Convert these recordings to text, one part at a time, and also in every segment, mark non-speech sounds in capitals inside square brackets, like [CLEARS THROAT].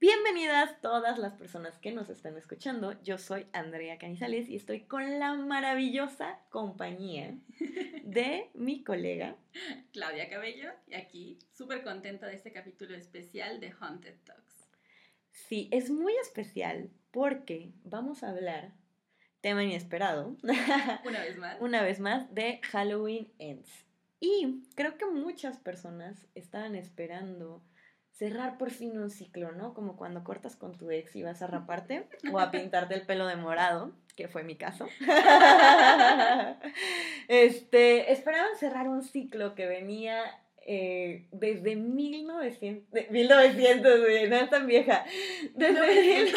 Bienvenidas todas las personas que nos están escuchando. Yo soy Andrea Canizales y estoy con la maravillosa compañía de [LAUGHS] mi colega Claudia Cabello y aquí súper contenta de este capítulo especial de Haunted Talks. Sí, es muy especial porque vamos a hablar, tema inesperado, [LAUGHS] una vez más, una vez más de Halloween Ends. Y creo que muchas personas estaban esperando cerrar por fin un ciclo, ¿no? Como cuando cortas con tu ex y vas a raparte [LAUGHS] o a pintarte el pelo de morado, que fue mi caso. [LAUGHS] este, esperaban cerrar un ciclo que venía eh, desde 1900, 1900, no es tan vieja, desde,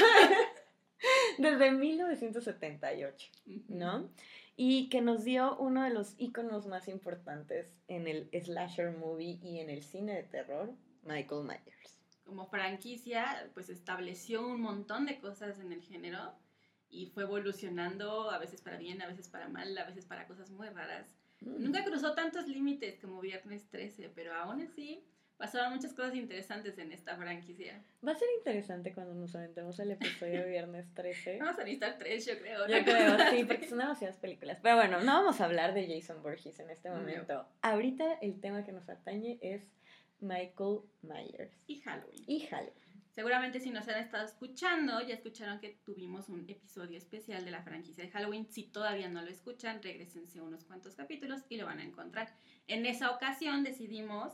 [LAUGHS] desde 1978, ¿no? Y que nos dio uno de los íconos más importantes en el slasher movie y en el cine de terror, Michael Myers. Como franquicia, pues estableció un montón de cosas en el género y fue evolucionando a veces para bien, a veces para mal, a veces para cosas muy raras. Mm. Nunca cruzó tantos límites como Viernes 13, pero aún así pasaron muchas cosas interesantes en esta franquicia. Va a ser interesante cuando nos aventemos el episodio de Viernes 13. [LAUGHS] vamos a necesitar tres, yo creo. Yo creo, sí, [LAUGHS] porque son demasiadas películas. Pero bueno, no vamos a hablar de Jason Borges en este momento. Ahorita el tema que nos atañe es Michael Myers. Y Halloween. Y Halloween. Seguramente si nos han estado escuchando, ya escucharon que tuvimos un episodio especial de la franquicia de Halloween. Si todavía no lo escuchan, regresense unos cuantos capítulos y lo van a encontrar. En esa ocasión decidimos,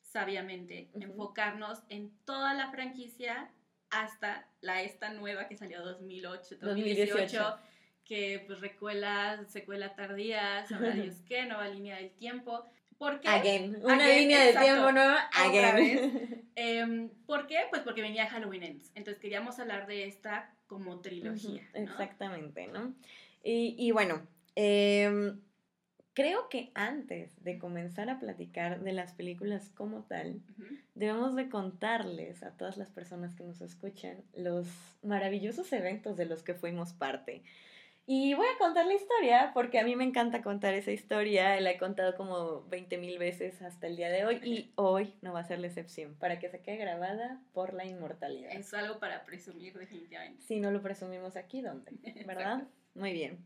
sabiamente, enfocarnos en toda la franquicia hasta la esta nueva que salió 2008, 2018, que pues recuela, secuela tardía, sabrá [LAUGHS] Dios qué, nueva línea del tiempo. ¿Por qué? Again. Una línea de tiempo nueva. Again. [LAUGHS] Em, ¿Por qué? Pues porque venía Halloween Ends. Entonces queríamos hablar de esta como trilogía. Exactamente, ¿no? Y, bueno, em, creo que antes de comenzar a platicar de las películas como tal, debemos de contarles a todas las personas que nos escuchan los maravillosos eventos de los que fuimos parte. Y voy a contar la historia porque a mí me encanta contar esa historia. La he contado como 20 mil veces hasta el día de hoy y [LAUGHS] hoy no va a ser la excepción para que se quede grabada por la inmortalidad. Es algo para presumir definitivamente. Si no lo presumimos aquí, ¿dónde? [LAUGHS] ¿Verdad? Muy bien.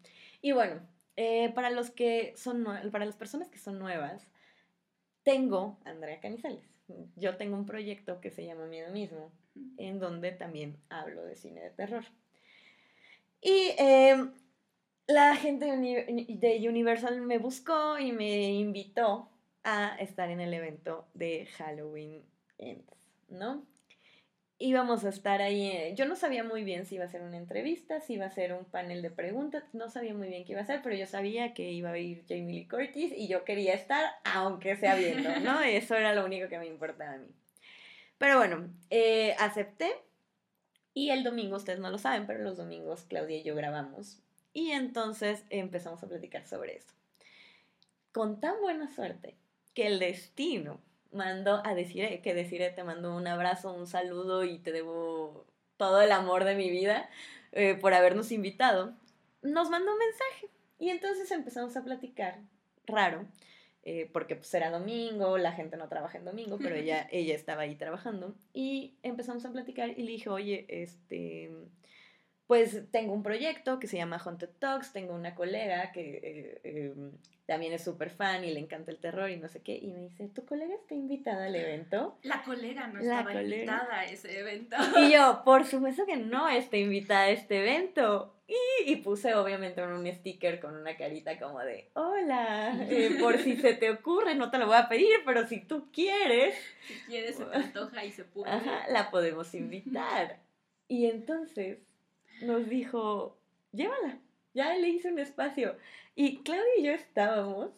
Y bueno, eh, para los que son para las personas que son nuevas, tengo Andrea Canizales. Yo tengo un proyecto que se llama Miedo Mismo, en donde también hablo de cine de terror. Y eh, la gente de Universal me buscó y me invitó a estar en el evento de Halloween Ends, ¿no? Íbamos a estar ahí, eh, yo no sabía muy bien si iba a ser una entrevista, si iba a ser un panel de preguntas, no sabía muy bien qué iba a ser, pero yo sabía que iba a ir Jamie Lee Curtis y yo quería estar, aunque sea viendo, ¿no? [LAUGHS] Eso era lo único que me importaba a mí. Pero bueno, eh, acepté y el domingo, ustedes no lo saben, pero los domingos Claudia y yo grabamos y entonces empezamos a platicar sobre eso. Con tan buena suerte que el destino mandó a decir que decir te mando un abrazo, un saludo y te debo todo el amor de mi vida eh, por habernos invitado, nos mandó un mensaje. Y entonces empezamos a platicar, raro, eh, porque pues era domingo, la gente no trabaja en domingo, pero ella, ella estaba ahí trabajando. Y empezamos a platicar y le dije, oye, este, pues tengo un proyecto que se llama Haunted Talks, tengo una colega que eh, em, también es súper fan y le encanta el terror y no sé qué, y me dice, ¿tu colega está invitada al evento? La colega no estaba invitada a ese evento. Y yo, [LAUGHS] por supuesto que no está invitada a este evento. Y, puse obviamente un sticker con una carita como de, hola, [LAUGHS] eh, por si se te ocurre, no te lo voy a pedir, pero si tú quieres... Si quieres, se te antoja y se puede. Ajá, la podemos invitar. Y entonces nos dijo, llévala, ya le hice un espacio. Y Claudia y yo estábamos.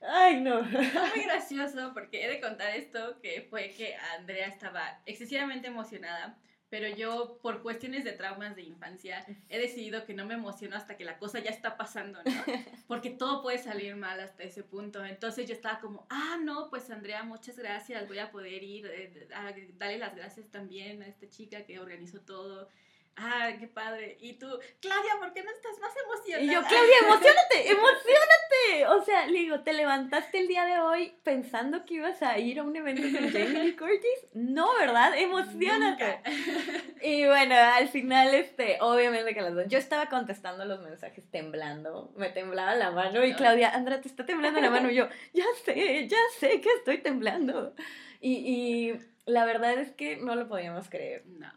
Ay, no. Fue muy [LAUGHS] gracioso porque he de contar esto, que fue que Andrea estaba excesivamente emocionada, pero yo por cuestiones de traumas de infancia he decidido que no me emociono hasta que la cosa ya está pasando, ¿no? [LAUGHS] Porque todo puede salir mal hasta ese punto. Entonces yo estaba como, ah, no, pues Andrea, muchas gracias, voy a poder ir, eh, a darle las gracias también a esta chica que organizó todo Ah, qué padre. Y tú, Claudia, ¿por qué no estás más emocionada? Y yo, Claudia, emocionate, [LAUGHS] emocionate. O sea, le digo, ¿te levantaste el día de hoy pensando que ibas a ir a un evento con Jamie Lee Curtis? No, ¿verdad? Emocionate. [LAUGHS] Y bueno, al final, este, obviamente que las dos. Yo estaba contestando los mensajes temblando, me temblaba la mano y Claudia, Andrea, te está temblando la mano. Y yo, ya sé, ya sé que estoy temblando. Y, y la verdad es que no lo podíamos creer. No.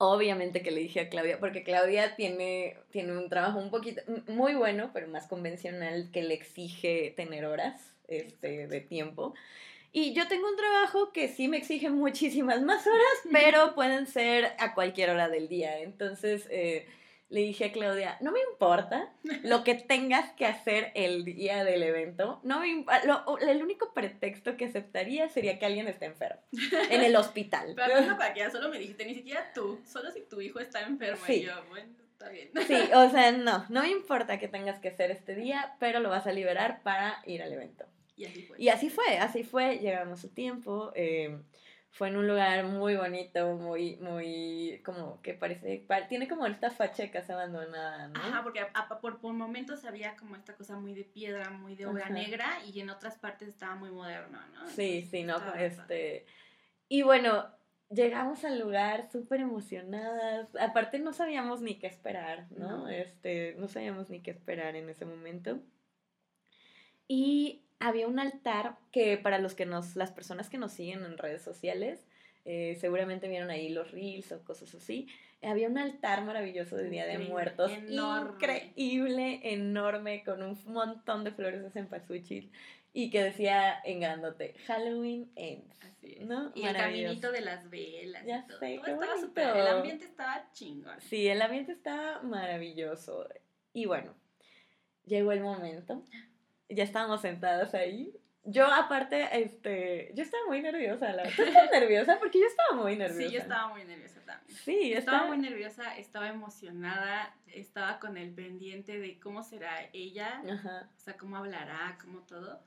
Obviamente que le dije a Claudia, porque Claudia tiene, tiene un trabajo un poquito, muy bueno, pero más convencional, que le exige tener horas este, de tiempo. Y yo tengo un trabajo que sí me exige muchísimas más horas, pero pueden ser a cualquier hora del día. Entonces, eh, le dije a Claudia, no me importa lo que tengas que hacer el día del evento, no me lo, el único pretexto que aceptaría sería que alguien esté enfermo en el hospital. Pero no [LAUGHS] para que ya solo me dijiste, ni siquiera tú, solo si tu hijo está enfermo sí. y yo, bueno, está bien. Sí, o sea, no, no me importa que tengas que hacer este día, pero lo vas a liberar para ir al evento. Y así fue. Y así fue, así fue, llegamos a tiempo. Eh, fue en un lugar muy bonito, muy, muy, como que parece, tiene como esta facha de casa abandonada, ¿no? Ajá, porque por, por momentos había como esta cosa muy de piedra, muy de obra negra, y en otras partes estaba muy moderno, ¿no? Sí, sí, no, este, y bueno, llegamos al lugar súper emocionadas, aparte no sabíamos ni qué esperar, ¿no? no. Este, no sabíamos ni qué esperar en ese momento. Y había un altar que para los que nos, las personas que nos siguen en redes sociales, eh, seguramente vieron ahí los reels o cosas así. Había un altar maravilloso de Día de Muertos, increíble, enorme, con un montón de flores de cempasúchil y que decía en grandote, Halloween ends. Así es. ¿no? Y el caminito de las velas. Ya y todo. sé, todo estaba super, el ambiente estaba chingón. Sí, el ambiente estaba maravilloso. Y bueno, llegó el momento ya estábamos sentadas ahí. Yo aparte, este, yo estaba muy nerviosa, la verdad. estaba [LAUGHS] nerviosa? Porque yo estaba muy nerviosa. Sí, yo estaba muy nerviosa también. Sí, estaba, muy nerviosa, estaba emocionada, estaba con el pendiente de cómo será ella, Ajá. o sea, cómo hablará, cómo todo.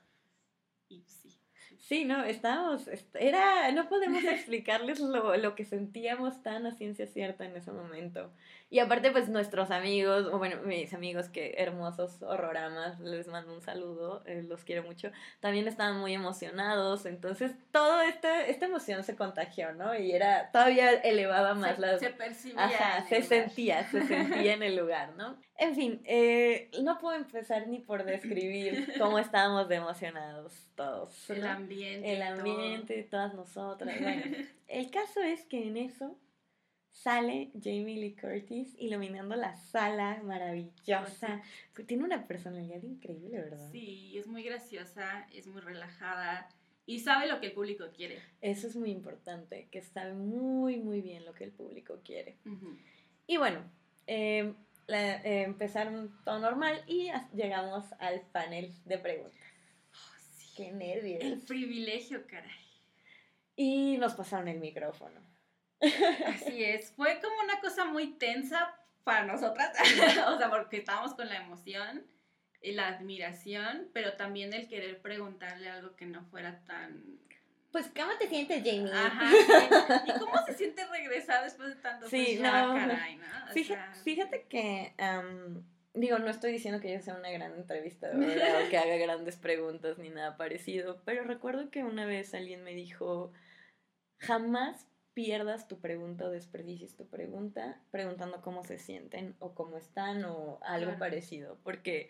Y sí, Sí, no, estábamos, era, no podemos [LAUGHS] explicarles lo, lo, que sentíamos tan a ciencia cierta en ese momento. Y aparte, pues nuestros amigos, o bueno, mis amigos que hermosos horroramas, les mando un saludo, eh, los quiero mucho, también estaban muy emocionados, entonces toda esta, esta emoción se contagió, ¿no? Y era, todavía elevaba más las... Se percibía. Ajá, se sentía, se [LAUGHS] sentía en el lugar, ¿no? En fin, eh, no puedo empezar ni por describir cómo estábamos de emocionados todos. El ambiente. El ambiente, todas nosotras. Bueno, [LAUGHS] el caso es que en eso sale Jamie Lee Curtis iluminando la sala maravillosa. Tiene una personalidad increíble, ¿verdad? Sí, es muy graciosa, es muy relajada y sabe lo que el público quiere. Eso es muy importante, que sabe muy, muy bien lo que el público quiere. Y bueno, eh, eh, empezaron todo normal y llegamos al panel de preguntas. Oh, sí. Qué nervios. El privilegio, caray. Y nos pasaron el micrófono. Así es, fue como una cosa muy tensa para nosotras, [LAUGHS] o sea, porque estábamos con la emoción y la admiración, pero también el querer preguntarle algo que no fuera tan... Pues, ¿cómo te sientes, Jamie? Ajá, ¿Y cómo se siente regresar después de tanto? Sí, no, caray, ¿no? Fíjate, fíjate, que, digo, no estoy diciendo que yo sea una gran entrevistadora [LAUGHS] o que haga grandes preguntas ni nada parecido, pero recuerdo que una vez alguien me dijo, jamás pierdas tu pregunta o desperdicies tu pregunta preguntando cómo se sienten o cómo están o algo parecido. Porque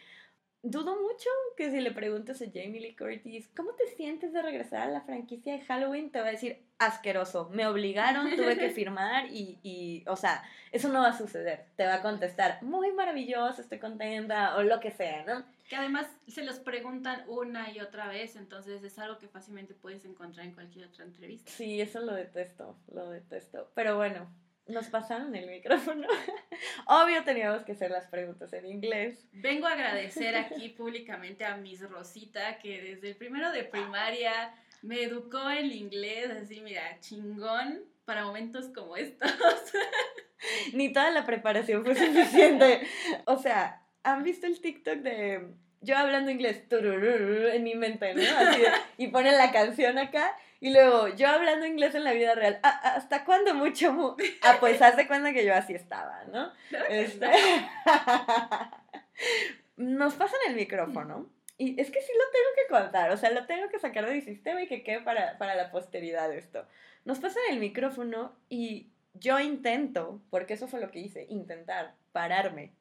dudo mucho que si le preguntas a Jamie Lee Curtis, ¿cómo te sientes de regresar a la franquicia de Halloween? Te va a decir, asqueroso, me obligaron, tuve que [LAUGHS] firmar y, y, o sea, eso no va a suceder. Te va a contestar, muy maravilloso, estoy contenta o lo que sea, ¿no? Que además se los preguntan una y otra vez, entonces es algo que fácilmente puedes encontrar en cualquier otra entrevista. Sí, eso lo detesto, lo detesto. Pero bueno, nos pasaron el micrófono. [LAUGHS] Obvio teníamos que hacer las preguntas en inglés. Vengo a agradecer aquí públicamente a Miss Rosita, que desde el primero de primaria me educó en inglés, así, mira, chingón para momentos como estos. [LAUGHS] Ni toda la preparación fue suficiente. O sea, ¿han visto el TikTok de yo hablando inglés en mi mente, ¿no? Así y ponen la canción acá Y luego, yo hablando inglés en la vida real, "Ah, ah, ¿hasta cuándo mucho? mu-?" [LAUGHS] Ah, pues hace cuenta que yo así estaba, ¿no? [LAUGHS] Este... [LAUGHS] Nos pasan el micrófono. Y es que sí lo tengo que contar, o sea, lo tengo que sacar de mi sistema y que quede para, para la posteridad esto. Nos pasan el micrófono y yo intento, porque eso fue lo que hice, intentar pararme.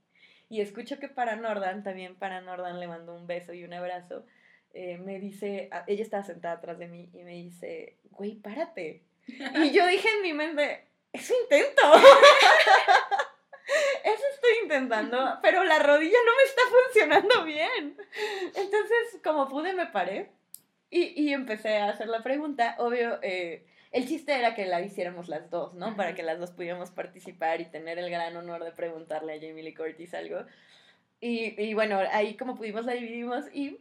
Y escucho que para Nordan, también para Nordan le mando un beso y un abrazo, eh, me dice, ella estaba sentada atrás de mí y me dice, güey, párate. [LAUGHS] Y yo dije en mi mente, eso intento. [LAUGHS] Eso estoy intentando, [LAUGHS] pero la rodilla no me está funcionando bien. Entonces, como pude, me paré y, y empecé a hacer la pregunta. Obvio, eh, el chiste era que la hiciéramos las dos, ¿no? Para que las dos pudiéramos participar y tener el gran honor de preguntarle a Jamie Lee Curtis algo. Y, y bueno, ahí como pudimos la dividimos y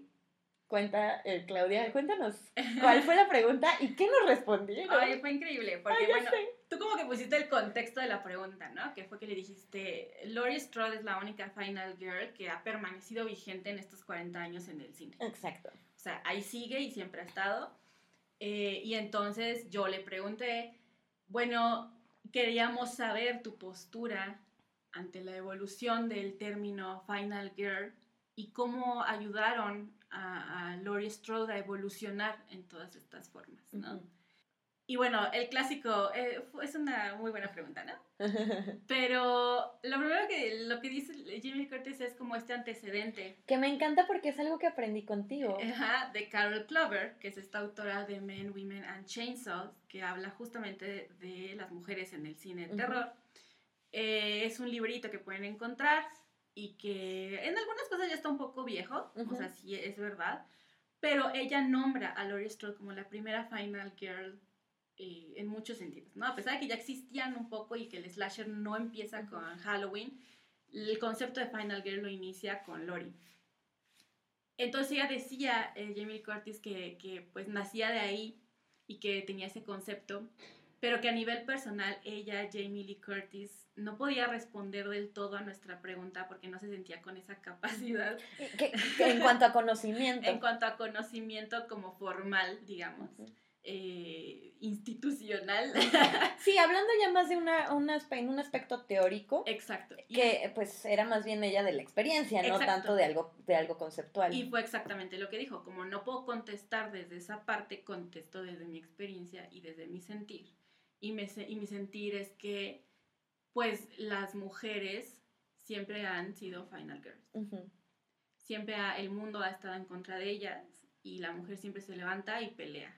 cuenta, eh, Claudia, cuéntanos, [LAUGHS] ¿cuál fue la pregunta y qué nos respondieron? Ay, fue increíble, porque Ay, ya bueno, sé. tú como que pusiste el contexto de la pregunta, ¿no? Que fue que le dijiste, Laurie Strode es la única final girl que ha permanecido vigente en estos 40 años en el cine. Exacto. O sea, ahí sigue y siempre ha estado. Eh, y entonces yo le pregunté, bueno, queríamos saber tu postura ante la evolución del término Final Girl y cómo ayudaron a, a Laurie Strode a evolucionar en todas estas formas, ¿no? Y bueno, el clásico, eh, es una muy buena pregunta, ¿no? [LAUGHS] Pero lo primero que, lo que dice Jimmy Curtis es como este antecedente que me encanta porque es algo que aprendí contigo. Ajá, de Carol Clover, que es esta autora de Men, Women and Chainsaws, que habla justamente de, de las mujeres en el cine de terror. Eh, es un librito que pueden encontrar y que en algunas cosas ya está un poco viejo, Ujú. o sea, sí es verdad, pero ella nombra a Laurie Strode como la primera final girl eh, en muchos sentidos, ¿no? A pesar de que ya existían un poco y que el slasher no empieza con Halloween, el concepto de final girl lo inicia con Laurie. Entonces ella decía, eh, Jamie Lee Curtis, que, que pues nacía de ahí y que tenía ese concepto, pero que a nivel personal ella, Jamie Lee Curtis, no podía responder del todo a nuestra pregunta porque no se sentía con esa capacidad que en cuanto a conocimiento. en cuanto a conocimiento como formal, digamos, eh, institucional. [LAUGHS] Sí, hablando ya más de una, un aspe- en un aspecto teórico, Exacto. Y- que pues era más bien ella de la experiencia, no tanto de algo, de algo conceptual. Y fue exactamente lo que dijo, como no puedo contestar desde esa parte, contesto desde mi experiencia y desde mi sentir. Y, me, y mi sentir es que, pues, las mujeres siempre han sido final girls. Siempre ha- el mundo ha estado en contra de ellas y la mujer siempre se levanta y pelea.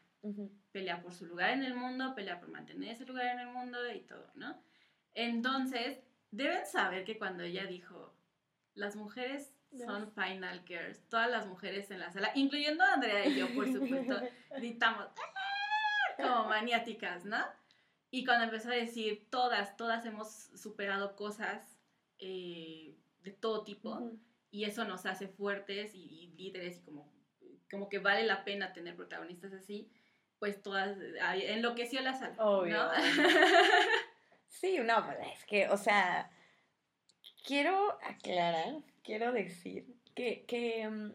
Pelea por su lugar en el mundo, pelea por mantener ese lugar en el mundo y todo, ¿no? Entonces, deben saber que cuando ella dijo, las mujeres son final girls, todas las mujeres en la sala, incluyendo a Andrea y yo, por supuesto, [LAUGHS] gritamos "¡Ah!", como maniáticas, ¿no? Y cuando empezó a decir, todas, todas hemos superado cosas eh, de todo tipo y eso nos hace fuertes y, y líderes y como, como que vale la pena tener protagonistas así, pues todas, enloqueció la sala, Obvio. ¿no? [LAUGHS] Sí, no, pues es que, o sea, quiero aclarar, quiero decir que, que mm,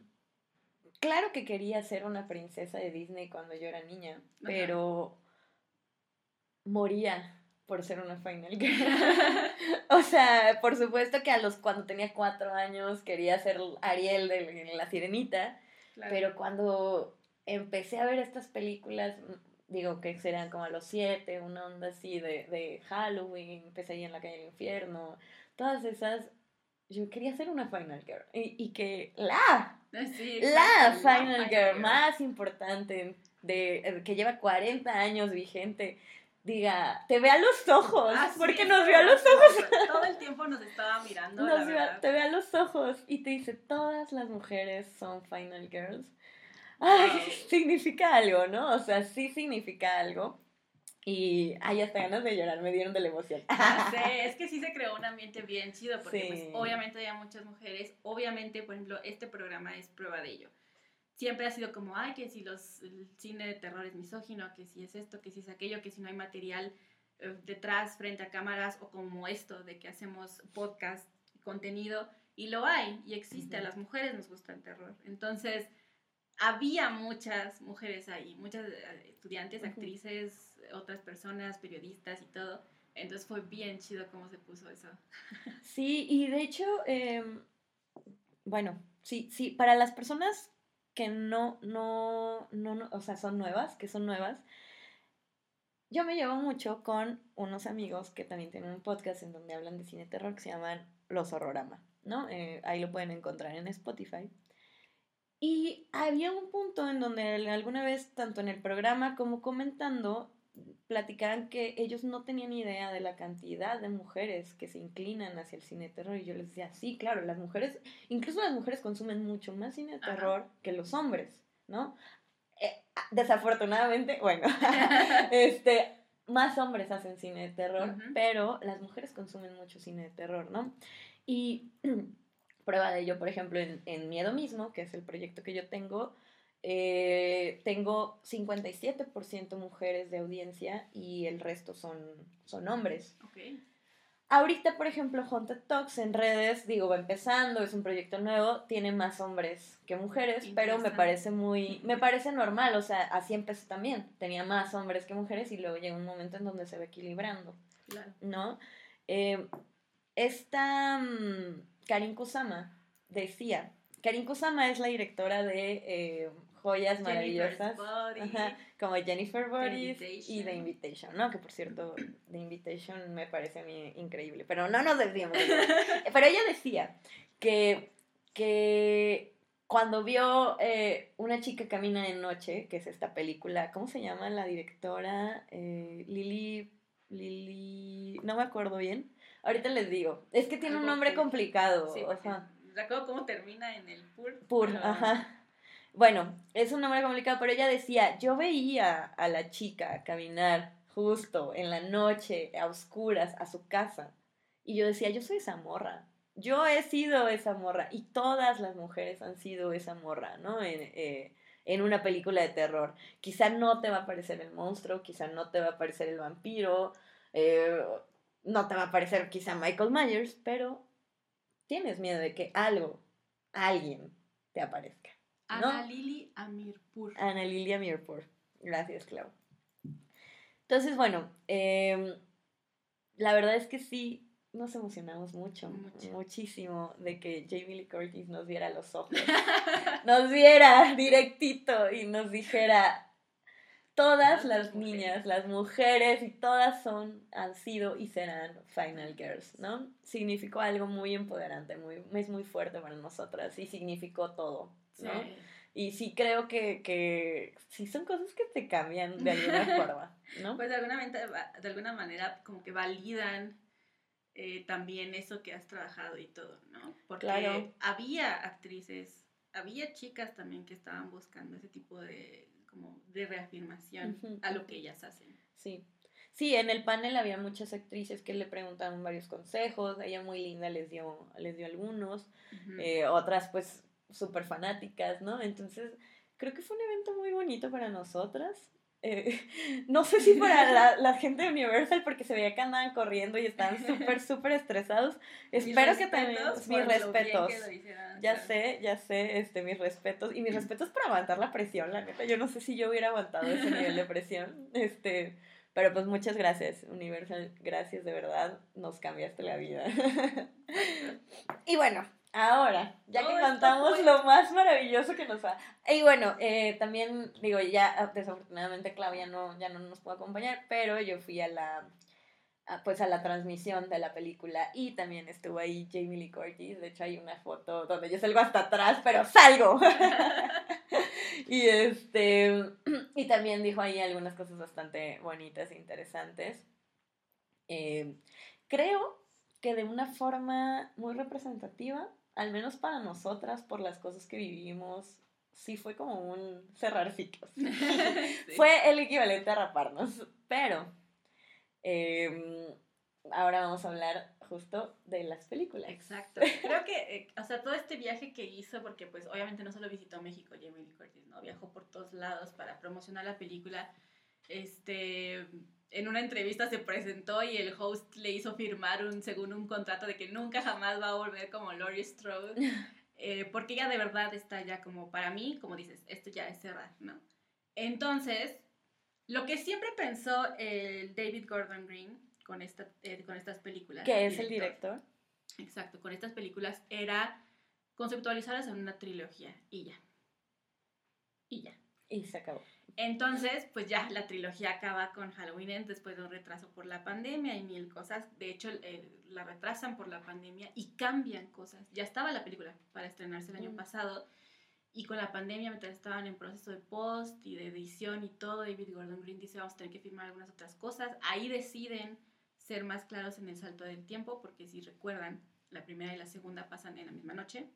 claro que quería ser una princesa de Disney cuando yo era niña, pero moría por ser una final girl. [LAUGHS] o sea, por supuesto que a los cuando tenía cuatro años quería ser Ariel de la Sirenita, Claro. pero cuando empecé a ver estas películas, digo que serán como a los siete, una onda así de, de Halloween, empecé ahí en la calle del infierno, todas esas, yo quería ser una Final Girl. Y, y que la, Sí, la Final Girl más importante, de, que lleva 40 años vigente, diga, te ve a los ojos, Ah, porque nos vio a los ojos. Todo el tiempo nos estaba mirando, Nos te ve a los ojos y te dice, todas las mujeres son Final Girls. Ay, Wow. [LAUGHS] significa algo, ¿no? O sea, sí significa algo. Y hay hasta ganas de llorar, me dieron de la emoción. Ya [LAUGHS] sé, es que sí se creó un ambiente bien chido, porque Sí. pues, obviamente había muchas mujeres, obviamente, por ejemplo, este programa es prueba de ello. Siempre ha sido como, ay, que si los, el cine de terror es misógino, que si es esto, que si es aquello, que si no hay material eh, detrás, frente a cámaras, o como esto, de que hacemos podcast, contenido, y lo hay, y existe, a las mujeres nos gusta el terror. Entonces, había muchas mujeres ahí, muchas eh, estudiantes, actrices, otras personas, periodistas y todo. Entonces fue bien chido cómo se puso eso. [LAUGHS] Sí, y de hecho, em, bueno, sí, sí, para las personas que no, no, no, no, o sea, son nuevas, que son nuevas, yo me llevo mucho con unos amigos que también tienen un podcast en donde hablan de cine terror que se llaman Los Horrorama, ¿no? Eh, ahí lo pueden encontrar en Spotify. Y había un punto en donde alguna vez, tanto en el programa como comentando, platicaban que ellos no tenían idea de la cantidad de mujeres que se inclinan hacia el cine terror. Y yo les decía, sí, claro, las mujeres, incluso las mujeres consumen mucho más cine terror que los hombres, ¿no? Eh, desafortunadamente, bueno, [LAUGHS] este, más hombres hacen cine de terror, pero las mujeres consumen mucho cine de terror, ¿no? Y [CLEARS THROAT] prueba de ello, por ejemplo, en, Miedo mismo, que es el proyecto que yo tengo, eh, tengo 57% mujeres de audiencia y el resto son, son hombres. Okay. Ahorita, por ejemplo, Haunted Talks en redes, digo, va empezando, es un proyecto nuevo, tiene más hombres que mujeres, pero me parece muy, me parece normal, o sea, así empezó también, tenía más hombres que mujeres y luego llega un momento en donde se va equilibrando, claro. ¿no? Eh, esta um, Karin Kusama decía, Karin Kusama es la directora de eh, joyas maravillosas, como Jennifer Bodies y The Invitation, ¿no? Que por cierto, The Invitation me parece a mí increíble, pero no nos desviamos. [LAUGHS] pero ella decía que, que cuando vio eh, Una chica camina de noche, que es esta película, ¿cómo se llama la directora? Eh, Lily, Lily, no me acuerdo bien. Ahorita les digo. Es que tiene un nombre complicado. o sea, recuerdo cómo termina en el pur. Pur, ajá. Bueno, es un nombre complicado, pero ella decía, yo veía a la chica caminar justo en la noche, a oscuras, a su casa. Y yo decía, yo soy esa morra. Yo he sido esa morra. Y todas las mujeres han sido esa morra, ¿no? En, eh, en una película de terror. Quizá no te va a aparecer el monstruo, quizá no te va a aparecer el vampiro, eh, no te va a aparecer quizá Michael Myers, pero tienes miedo de que algo, alguien te aparezca. Ana Lili Amirpur. Ana Lili Amirpur. Gracias, Clau. Entonces, bueno, em, la verdad es que sí nos emocionamos mucho, muchísimo de que Jamie Lee Curtis nos viera los ojos, [LAUGHS] nos viera directito y nos dijera, todas las niñas, las mujeres y todas son, han sido y serán Final Girls, ¿no? Significó algo muy empoderante, muy, es muy fuerte para nosotras y significó todo, ¿no? Y sí creo que, que sí son cosas que te cambian de alguna [LAUGHS] forma, ¿no? Pues de alguna, de alguna manera como que validan eh, también eso que has trabajado y todo, ¿no? Porque había actrices, había chicas también que estaban buscando ese tipo de como de reafirmación a lo que ellas hacen. Sí. Sí, en el panel había muchas actrices que le preguntaban varios consejos, ella muy linda les dio, les dio algunos, eh, otras pues súper fanáticas, ¿no? Entonces, creo que fue un evento muy bonito para nosotras. Eh, [LAUGHS] no sé si para [LAUGHS] la, gente de Universal, porque se veía que andaban corriendo y estaban súper, súper estresados. Espero que también. Mis respetos. ya sé, ya sé, este, mis respetos. Y mis respetos para aguantar la presión, la neta. Yo no sé si yo hubiera aguantado ese nivel de presión. [LAUGHS] Este. Pero pues muchas gracias, Universal. Gracias, de verdad. Nos cambiaste la vida. y bueno, Ahora, ya que contamos lo más maravilloso que nos ha... Y bueno, eh, también digo, ya ah, desafortunadamente Claudia no, ya no nos pudo acompañar, pero yo fui a la, pues a la transmisión de la película y también estuvo ahí Jamie Lee Curtis, de hecho hay una foto donde yo salgo hasta atrás, pero salgo. [LAUGHS] y este, y también dijo ahí algunas cosas bastante bonitas e interesantes. Eh, creo que de una forma muy representativa al menos para nosotras, por las cosas que vivimos, sí fue como un cerrar ciclos. [LAUGHS] Fue el equivalente a raparnos. Pero em, ahora vamos a hablar justo de las películas. Exacto. Creo que, eh, o sea, todo este viaje que hizo, porque pues obviamente no solo visitó México Jamie Lee Curtis, ¿no? Viajó por todos lados para promocionar la película. Este, en una entrevista se presentó y el host le hizo firmar un, según un contrato de que nunca jamás va a volver como Laurie Strode. [LAUGHS] Eh, porque ya de verdad está ya como, para mí, como dices, esto ya es cerrar, ¿no? Entonces, lo que siempre pensó el David Gordon Green con, esta, eh, con estas películas. Que es el director. Exacto, con estas películas era conceptualizarlas en una trilogía y ya. Y ya. Y se acabó. Entonces, pues ya la trilogía acaba con Halloween después de un retraso por la pandemia y mil cosas. De hecho, eh, la retrasan por la pandemia y cambian cosas. Ya estaba la película para estrenarse el año pasado y con la pandemia, mientras estaban en proceso de post y de edición y todo, David Gordon Green dice, vamos a tener que firmar algunas otras cosas. Ahí deciden ser más claros en el salto del tiempo, porque si recuerdan, la primera y la segunda pasan en la misma noche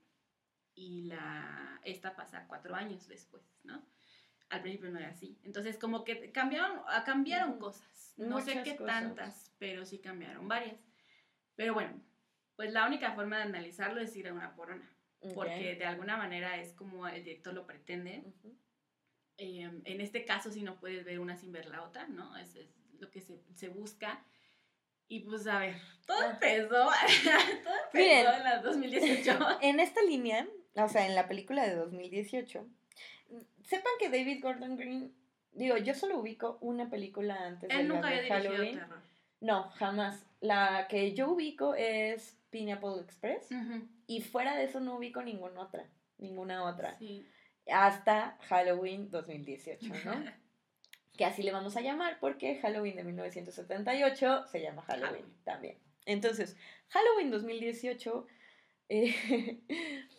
y la, esta pasa cuatro años después, ¿no? Al principio no era así. Entonces, como que cambiaron, ah, cambiaron cosas. No sé qué tantas, pero sí cambiaron varias. Pero bueno, pues la única forma de analizarlo es ir a una por una. Porque de alguna manera es como el director lo pretende. Em, en este caso, si no puedes ver una sin ver la otra, ¿no? Es, es lo que se, se, busca. Y pues a ver, todo empezó, [LAUGHS] todo empezó en la 2018. [LAUGHS] En esta línea, o sea, en la película de 2018, sepan que David Gordon Green, digo, yo solo ubico una película antes Él nunca había Halloween. Terror. No, jamás. La que yo ubico es Pineapple Express. Y fuera de eso no ubico ninguna otra. Ninguna otra. Sí. Hasta Halloween 2018, ¿no? [LAUGHS] que así le vamos a llamar porque Halloween de 1978 se llama Halloween también. Entonces, Halloween 2018 eh, [LAUGHS]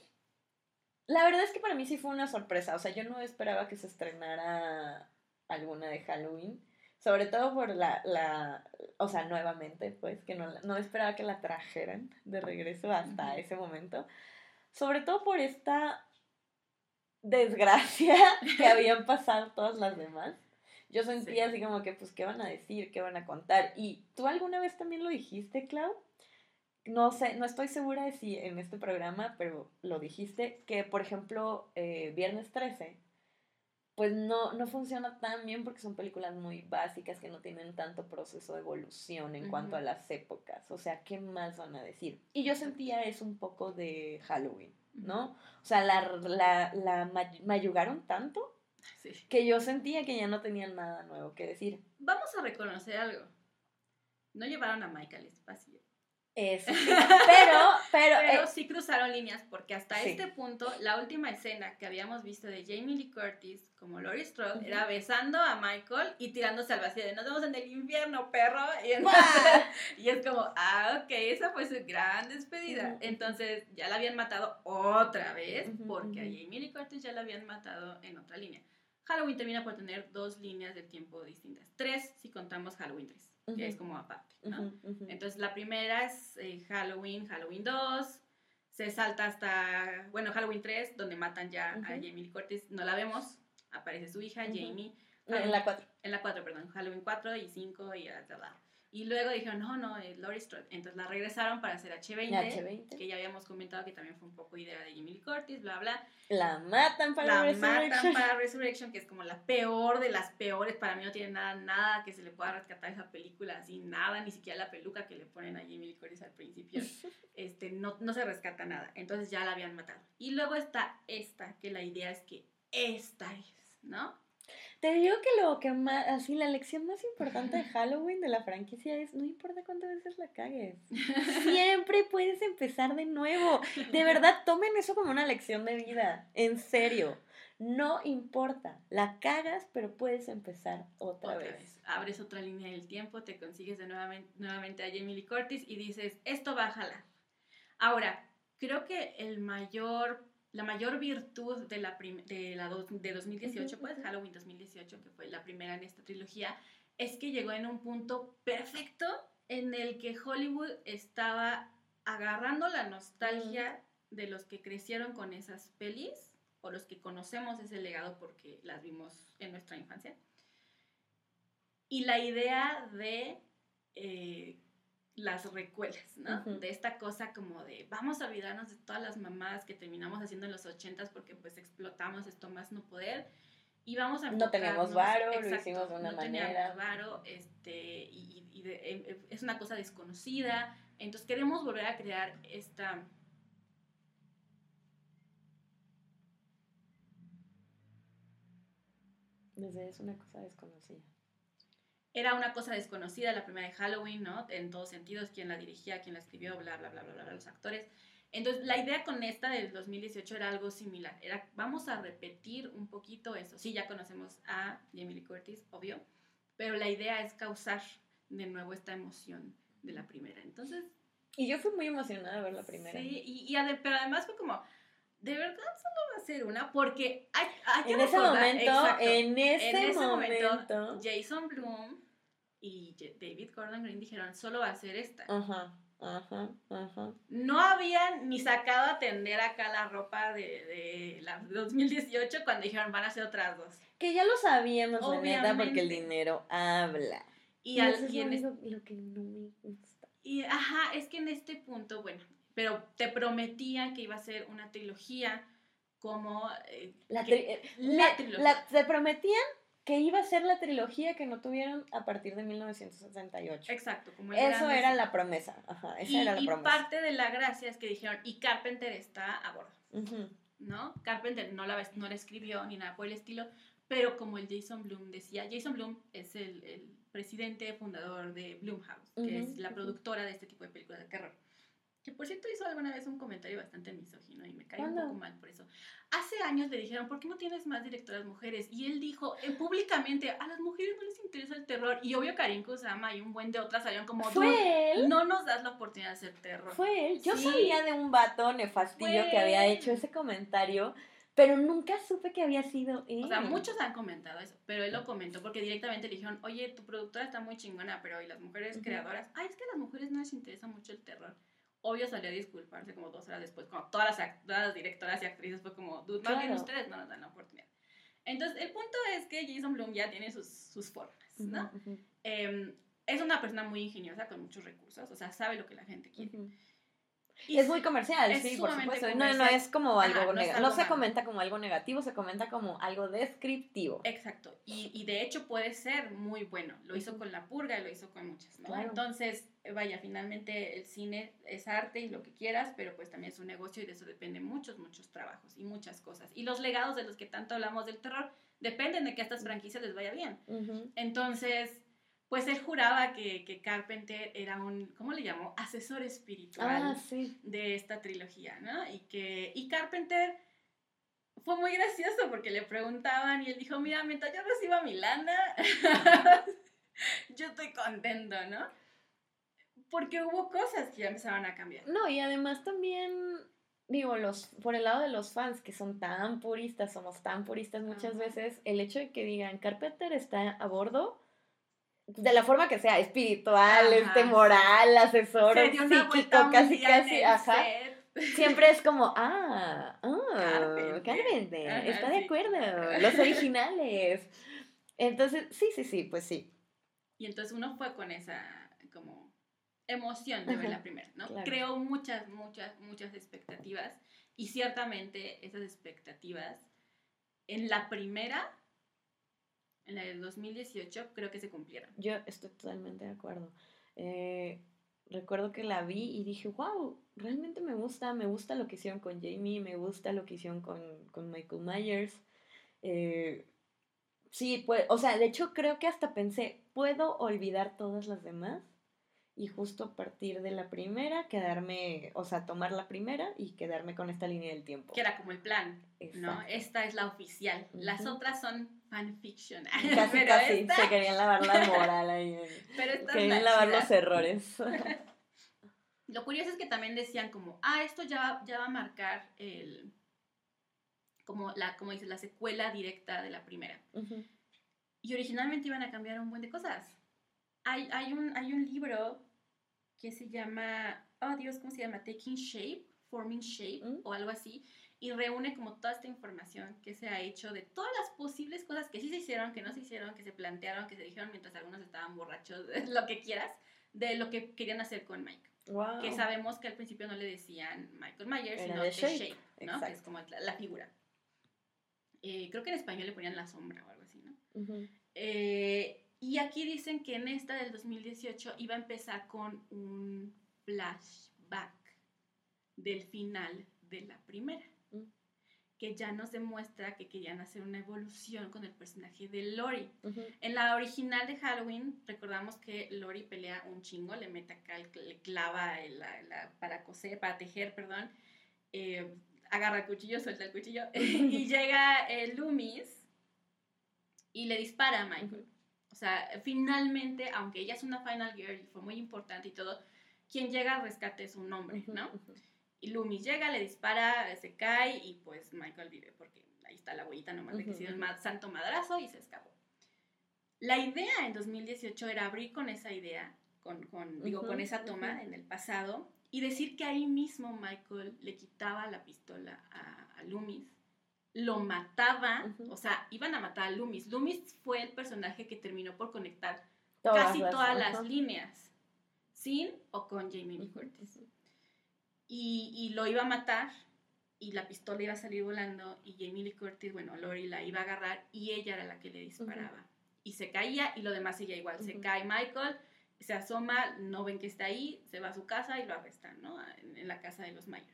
la verdad es que para mí sí fue una sorpresa. O sea, yo no esperaba que se estrenara alguna de Halloween. Sobre todo por la, la o sea, nuevamente, pues, que no, no esperaba que la trajeran de regreso hasta ese momento. Sobre todo por esta desgracia [LAUGHS] que habían pasado todas las demás. Yo sentía así como que, pues, ¿qué van a decir? ¿Qué van a contar? Y tú alguna vez también lo dijiste, Clau, no sé, no estoy segura de si en este programa, pero lo dijiste, que por ejemplo, eh, Viernes 13, pues no, no funciona tan bien porque son películas muy básicas que no tienen tanto proceso de evolución en cuanto a las épocas. O sea, ¿qué más van a decir? Y yo sentía eso un poco de Halloween, ¿no? O sea, la, la, la mayugaron tanto que yo sentía que ya no tenían nada nuevo que decir. Vamos a reconocer algo. No llevaron a Michael espacio. Es, [LAUGHS] pero, pero, pero eh, sí cruzaron líneas porque hasta este punto la última escena que habíamos visto de Jamie Lee Curtis como Laurie Strode era besando a Michael y tirándose al vacío de nos vemos en el infierno, perro. Y, [LAUGHS] y es como, ah, ok, esa fue su gran despedida. Entonces ya la habían matado otra vez porque a Jamie Lee Curtis ya la habían matado en otra línea. Halloween termina por tener dos líneas de tiempo distintas. Tres si contamos Halloween 3 que es como aparte, ¿no? Entonces la primera es eh, Halloween, Halloween 2, se salta hasta, bueno, Halloween 3, donde matan ya a Jamie Lee Curtis, no la vemos, aparece su hija, Jamie. en la 4. En la 4, perdón, Halloween 4 y 5 y bla, y luego dijeron, no, no, es Laurie Strode. Entonces la regresaron para hacer H20, que ya habíamos comentado que también fue un poco idea de Jamie Lee Curtis, bla, bla. La matan para la matan para [LAUGHS] Resurrection, que es como la peor de las peores. Para mí no tiene nada, nada que se le pueda rescatar esa película, así, nada, ni siquiera la peluca que le ponen a Jamie Lee Curtis al principio. [LAUGHS] este, no, no se rescata nada. Entonces ya la habían matado. Y luego está esta, que la idea es que esta es, ¿no? Te digo que lo que más, así, la lección más importante de [LAUGHS] Halloween de la franquicia es, no importa cuántas veces la cagues, siempre puedes empezar de nuevo. De verdad, [LAUGHS] tomen eso como una lección de vida, en serio. No importa, la cagas, pero puedes empezar otra, vez. Abres otra línea del tiempo, te consigues de nuevamente, nuevamente a Jamie Lee Curtis y dices, esto va a jalar. Ahora, creo que el mayor la mayor virtud de la, de, la de 2018, pues Halloween 2018, que fue la primera en esta trilogía, es que llegó en un punto perfecto en el que Hollywood estaba agarrando la nostalgia de los que crecieron con esas pelis o los que conocemos ese legado porque las vimos en nuestra infancia. Y la idea de eh, las recuelas, ¿no? De esta cosa como de vamos a olvidarnos de todas las mamadas que terminamos haciendo en los ochentas porque pues explotamos esto más no poder y vamos a no tenemos varo lo hicimos de una no manera. teníamos varo este y, em, em, es una cosa desconocida. Entonces queremos volver a crear esta desde es una cosa desconocida. Era una cosa desconocida la primera de Halloween, ¿no? En todos sentidos, quién la dirigía, quién la escribió, bla, bla, bla, bla, bla, los actores. Entonces, la idea con esta del 2018 era algo similar. Era, vamos a repetir un poquito eso. Sí, ya conocemos a Jamie Lee Curtis, obvio, pero la idea es causar de nuevo esta emoción de la primera. Entonces... Y yo fui muy emocionada de ver la primera. Sí, y, y pero además fue como, de verdad solo va a ser una, porque hay, hay que en ese momento, en ese, momento, Jason Bloom y David Gordon Green dijeron, solo va a ser esta. Ajá. Ajá, ajá. No habían ni sacado a tender acá la ropa de, de la 2018 cuando dijeron van a ser otras dos. Que ya lo sabíamos, la porque el dinero habla. Y, alguien es lo, que no me gusta. Y ajá, es que en este punto, bueno, pero te prometían que iba a ser una trilogía como eh, la, eh, la, trilogía. te prometían que iba a ser la trilogía que no tuvieron a partir de 1968. Exacto, como Eso era la promesa. Ajá, esa era la y parte de la gracia es que dijeron, y Carpenter está a bordo. ¿No? Carpenter no la, no la escribió ni nada por el estilo, pero como el Jason Bloom decía, Jason Bloom es el, el presidente fundador de Bloomhouse, que es la productora de este tipo de películas de terror. Que por cierto hizo alguna vez un comentario bastante misógino y me cae un poco mal por eso. Hace años le dijeron, ¿por qué no tienes más directoras mujeres? Y él dijo eh, públicamente, a las mujeres no les interesa el terror. Y obvio Karin Kusama y un buen de otras salieron como, ¿Fue él? no nos das la oportunidad de hacer terror. Fue él. Yo sabía de un vato nefastillo que había hecho ese comentario. Pero nunca supe que había sido él. O sea, muchos han comentado eso, pero él lo comentó porque directamente le dijeron, oye, tu productora está muy chingona, pero ¿y las mujeres creadoras? Ay, es que a las mujeres no les interesa mucho el terror obvio salió a disculparse como dos horas después, como todas las, directoras y actrices fue como, dude, más bien ustedes no nos dan la oportunidad. Entonces, el punto es que Jason Blum ya tiene sus, sus formas, ¿no? Em, es una persona muy ingeniosa con muchos recursos, o sea, sabe lo que la gente quiere. Y es muy comercial, sí, por supuesto. No, no es como algo negativo. No, se comenta como algo negativo, se comenta como algo descriptivo. Exacto. Y, y, de hecho puede ser muy bueno. Lo hizo con La Purga y lo hizo con muchas, ¿no? Entonces, vaya, finalmente el cine es arte y lo que quieras, pero pues también es un negocio y de eso dependen muchos, muchos trabajos y muchas cosas. Y los legados de los que tanto hablamos del terror dependen de que a estas franquicias les vaya bien. Entonces pues él juraba que, que, Carpenter era un, ¿cómo le llamó? Asesor espiritual ah, sí. de esta trilogía, ¿no? Y que, y Carpenter fue muy gracioso porque le preguntaban y él dijo, mira, mientras yo reciba mi lana, [LAUGHS] yo estoy contento, ¿no? Porque hubo cosas que ya empezaron a cambiar. No, y además también, digo, los, por el lado de los fans que son tan puristas, somos tan puristas muchas veces, el hecho de que digan, Carpenter está a bordo, de la forma que sea, espiritual, este, moral, asesor, psíquico, casi, casi, ajá. Siempre es como, ah, ah, Carpenter, está de acuerdo, [LAUGHS] los originales. Entonces, sí, sí, sí, pues sí. Y entonces uno fue con esa, como, emoción de ver la primera, ¿no? Creó muchas, muchas, muchas expectativas y ciertamente esas expectativas en la primera en la del 2018 creo que se cumplieron. Yo estoy totalmente de acuerdo. Eh, recuerdo que la vi y dije, wow, realmente me gusta, me gusta lo que hicieron con Jamie, me gusta lo que hicieron con, Michael Myers. Eh, sí, pues, o sea, de hecho creo que hasta pensé, ¿puedo olvidar todas las demás? y justo a partir de la primera quedarme, o sea, tomar la primera y quedarme con esta línea del tiempo. Que era como el plan, ¿no? Esta es la oficial. Las otras son fanfiction. [LAUGHS] Casi, casi, se querían lavar la moral ahí. [LAUGHS] Pero querían lavar los errores. [LAUGHS] Lo curioso es que también decían como, ah, esto ya, ya va a marcar el, como la, como dice, la secuela directa de la primera. Y originalmente iban a cambiar un buen de cosas hay, hay, un, hay un libro que se llama, oh Dios, ¿cómo se llama? Taking Shape, Forming Shape mm. o algo así, y reúne como toda esta información que se ha hecho de todas las posibles cosas que sí se hicieron, que no se hicieron, que se plantearon, que se dijeron mientras algunos estaban borrachos, [LAUGHS] lo que quieras, de lo que querían hacer con Mike. Que sabemos que al principio no le decían Michael Myers, sino The Shape, ¿no? Que es como la, figura. Eh, creo que en español le ponían la sombra o algo así, ¿no? eh, y aquí dicen que en esta del 2018 iba a empezar con un flashback del final de la primera. Mm. que ya nos demuestra que querían hacer una evolución con el personaje de Lori. En la original de Halloween, recordamos que Lori pelea un chingo, le mete acá, le clava para coser, para tejer, perdón, eh, agarra el cuchillo, suelta el cuchillo, [LAUGHS] y [LAUGHS] llega el Loomis y le dispara a Michael. O sea, finalmente, aunque ella es una Final Girl y fue muy importante y todo, quien llega al rescate es un hombre, ¿no? Y Loomis llega, le dispara, se cae y pues Michael vive porque ahí está la huellita nomás de que si el santo madrazo y se escapó. La idea en 2018 era abrir con esa idea, con, con digo, con esa toma en el pasado y decir que ahí mismo Michael le quitaba la pistola a, Loomis, lo mataba, o sea, iban a matar a Loomis. Loomis fue el personaje que terminó por conectar casi todas las líneas, sin o con Jamie Lee Curtis y, lo iba a matar y la pistola iba a salir volando y Jamie Lee Curtis, bueno, Lori la iba a agarrar y ella era la que le disparaba. Y se caía y lo demás seguía igual. Se cae Michael, se asoma, no ven que está ahí, se va a su casa y lo arrestan, ¿no? En, la casa de los Myers.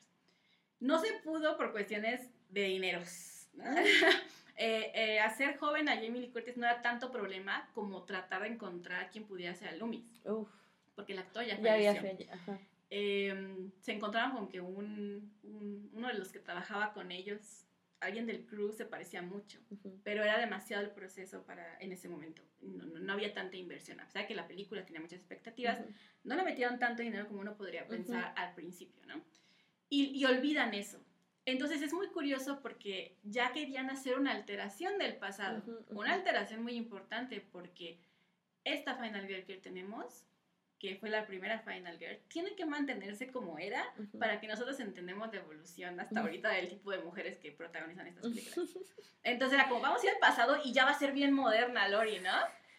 No se pudo por cuestiones de dineros. [LAUGHS] Eh, eh, hacer joven a Jamie Lee Curtis no era tanto problema como tratar de encontrar a quien pudiera ser a Loomis. Porque el actor ya falleció. Ya Em, se encontraron con que un, uno de los que trabajaba con ellos, alguien del crew, se parecía mucho, pero era demasiado el proceso para en ese momento. No, no, había tanta inversión. A pesar de que la película tenía muchas expectativas, no le metieron tanto dinero como uno podría pensar al principio, ¿no? Y, y olvidan eso. Entonces es muy curioso porque ya querían hacer una alteración del pasado, una alteración muy importante porque esta Final Girl que tenemos que fue la primera Final Girl, tiene que mantenerse como era para que nosotros entendamos la evolución hasta ahorita del tipo de mujeres que protagonizan estas películas. Entonces era como, vamos a ir al pasado y ya va a ser bien moderna Lori, ¿no?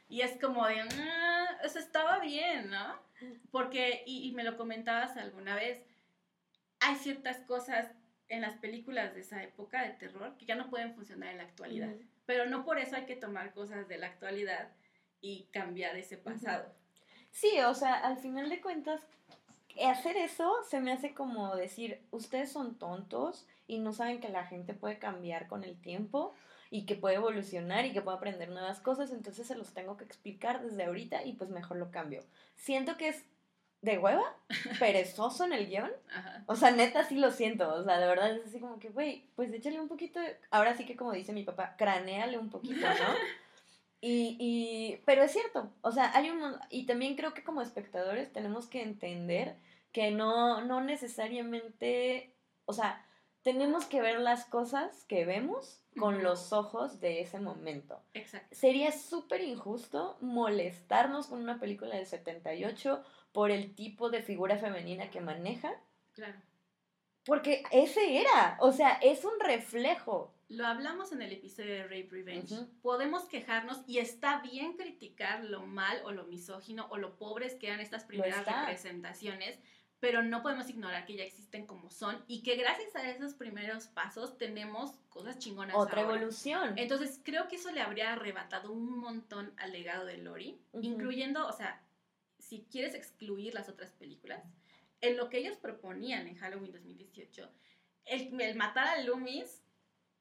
Y es como de, ah, eso estaba bien, ¿no? Porque, y, me lo comentabas alguna vez, hay ciertas cosas en las películas de esa época de terror que ya no pueden funcionar en la actualidad. Pero no por eso hay que tomar cosas de la actualidad y cambiar ese pasado. Sí, o sea, al final de cuentas, hacer eso se me hace como decir, ustedes son tontos y no saben que la gente puede cambiar con el tiempo y que puede evolucionar y que puede aprender nuevas cosas, entonces se los tengo que explicar desde ahorita y pues mejor lo cambio. Siento que es de hueva, [LAUGHS] perezoso en el guion. O sea, neta sí lo siento, o sea, de verdad es así como que, güey, pues échale un poquito, ahora sí que como dice mi papá, craneale un poquito, ¿no? [LAUGHS] Y, y, pero es cierto, o sea, hay un, y también creo que como espectadores tenemos que entender que no, no necesariamente, o sea, tenemos que ver las cosas que vemos con los ojos de ese momento. Exacto. Sería súper injusto molestarnos con una película del 78 por el tipo de figura femenina que maneja. Claro. Porque ese era, o sea, es un reflejo lo hablamos en el episodio de Rape Revenge. Podemos quejarnos y está bien criticar lo mal o lo misógino o lo pobres que eran estas primeras representaciones, pero no podemos ignorar que ya existen como son y que gracias a esos primeros pasos tenemos cosas chingonas. Otra evolución. Entonces creo que eso le habría arrebatado un montón al legado de Lori, incluyendo, o sea, si quieres excluir las otras películas, en lo que ellos proponían en Halloween 2018, el, el matar a Loomis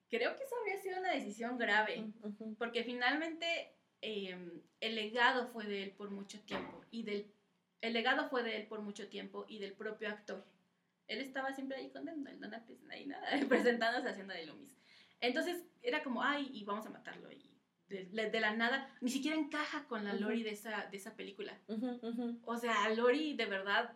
creo que eso habría sido una decisión grave, porque finalmente em, el legado fue de él por mucho tiempo y del el legado fue de él por mucho tiempo y del propio actor. Él estaba siempre ahí con él, no ahí nada, presentándose haciendo de Loomis. Entonces era como, ay, y vamos a matarlo. Y de, la nada, ni siquiera encaja con la Lori de, esa, de esa película. O sea, Lori de verdad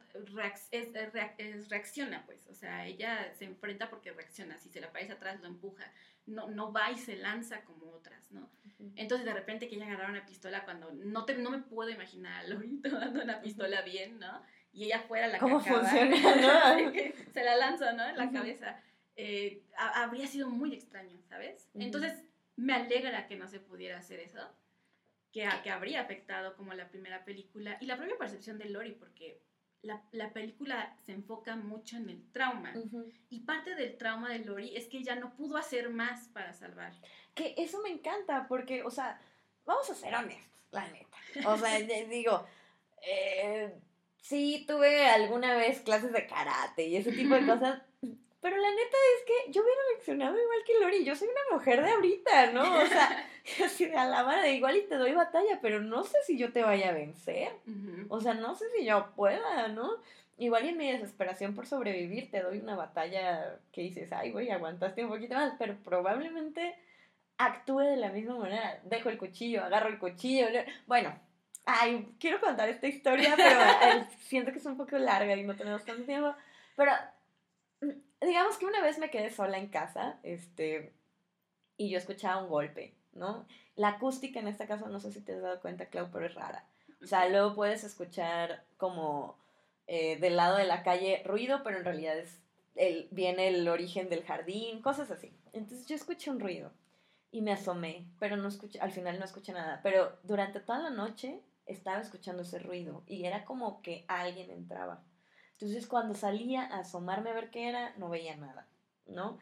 es, reacciona, pues. O sea, ella se enfrenta porque reacciona. Si se la parece atrás, lo empuja. No, no va y se lanza como otras, ¿no? Entonces, de repente que ella agarrara una pistola cuando no, te, no me puedo imaginar a Lori [LAUGHS] tomando una pistola bien, ¿no? Y ella fuera la ¿Cómo [LAUGHS] que funciona, ¿no? se la lanza, ¿no? En la cabeza. Eh, habría sido muy extraño, ¿sabes? Entonces me alegra que no se pudiera hacer eso, que, que habría afectado como la primera película y la propia percepción de Lori, porque la, la película se enfoca mucho en el trauma. Y parte del trauma de Lori es que ella no pudo hacer más para salvar. Que eso me encanta, porque, o sea, vamos a ser honestos, la neta. O sea, [LAUGHS] digo, eh, sí tuve alguna vez clases de karate y ese tipo de [LAUGHS] cosas, Pero la neta es que yo hubiera reaccionado igual que Lori. Yo soy una mujer de ahorita, ¿no? O sea, [LAUGHS] [LAUGHS] así de a la madre, igual y te doy batalla, pero no sé si yo te vaya a vencer. O sea, no sé si yo pueda, ¿no? Igual y en mi desesperación por sobrevivir te doy una batalla que dices, ay, güey, aguantaste un poquito más, pero probablemente actúe de la misma manera. Dejo el cuchillo, agarro el cuchillo. Bueno, ay, quiero contar esta historia, pero eh, [LAUGHS] siento que es un poco larga y no tenemos tanto tiempo. Pero digamos que una vez me quedé sola en casa, este, y yo escuchaba un golpe, ¿no? La acústica en esta casa, no sé si te has dado cuenta, Clau, pero es rara. O sea, luego puedes escuchar como eh, del lado de la calle ruido, pero en realidad es el, viene el origen del jardín, cosas así. Entonces yo escuché un ruido y me asomé, pero no escuché, al final no escuché nada. Pero durante toda la noche estaba escuchando ese ruido y era como que alguien entraba. Entonces cuando salía a asomarme a ver qué era, no veía nada, ¿no?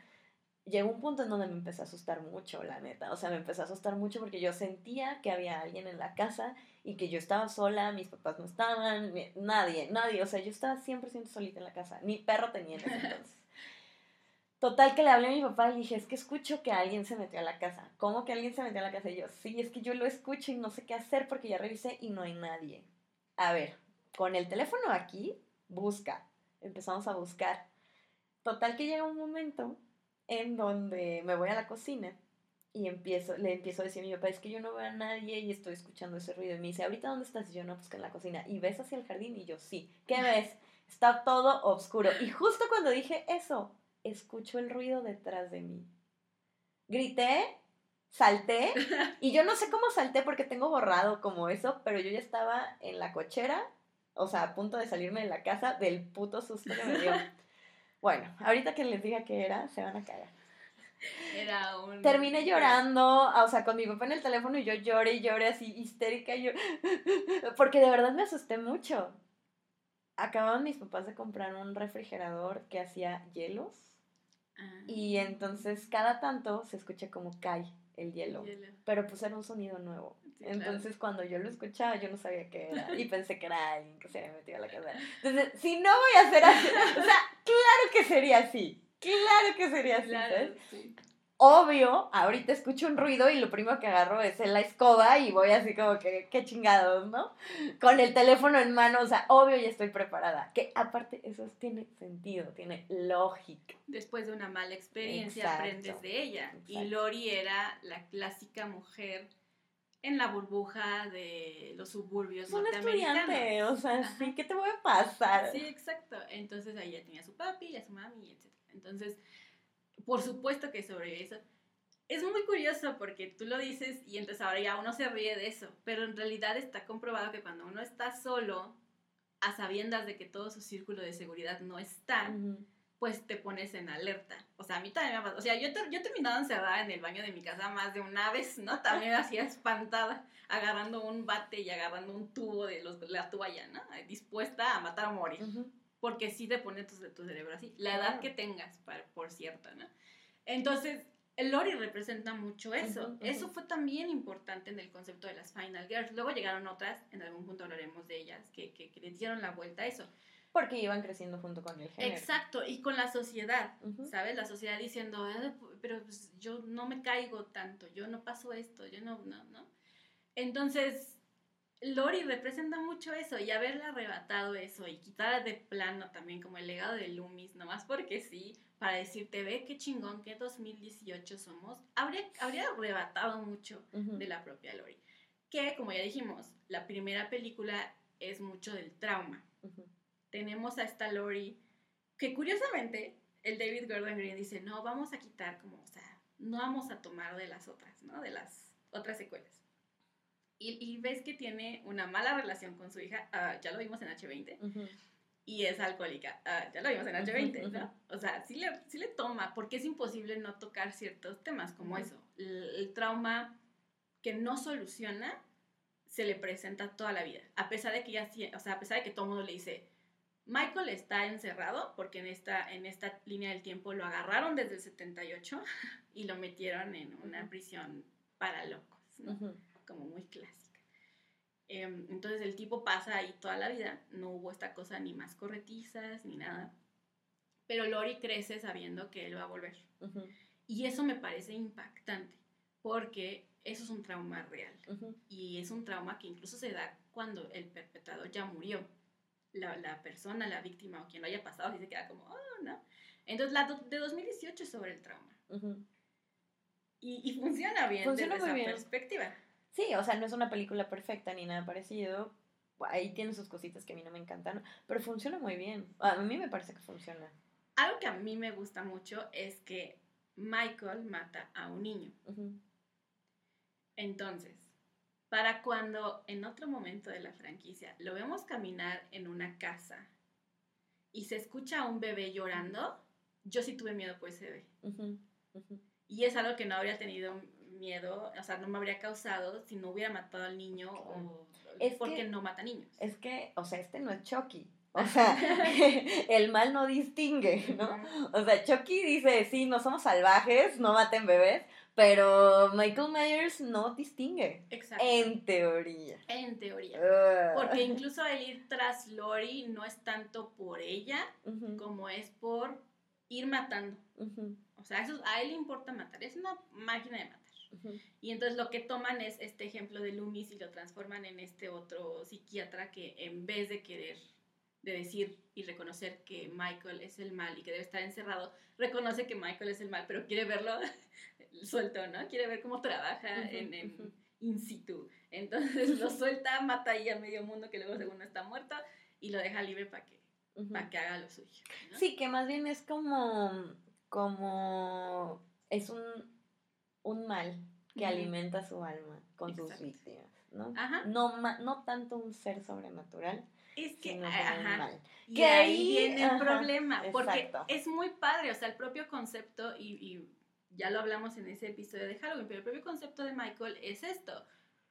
Llegó un punto en donde me empecé a asustar mucho, la neta. O sea, me empecé a asustar mucho porque yo sentía que había alguien en la casa y que yo estaba sola, mis papás no estaban, nadie, nadie. O sea, yo estaba 100% solita en la casa. Ni perro tenía en ese [LAUGHS] entonces. Total que le hablé a mi papá y dije, es que escucho que alguien se metió a la casa. ¿Cómo que alguien se metió a la casa? Y yo, sí, es que yo lo escucho y no sé qué hacer porque ya revisé y no hay nadie. A ver, con el teléfono aquí, busca. Empezamos a buscar. Total que llega un momento en donde me voy a la cocina y empiezo, le empiezo a decir a mi papá, es que yo no veo a nadie y estoy escuchando ese ruido. Y me dice, ¿ahorita dónde estás? Y yo no, pues en la cocina. ¿Y ves hacia el jardín? Y yo, sí. ¿Qué ves? Está todo oscuro. Y justo cuando dije eso, escucho el ruido detrás de mí. Grité, salté, [LAUGHS] y yo no sé cómo salté porque tengo borrado como eso, pero yo ya estaba en la cochera o sea, a punto de salirme de la casa del puto susto que me dio. [LAUGHS] Bueno, ahorita que les diga qué era, se van a caer. Era un... Terminé llorando, o sea, con mi papá en el teléfono y yo lloré y lloré así histérica. Y yo... [LAUGHS] Porque de verdad me asusté mucho. Acababan mis papás de comprar un refrigerador que hacía hielos. Ah. Y entonces cada tanto se escucha como cae el hielo. Pero pues era un sonido nuevo. Entonces, cuando yo lo escuchaba, yo no sabía qué era. Y [LAUGHS] pensé que era alguien que se había metido a la casa. Entonces, si no voy a hacer así, o sea, claro que sería así. Claro que sería así, ¿sabes? Obvio, ahorita escucho un ruido y lo primero que agarro es la escoba y voy así como que, qué chingados, ¿no? Con el teléfono en mano, o sea, obvio ya estoy preparada. Que aparte, eso tiene sentido, tiene lógica. Después de una mala experiencia aprendes de ella. Y Lori era la clásica mujer en la burbuja de los suburbios Un estudiante, o sea, sí, ¿qué te voy a pasar? Sí, exacto. Entonces ahí ya tenía a su papi, y a su mami, etc. Entonces, por supuesto que sobrevive eso. Es muy curioso porque tú lo dices y entonces ahora ya uno se ríe de eso, pero en realidad está comprobado que cuando uno está solo, a sabiendas de que todo su círculo de seguridad no está, pues te pones en alerta. O sea, a mí también me ha pasado. O sea, yo, yo he terminado encerrada en el baño de mi casa más de una vez, ¿no? También hacía espantada, agarrando un bate y agarrando un tubo de los, la toalla, ¿no? Dispuesta a matar o morir. Porque sí te pone tu, tu cerebro así. La edad que tengas, por cierto, ¿no? Entonces, el Lori representa mucho eso. Eso fue también importante en el concepto de las Final Girls. Luego llegaron otras, en algún punto hablaremos de ellas, que, que, que le dieron la vuelta a eso. Porque iban creciendo junto con el género. Exacto, y con la sociedad, ¿sabes? La sociedad diciendo, pero pues, yo no me caigo tanto, yo no paso esto, yo no, no, ¿no? Entonces, Lori representa mucho eso y haberle arrebatado eso y quitarla de plano también como el legado de Loomis, nomás porque sí, para decirte, ve qué chingón que 2018 somos, habría, habría arrebatado mucho de la propia Lori. Que, como ya dijimos, la primera película es mucho del trauma tenemos a esta Lori, que curiosamente el David Gordon Green dice, no, vamos a quitar como, o sea, no vamos a tomar de las otras, ¿no? De las otras secuelas. Y, ves que tiene una mala relación con su hija, ah, ya lo vimos en H20, y es alcohólica, ah, ya lo vimos en H20, ¿no? O sea, sí le, sí le toma, porque es imposible no tocar ciertos temas como eso. El, trauma que no soluciona se le presenta toda la vida, a pesar de que ya, o sea, a pesar de que todo el mundo le dice, Michael está encerrado porque en esta, en esta línea del tiempo lo agarraron desde el 78 [LAUGHS] y lo metieron en una prisión para locos, como muy clásica. Em, entonces el tipo pasa ahí toda la vida, no hubo esta cosa ni más corretizas ni nada. pero Lori crece sabiendo que él va a volver. Y eso me parece impactante, porque eso es un trauma real. Y es un trauma que incluso se da cuando el perpetrador ya murió. La, la persona, la víctima o quien lo haya pasado, así se queda como, oh, ¿no? Entonces, la do- de 2018 es sobre el trauma. Y, y funciona bien Funciona desde muy esa bien. perspectiva. Sí, o sea, no es una película perfecta ni nada parecido. Ahí tiene sus cositas que a mí no me encantan, pero funciona muy bien. A mí me parece que funciona. Algo que a mí me gusta mucho es que Michael mata a un niño. Entonces, para cuando en otro momento de la franquicia lo vemos caminar en una casa y se escucha a un bebé llorando, yo sí tuve miedo por ese bebé. ujú. Y es algo que no habría tenido miedo, o sea, no me habría causado si no hubiera matado al niño o Es porque que- no mata niños. Es que, o sea, este no es Chucky. O sea, [LAUGHS] [LAUGHS] el mal no distingue, ¿no? O sea, Chucky dice, sí, no somos salvajes, no maten bebés, pero Michael Myers no distingue. Exacto. En teoría. En teoría. Ugh. Porque incluso el ir tras Lori no es tanto por ella como es por ir matando. O sea, eso, a él le importa matar. Es una máquina de matar. Y entonces lo que toman es este ejemplo de Loomis y lo transforman en este otro psiquiatra que en vez de querer, de decir y reconocer que Michael es el mal y que debe estar encerrado, reconoce que Michael es el mal, pero quiere verlo suelto, ¿no? Quiere ver cómo trabaja en, en in situ. Entonces lo suelta, mata ahí a medio mundo que luego según está muerto y lo deja libre para que, para que haga lo suyo. ¿no? Sí, que más bien es como, como, es un, un mal que alimenta su alma con sus víctimas, ¿no? Ajá. No, ma- no tanto un ser sobrenatural, Es que, un ajá. mal. Y Que ahí ahí, viene el problema, porque exacto. es muy padre, o sea, el propio concepto, y, y ya lo hablamos en ese episodio de Halloween, pero el propio concepto de Michael es esto,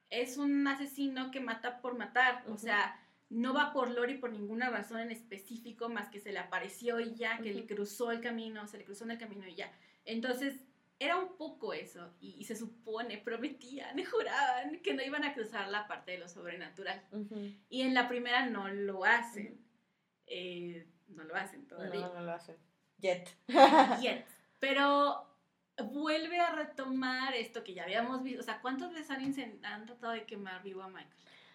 es un asesino que mata por matar, o Ujú. sea, no va por Lori por ninguna razón en específico, más que se le apareció y ya, que le Ujú. cruzó el camino, se le cruzó en el camino y ya. Entonces, era un poco eso, y, y se supone, prometían, [LAUGHS] juraban que no iban a cruzar la parte de lo sobrenatural. Ujú. Y en la primera no lo hacen. Eh, no lo hacen todavía. No, no lo hacen. Yet. Yet. Pero vuelve a retomar esto que ya habíamos visto. O sea, ¿cuántas veces han, han tratado de quemar vivo a Michael?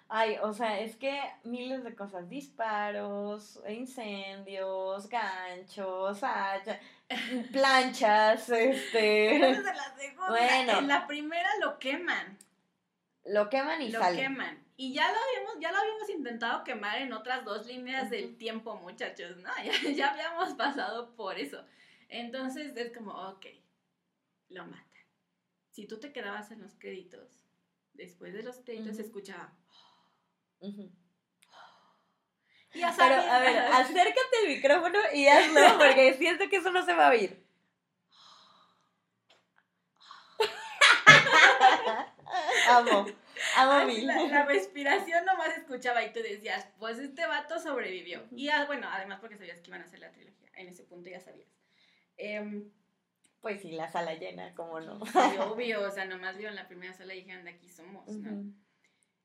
Ay, o sea, es que miles de cosas, disparos, incendios, ganchos, [LAUGHS] planchas, este, Pero desde la segunda, Bueno. En la primera lo queman. lo queman y lo queman. Y ya lo habíamos, ya lo habíamos intentado quemar en otras dos líneas del tiempo, muchachos, ¿no? [LAUGHS] Ya, ya habíamos pasado por eso. Entonces es como, ok, lo mata. Si tú te quedabas en los créditos, después de los créditos se escuchaba. Ujú. Y ya Pero, a ver, acércate al micrófono y hazlo, [LAUGHS] porque siento que eso no se va a oír. [LAUGHS] amo, amo mil. La, la respiración nomás escuchaba y tú decías, pues este vato sobrevivió. Y ah, bueno, además porque sabías que iban a hacer la trilogía. En ese punto ya sabías. Em, Pues sí, la sala llena, cómo no. Sí, [LAUGHS] obvio, o sea, nomás vieron la primera sala y dijeron, de aquí somos, ¿no? Ujú.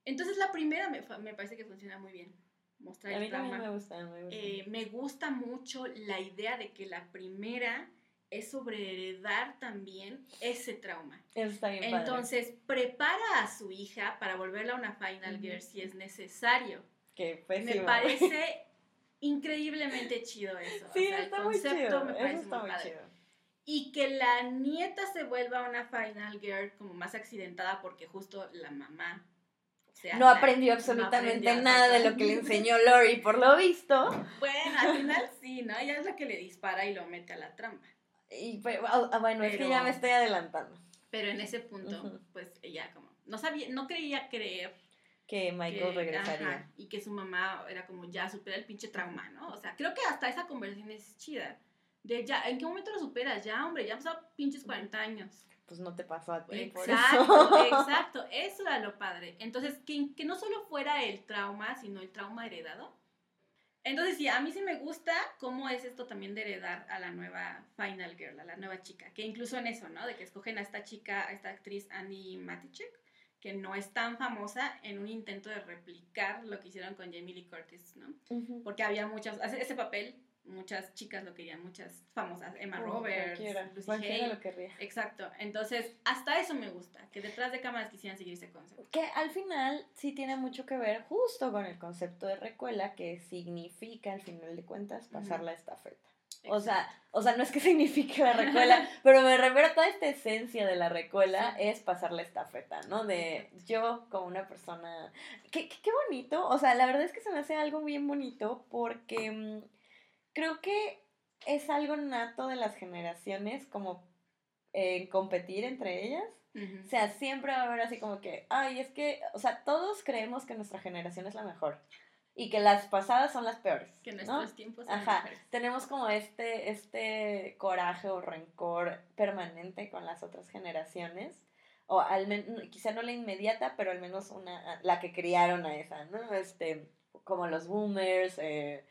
Entonces la primera me, me parece que funciona muy bien, mostrar A el mí también trauma. me gusta, me gusta. Eh, me gusta mucho la idea de que la primera es sobre heredar también ese trauma. Eso está bien padre. Entonces, prepara a su hija para volverla una Final Ujú. Girl si es necesario. Me pésimo. parece increíblemente chido eso. o Sí, sea, el está muy concepto chido. me Eso parece está muy muy padre. chido. Y que la nieta se vuelva una Final Girl como más accidentada porque justo la mamá. o sea, No la- aprendió no absolutamente aprendió nada de lo que le enseñó Lori, por lo visto. Bueno, al final sí, ¿no? Ella es la que le dispara y lo mete a la trampa. Y pues, ah, bueno, es que ya me estoy adelantando. Pero en ese punto, pues ella como, no sabía, no creía creer Que Michael que- regresaría. ajá, y que su mamá era como ya supera el pinche trauma, ¿no? O sea, creo que hasta esa conversación es chida. De ya, ¿en qué momento lo superas? Ya, hombre, ya han pasado pinches 40 años. Pues no te pasó a ti, por Exacto, eso. [LAUGHS] exacto. Eso era lo padre. Entonces, que, que no solo fuera el trauma, sino el trauma heredado. Entonces, sí, a mí sí me gusta cómo es esto también de heredar a la nueva Final Girl, a la nueva chica. Que incluso en eso, ¿no? De que escogen a esta chica, a esta actriz Annie Matichek, que no es tan famosa en un intento de replicar lo que hicieron con Jamie Lee Curtis, ¿no? Porque había muchas, ese papel muchas chicas lo querían, muchas famosas, Emma Roberts, cualquiera, Lucy cualquiera Hale. lo querría. Exacto, entonces hasta eso me gusta, que detrás de cámaras quisieran seguir ese concepto. Que al final sí tiene mucho que ver justo con el concepto de recuela, que significa al final de cuentas pasar la estafeta. O sea, o sea, no es que [LAUGHS] signifique la recuela, [LAUGHS] pero me refiero a toda esta esencia de la recuela Sí. es pasar la estafeta, ¿no? De yo como una persona... Qué, qué, qué bonito, o sea, la verdad es que se me hace algo bien bonito porque mm, creo que es algo nato de las generaciones como eh, competir entre ellas. O sea, siempre va a haber así como que, ay, es que, o sea, todos creemos que nuestra generación es la mejor y que las pasadas son las peores. que ¿no? nuestros tiempos son Ajá, mejores. tenemos como este, este coraje o rencor permanente con las otras generaciones, o al menos, quizá no la inmediata, pero al menos una, la que criaron a esa, ¿no? Este, como los boomers, eh,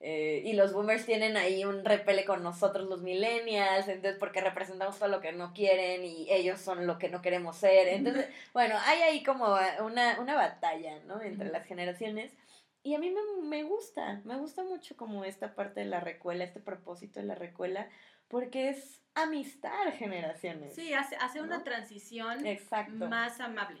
eh, y los boomers tienen ahí un repele con nosotros los millennials, entonces porque representamos todo lo que no quieren y ellos son lo que no queremos ser. Entonces, bueno, hay ahí como una, una batalla, ¿no? Entre las generaciones. Y a mí me, me gusta, me gusta mucho como esta parte de la recuela, este propósito de la recuela, porque es amistar generaciones. Sí, hace, hace una ¿No? transición Exacto. más amable.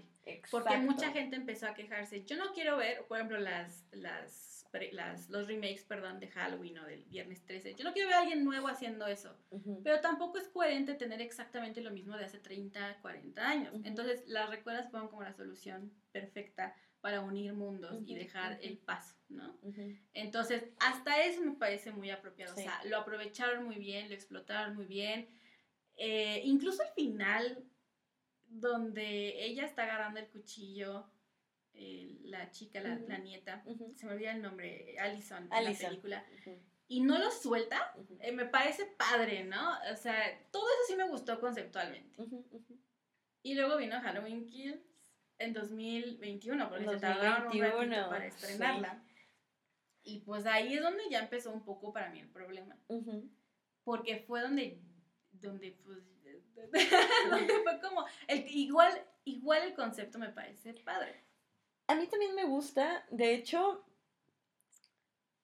Porque exacto. mucha gente empezó a quejarse. Yo no quiero ver, por ejemplo, las, las, las, los remakes, perdón, de Halloween o del Viernes 13. Yo no quiero ver a alguien nuevo haciendo eso. Ujú. Pero tampoco es coherente tener exactamente lo mismo de hace 30, 40 años. Ujú. Entonces, las recuerdas fueron como la solución perfecta para unir mundos y Ujú, dejar ujú. el paso, ¿no? Entonces, hasta eso me parece muy apropiado. Sí. O sea, lo aprovecharon muy bien, lo explotaron muy bien. Eh, incluso al final, donde ella está agarrando el cuchillo, eh, la chica, la, Ujú. la nieta, Ujú. se me olvida el nombre, Allison, en la Allison. película, Ujú. y no lo suelta, eh, me parece padre, ¿no? O sea, todo eso sí me gustó conceptualmente. Y luego vino Halloween Kills en 2021, porque se tardaron un 2021, ratito para estrenarla. Y pues ahí es donde ya empezó un poco para mí el problema. Porque fue donde, donde pues, [LAUGHS] donde fue como, el, igual, igual el concepto me parece padre. A mí también me gusta, de hecho,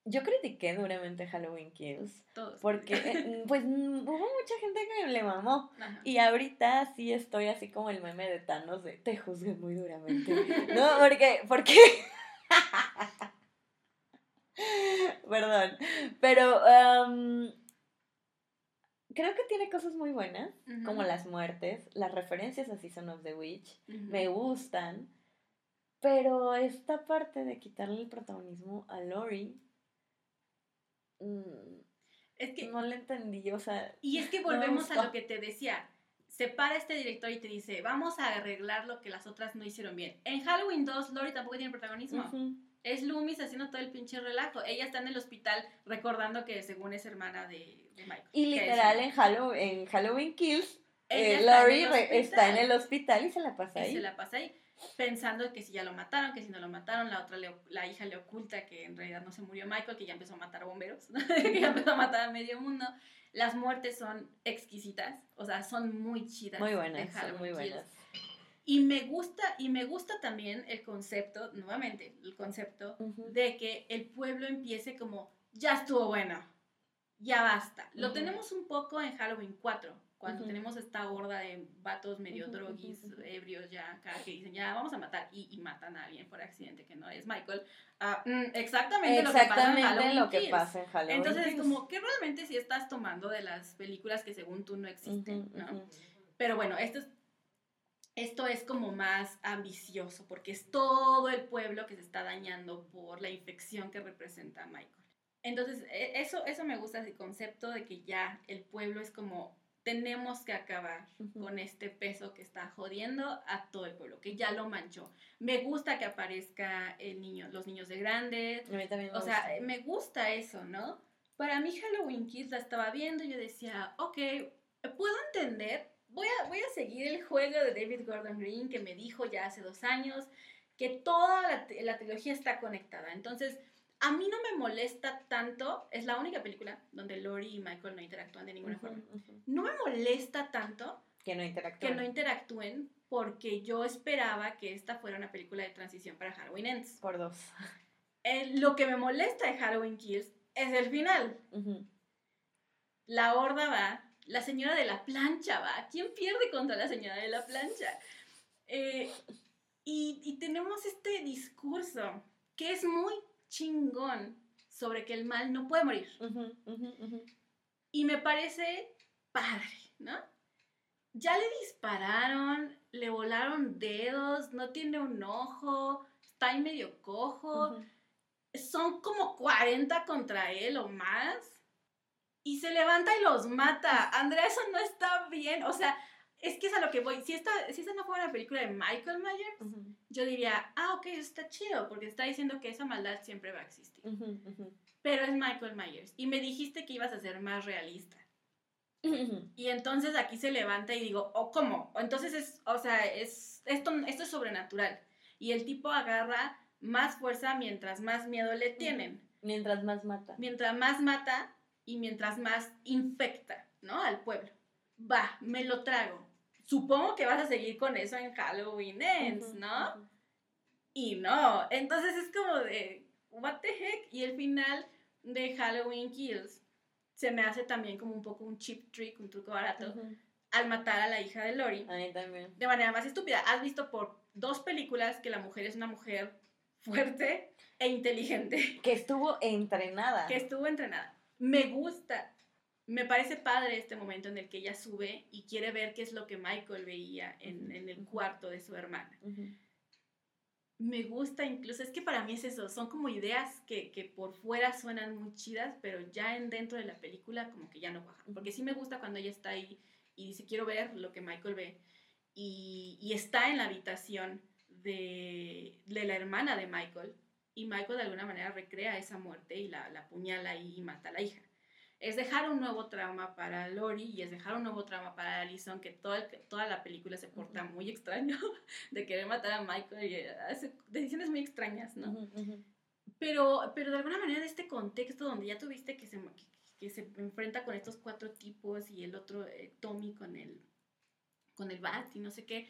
yo critiqué duramente Halloween Kills, Todos. porque eh, pues mm, hubo mucha gente que le mamó. Ajá. Y ahorita sí estoy así como el meme de Thanos de te juzgué muy duramente. No, porque, porque. [LAUGHS] Perdón. Pero creo que tiene cosas muy buenas, como las muertes, las referencias a Season of the Witch. Me gustan. Pero esta parte de quitarle el protagonismo a Lori. mm, Es que, no le entendí, o sea. y es que volvemos a lo que te decía. Se para este director y te dice, vamos a arreglar lo que las otras no hicieron bien. En Halloween 2, Lori tampoco tiene protagonismo. Es Loomis haciendo todo el pinche relajo. Ella está en el hospital recordando que según es hermana de, de Michael. Y literal en Halloween, en Halloween Kills, eh, está en Lori está en el hospital y se la pasa y ahí. se la pasa ahí pensando que si ya lo mataron, que si no lo mataron, la otra le- la hija le oculta que en realidad no se murió Michael, que ya empezó a matar bomberos, [LAUGHS] que ya empezó a matar a medio mundo. Las muertes son exquisitas, o sea, son muy chidas. Muy buenas, son muy buenas. Y me gusta, y me gusta también el concepto, nuevamente, el concepto Ujú. de que el pueblo empiece como, ya estuvo bueno, ya basta. Lo Ujú. tenemos un poco en Halloween 4, cuando tenemos esta horda de vatos medio Ujú, droguis, ebrios ya, acá, que dicen, ya vamos a matar, y, y matan a alguien por accidente que no es Michael. Ah, mm, exactamente, lo que pasa en Exactamente Halloween lo que Kills. pasa en Halloween. Entonces es como que realmente si estás tomando de las películas que según tú no existen, ¿no? Pero bueno, esto es, esto es como más ambicioso, porque es todo el pueblo que se está dañando por la infección que representa Michael. Entonces, e- eso, eso me gusta, ese concepto de que ya el pueblo es como, tenemos que acabar con este peso que está jodiendo a todo el pueblo, que ya lo manchó. Me gusta que aparezca el niño, los niños de grandes, A mí también me o sea, gusta. me gusta eso, ¿no? Para mí Halloween Kills la estaba viendo y yo decía, ok, puedo entender, voy a, voy a seguir el juego de David Gordon Green que me dijo ya hace dos años que toda la trilogía está conectada. Entonces, a mí no me molesta tanto, es la única película donde Lori y Michael no interactúan de ninguna Ujú, forma. No me molesta tanto Que no interactúan. que no interactúen porque yo esperaba que esta fuera una película de transición para Halloween Ends. Por dos. Eh, lo que me molesta de Halloween Kills es el final. La horda va, la señora de la plancha va. ¿Quién pierde contra la señora de la plancha? Eh, y, tenemos este discurso que es muy chingón sobre que el mal no puede morir. Y me parece padre, ¿no? Ya le dispararon, le volaron dedos, no tiene un ojo, está ahí medio cojo. Son como 40 contra él o más. Y se levanta y los mata. Andrea, eso no está bien. O sea, es que es a lo que voy. Si esta, si esta no fuera una película de Michael Myers, yo diría, ah, ok, está chido, porque está diciendo que esa maldad siempre va a existir. Pero es Michael Myers. Y me dijiste que ibas a ser más realista. Y entonces aquí se levanta y digo, oh, ¿cómo? Entonces es, o sea, es, esto, esto es sobrenatural. Y el tipo agarra más fuerza mientras más miedo le tienen. Mientras más mata. Mientras más mata y mientras más infecta, ¿no? Al pueblo. Va, me lo trago. Supongo que vas a seguir con eso en Halloween Ends, ¿no? Y no. Entonces es como de, what the heck? Y el final de Halloween Kills se me hace también como un poco un cheap trick, un truco barato, al matar a la hija de Lori. A mí también. De manera más estúpida. Has visto por dos películas que la mujer es una mujer fuerte e inteligente. Que estuvo entrenada. Que estuvo entrenada. Me gusta. Me parece padre este momento en el que ella sube y quiere ver qué es lo que Michael veía en, en el cuarto de su hermana me gusta incluso, es que para mí es eso, son como ideas que, que, por fuera suenan muy chidas, pero ya en dentro de la película como que ya no bajan. Porque sí me gusta cuando ella está ahí y dice, quiero ver lo que Michael ve. Y, y está en la habitación de, de, la hermana de Michael. Y Michael de alguna manera recrea esa muerte y la, la apuñala y mata a la hija es dejar un nuevo trauma para Lori y es dejar un nuevo trauma para Allison, que toda, toda la película se porta muy extraño, [LAUGHS] de querer matar a Michael y hace decisiones muy extrañas, ¿no? Pero, pero de alguna manera de este contexto donde ya tuviste que se, que, se enfrenta con estos cuatro tipos y el otro, eh, Tommy con el, con el bat y no sé qué,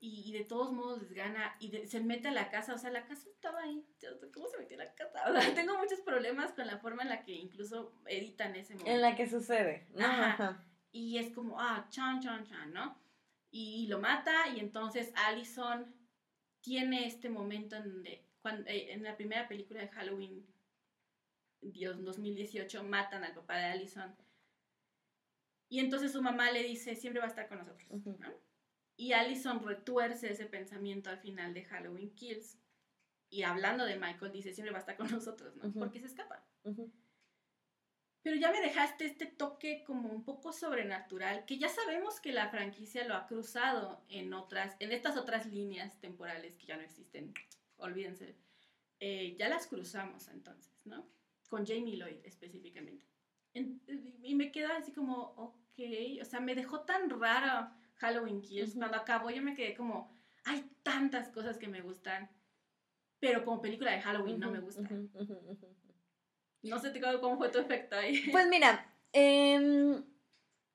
y, de todos modos les gana y se mete a la casa, o sea, la casa estaba ahí, ¿cómo se metió a la casa? O sea, [LAUGHS] tengo muchos problemas con la forma en la que incluso editan ese momento. En la que sucede. Ajá. Y es como, ah, chan, chan, chan, ¿no? Y, lo mata y entonces Allison tiene este momento en donde, cuando, eh, en la primera película de Halloween, Dios, 2018, matan al papá de Allison. Y entonces su mamá le dice, siempre va a estar con nosotros, ¿no? Y Allison retuerce ese pensamiento al final de Halloween Kills. Y hablando de Michael, dice, siempre va a estar con [LAUGHS] nosotros, ¿no? Porque se escapa. Pero ya me dejaste este toque como un poco sobrenatural, que ya sabemos que la franquicia lo ha cruzado en otras, en estas otras líneas temporales que ya no existen, olvídense. Eh, ya las cruzamos entonces, ¿no? Con Jamie Lloyd específicamente. y me queda así como, ok, o sea, me dejó tan raro Halloween Kills. Cuando acabó yo me quedé como, hay tantas cosas que me gustan, pero como película de Halloween no me gusta. No sé cómo fue tu efecto ahí. [LAUGHS] Pues mira, em,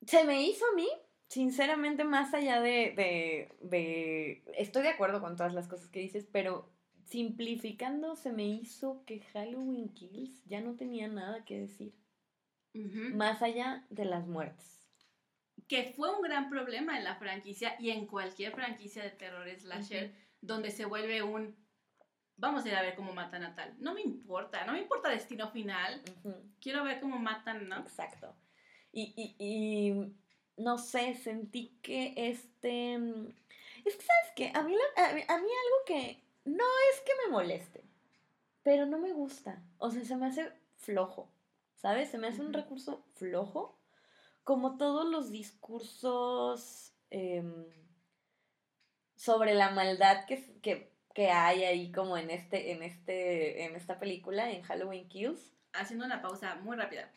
se me hizo a mí, sinceramente, más allá de, de, de, Estoy de acuerdo con todas las cosas que dices, pero simplificando, se me hizo que Halloween Kills ya no tenía nada que decir. Más allá de las muertes que fue un gran problema en la franquicia y en cualquier franquicia de terror slasher, donde se vuelve un, vamos a ir a ver cómo matan a tal. No me importa, no me importa destino final, quiero ver cómo matan, ¿no? Exacto. Y, y, no sé, sentí que este... Es que, ¿sabes qué? A mí, a, mí algo que no es que me moleste, pero no me gusta. O sea, se me hace flojo, ¿sabes? Se me hace un recurso flojo como todos los discursos em, sobre la maldad que, hay ahí como en este, en este, en esta película, en Halloween Kills. Haciendo una pausa muy rápida.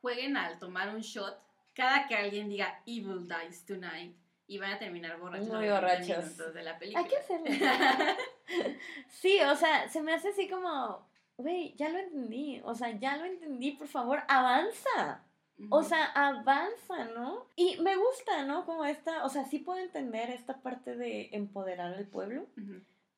Jueguen al tomar un shot cada que alguien diga Evil Dies Tonight y van a terminar borrachos. Muy borrachos. de la película. Hay que hacerlo. [LAUGHS] sí, o sea, se me hace así como, güey, ya lo entendí. O sea, ya lo entendí, por favor, avanza. O sea, avanza, ¿no? Y me gusta, ¿no? Como esta, o sea, sí puedo entender esta parte de empoderar al pueblo,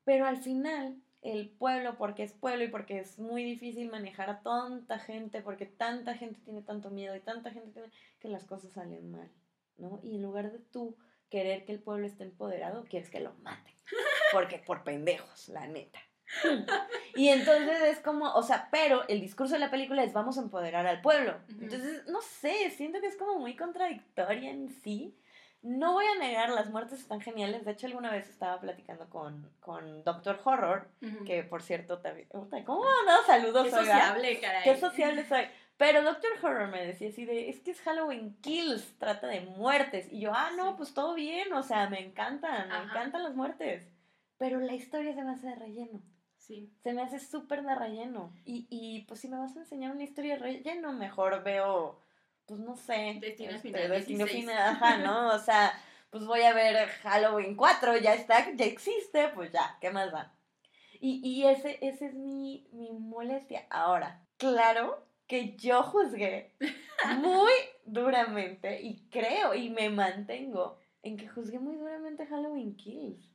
pero al final el pueblo porque es pueblo y porque es muy difícil manejar a tanta gente, porque tanta gente tiene tanto miedo y tanta gente tiene que las cosas salen mal, ¿no? Y en lugar de tú querer que el pueblo esté empoderado, quieres que lo maten. [LAUGHS] Porque por pendejos, la neta. Y entonces es como, o sea, pero el discurso de la película es vamos a empoderar al pueblo. Entonces, no sé, siento que es como muy contradictoria en sí. No voy a negar, las muertes están geniales. De hecho, alguna vez estaba platicando con, con Doctor Horror, que por cierto también. ¿Cómo no? Saludos, Qué sociable, caray. Qué sociable soy. Pero Doctor Horror me decía así de, es que es Halloween Kills, trata de muertes. Y yo, ah, no, pues todo bien, o sea, me encantan, me encantan las muertes. Pero la historia se me hace de relleno. Sí. Se me hace súper de relleno. Y, y pues si me vas a enseñar una historia de relleno, mejor veo, pues no sé. Destino este, final. Destino 16. final, ajá, ¿no? O sea, pues voy a ver Halloween 4, ya está, ya existe, pues ya, ¿qué más va? Y, y ese, ese es mi, mi molestia. Ahora, claro que yo juzgué [LAUGHS] muy duramente y creo y me mantengo en que juzgué muy duramente Halloween Kills.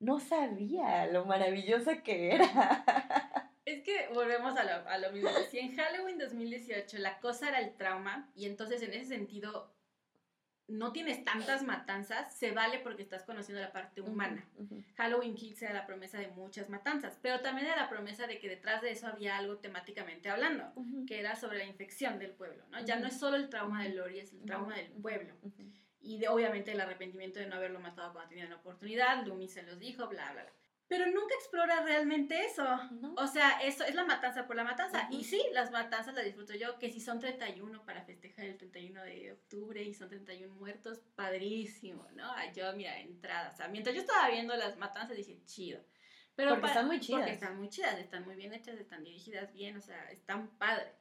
No sabía lo maravillosa que era. [LAUGHS] Es que volvemos a lo, a lo mismo. Si en Halloween 2018 la cosa era el trauma, y entonces en ese sentido no tienes tantas matanzas, se vale porque estás conociendo la parte humana. Halloween Kills era la promesa de muchas matanzas, pero también era la promesa de que detrás de eso había algo temáticamente hablando, que era sobre la infección del pueblo, ¿no? Ya no es solo el trauma de Lori, es el trauma del pueblo. Y de, obviamente el arrepentimiento de no haberlo matado cuando tenía la oportunidad, Lumi se los dijo, bla, bla, bla. Pero nunca explora realmente eso. ¿No? O sea, eso es la matanza por la matanza. Ujú. Y sí, las matanzas las disfruto yo, que si son 31 para festejar el 31 de octubre y son 31 muertos, padrísimo, ¿no? Yo, mira, entrada. O sea, mientras yo estaba viendo las matanzas dije, chido. Pero Porque pa- están muy chidas. Porque están muy chidas, están muy bien hechas, están dirigidas bien, o sea, están padre.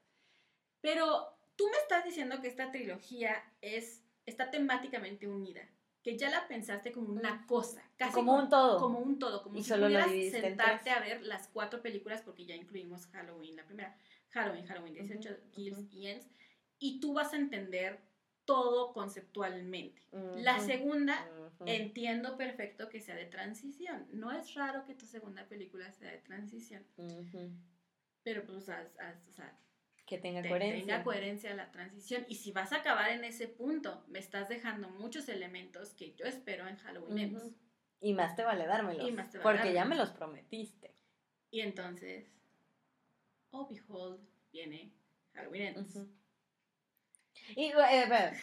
Pero tú me estás diciendo que esta trilogía es, está temáticamente unida, que ya la pensaste como una cosa, casi Como un todo. como un todo, como Y si solo pudieras sentarte a ver las cuatro películas, porque ya incluimos Halloween, la primera, Halloween, Halloween 18, Ujú, Kills ujú. y Ends, y tú vas a entender todo conceptualmente. La Ujú, segunda, ujú. entiendo perfecto que sea de transición. No es raro que tu segunda película sea de transición, pero pues o sea, Que tenga te- coherencia. tenga coherencia la transición. Y si vas a acabar en ese punto, me estás dejando muchos elementos que yo espero en Halloween Ends. Ujú. Y más te vale dármelos. Y más te vale porque ya me los prometiste. Y entonces, oh behold, viene Halloween Ends. Y, eh, espera.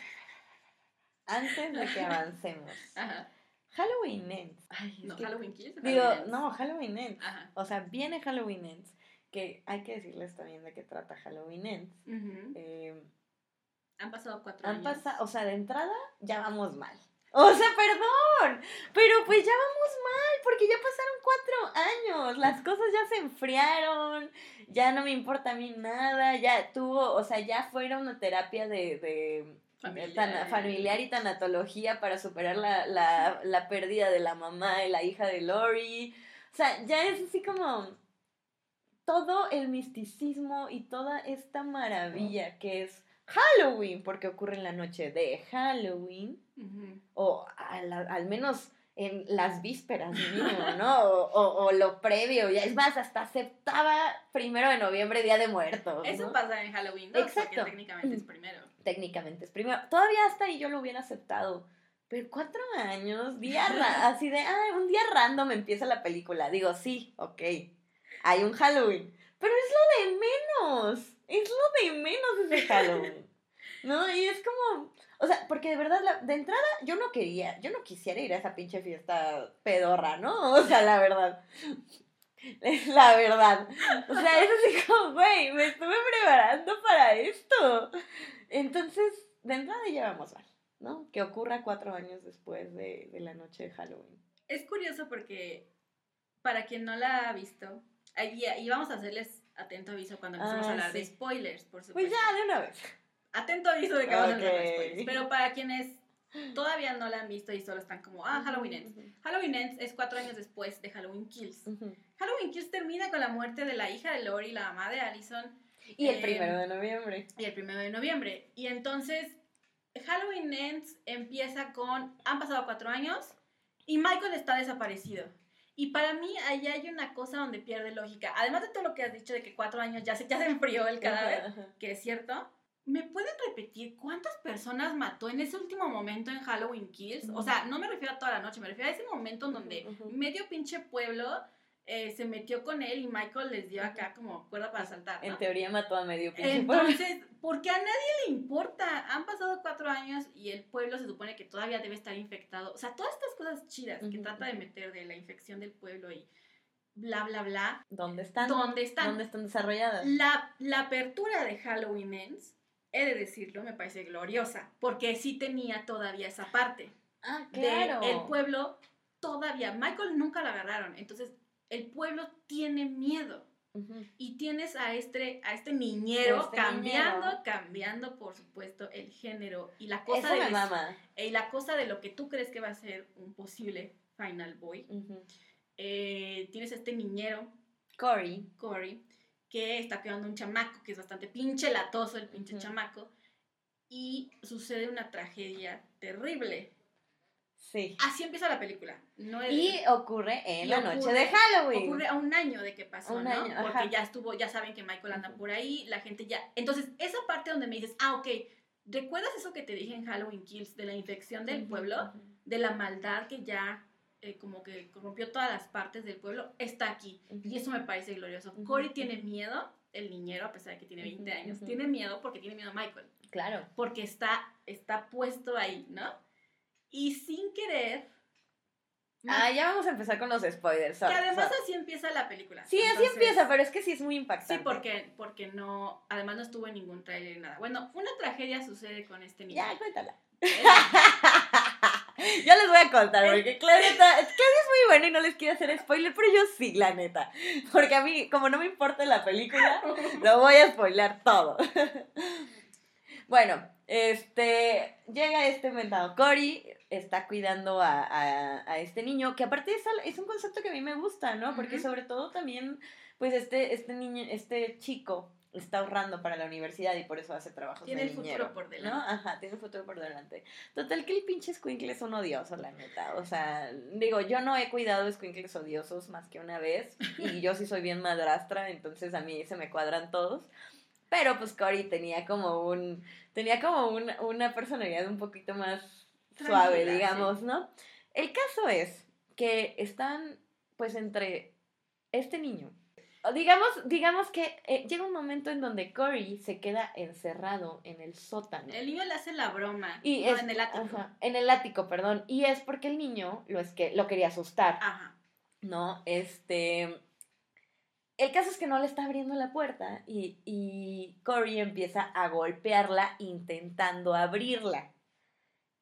antes de que [LAUGHS] avancemos, Ajá. Halloween Ends. Ay, No, que- Halloween Kills. Digo, Halloween no, Halloween Ends. Ajá. O sea, viene Halloween Ends. Que hay que decirles también de qué trata Halloween Ends. Eh, Han pasado cuatro han años. pasado, o sea, de entrada ya vamos mal. O sea, perdón, pero pues ya vamos mal, porque ya pasaron cuatro años, las cosas ya se enfriaron, ya no me importa a mí nada, ya tuvo, o sea, ya fuera una terapia de, de Familiar. familiar y tanatología para superar la, la, la pérdida de la mamá y la hija de Lori. O sea, ya es así como todo el misticismo y toda esta maravilla que es Halloween, porque ocurre en la noche de Halloween, Ujú. o al, al menos en las vísperas mínimo, ¿no? O, o- o lo previo, ya es más, hasta aceptaba primero de noviembre, Día de Muertos. Eso pasa en Halloween 2, Exacto. porque técnicamente es primero. técnicamente es primero. Todavía hasta ahí yo lo hubiera aceptado. Pero cuatro años, día [LAUGHS] así de, ah, un día random empieza la película. Digo, sí, ok, hay un Halloween. Pero es lo de menos, es lo de menos ese Halloween. ¿No? Y es como, o sea, porque de verdad, la- de entrada yo no quería, yo no quisiera ir a esa pinche fiesta pedorra, ¿no? [LAUGHS] O sea, la verdad. Es la verdad. O sea, es así como, güey, me estuve preparando para esto. Entonces, de entrada ya vamos mal, ¿no? Que ocurra cuatro años después de, de la noche de Halloween. Es curioso porque, para quien no la ha visto, ahí, y vamos a hacerles atento aviso cuando empecemos Ah, a hablar de sí. spoilers, por supuesto. Pues ya, de una vez. Atento aviso de que vamos a hablar de spoilers. Pero para quienes todavía no la han visto y solo están como, ah, Halloween Ends. Halloween Ends es cuatro años después de Halloween Kills. Ujú. Halloween Kills termina con la muerte de la hija de Lori, la mamá de Allison, Y el Eh, primero de noviembre. y el primero de noviembre. Y entonces, Halloween Ends empieza con, han pasado cuatro años y Michael está desaparecido. Y para mí ahí hay una cosa donde pierde lógica. Además de todo lo que has dicho de que cuatro años ya se, ya se enfrió el cadáver, que es cierto. ¿Me pueden repetir cuántas personas mató en ese último momento en Halloween Kills? O sea, no me refiero a toda la noche, me refiero a ese momento en donde medio pinche pueblo eh, se metió con él y Michael les dio acá como cuerda para saltar. En teoría mató a medio pinche Entonces, [LAUGHS] porque a nadie le importa. Han pasado cuatro años y el pueblo se supone que todavía debe estar infectado. O sea, todas estas cosas chidas que trata de meter de la infección del pueblo y bla, bla, bla. ¿Dónde están? ¿Dónde están? ¿Dónde están desarrolladas? La, la apertura de Halloween Ends he de decirlo, me parece gloriosa, porque sí tenía todavía esa parte. Ah, claro. el pueblo todavía, Michael nunca lo agarraron, entonces el pueblo tiene miedo. Y tienes a este, a este niñero este cambiando, cambiando, por supuesto, el género y la cosa de y la cosa de lo que tú crees que va a ser un posible Final Boy. Eh, tienes a este niñero, Cory, Cory, que está cuidando un chamaco, que es bastante pinche latoso el pinche chamaco, y sucede una tragedia terrible. Sí. Así empieza la película. y ocurre en la noche de Halloween. Ocurre a un año de que pasó, ¿no? Porque ya estuvo, ya saben que Michael anda por ahí, la gente ya... Entonces, esa parte donde me dices, ah, ok, ¿recuerdas eso que te dije en Halloween Kills de la infección del pueblo? De la maldad que ya eh, como que corrompió todas las partes del pueblo, está aquí. Y eso me parece glorioso. Cory tiene miedo, el niñero, a pesar de que tiene 20 años, tiene miedo porque tiene miedo a Michael. Claro. Porque está, está puesto ahí, ¿no? Y sin querer... Ah, ya vamos a empezar con los spoilers. que además así empieza la película. Sí, así empieza, pero es que sí es muy impactante. Sí, porque, porque no, además no estuvo en ningún trailer ni nada. Bueno, una tragedia sucede con este niño. Ya, cuéntala. [LAUGHS] yo les voy a contar, porque Claudia, Claudia es muy buena y no les quiero hacer spoiler, pero yo sí, la neta. Porque a mí, como no me importa la película, [LAUGHS] lo voy a spoiler todo. [LAUGHS] Bueno, este, llega este mentado Cory, está cuidando a, a, este niño, que aparte es, es, un concepto que a mí me gusta, ¿no? Porque sobre todo también, pues este, este niño, este chico está ahorrando para la universidad y por eso hace trabajos tiene el futuro por delante. ¿no? Ajá, tiene el futuro por delante. Total que el pinche squinkle es un odioso, la neta. O sea, digo, yo no he cuidado squinkles odiosos más que una vez y yo sí soy bien madrastra, entonces a mí se me cuadran todos. Pero pues Cory tenía como un tenía como una personalidad un poquito más suave, digamos, ¿no? El caso es que están pues entre este niño digamos, digamos que eh, llega un momento en donde Cory se queda encerrado en el sótano. El niño le hace la broma. Y en el ático. en el ático, perdón. Y es porque el niño lo, es que, lo quería asustar. Ajá. ¿No? Este. El caso es que no le está abriendo la puerta y, y Cory empieza a golpearla intentando abrirla.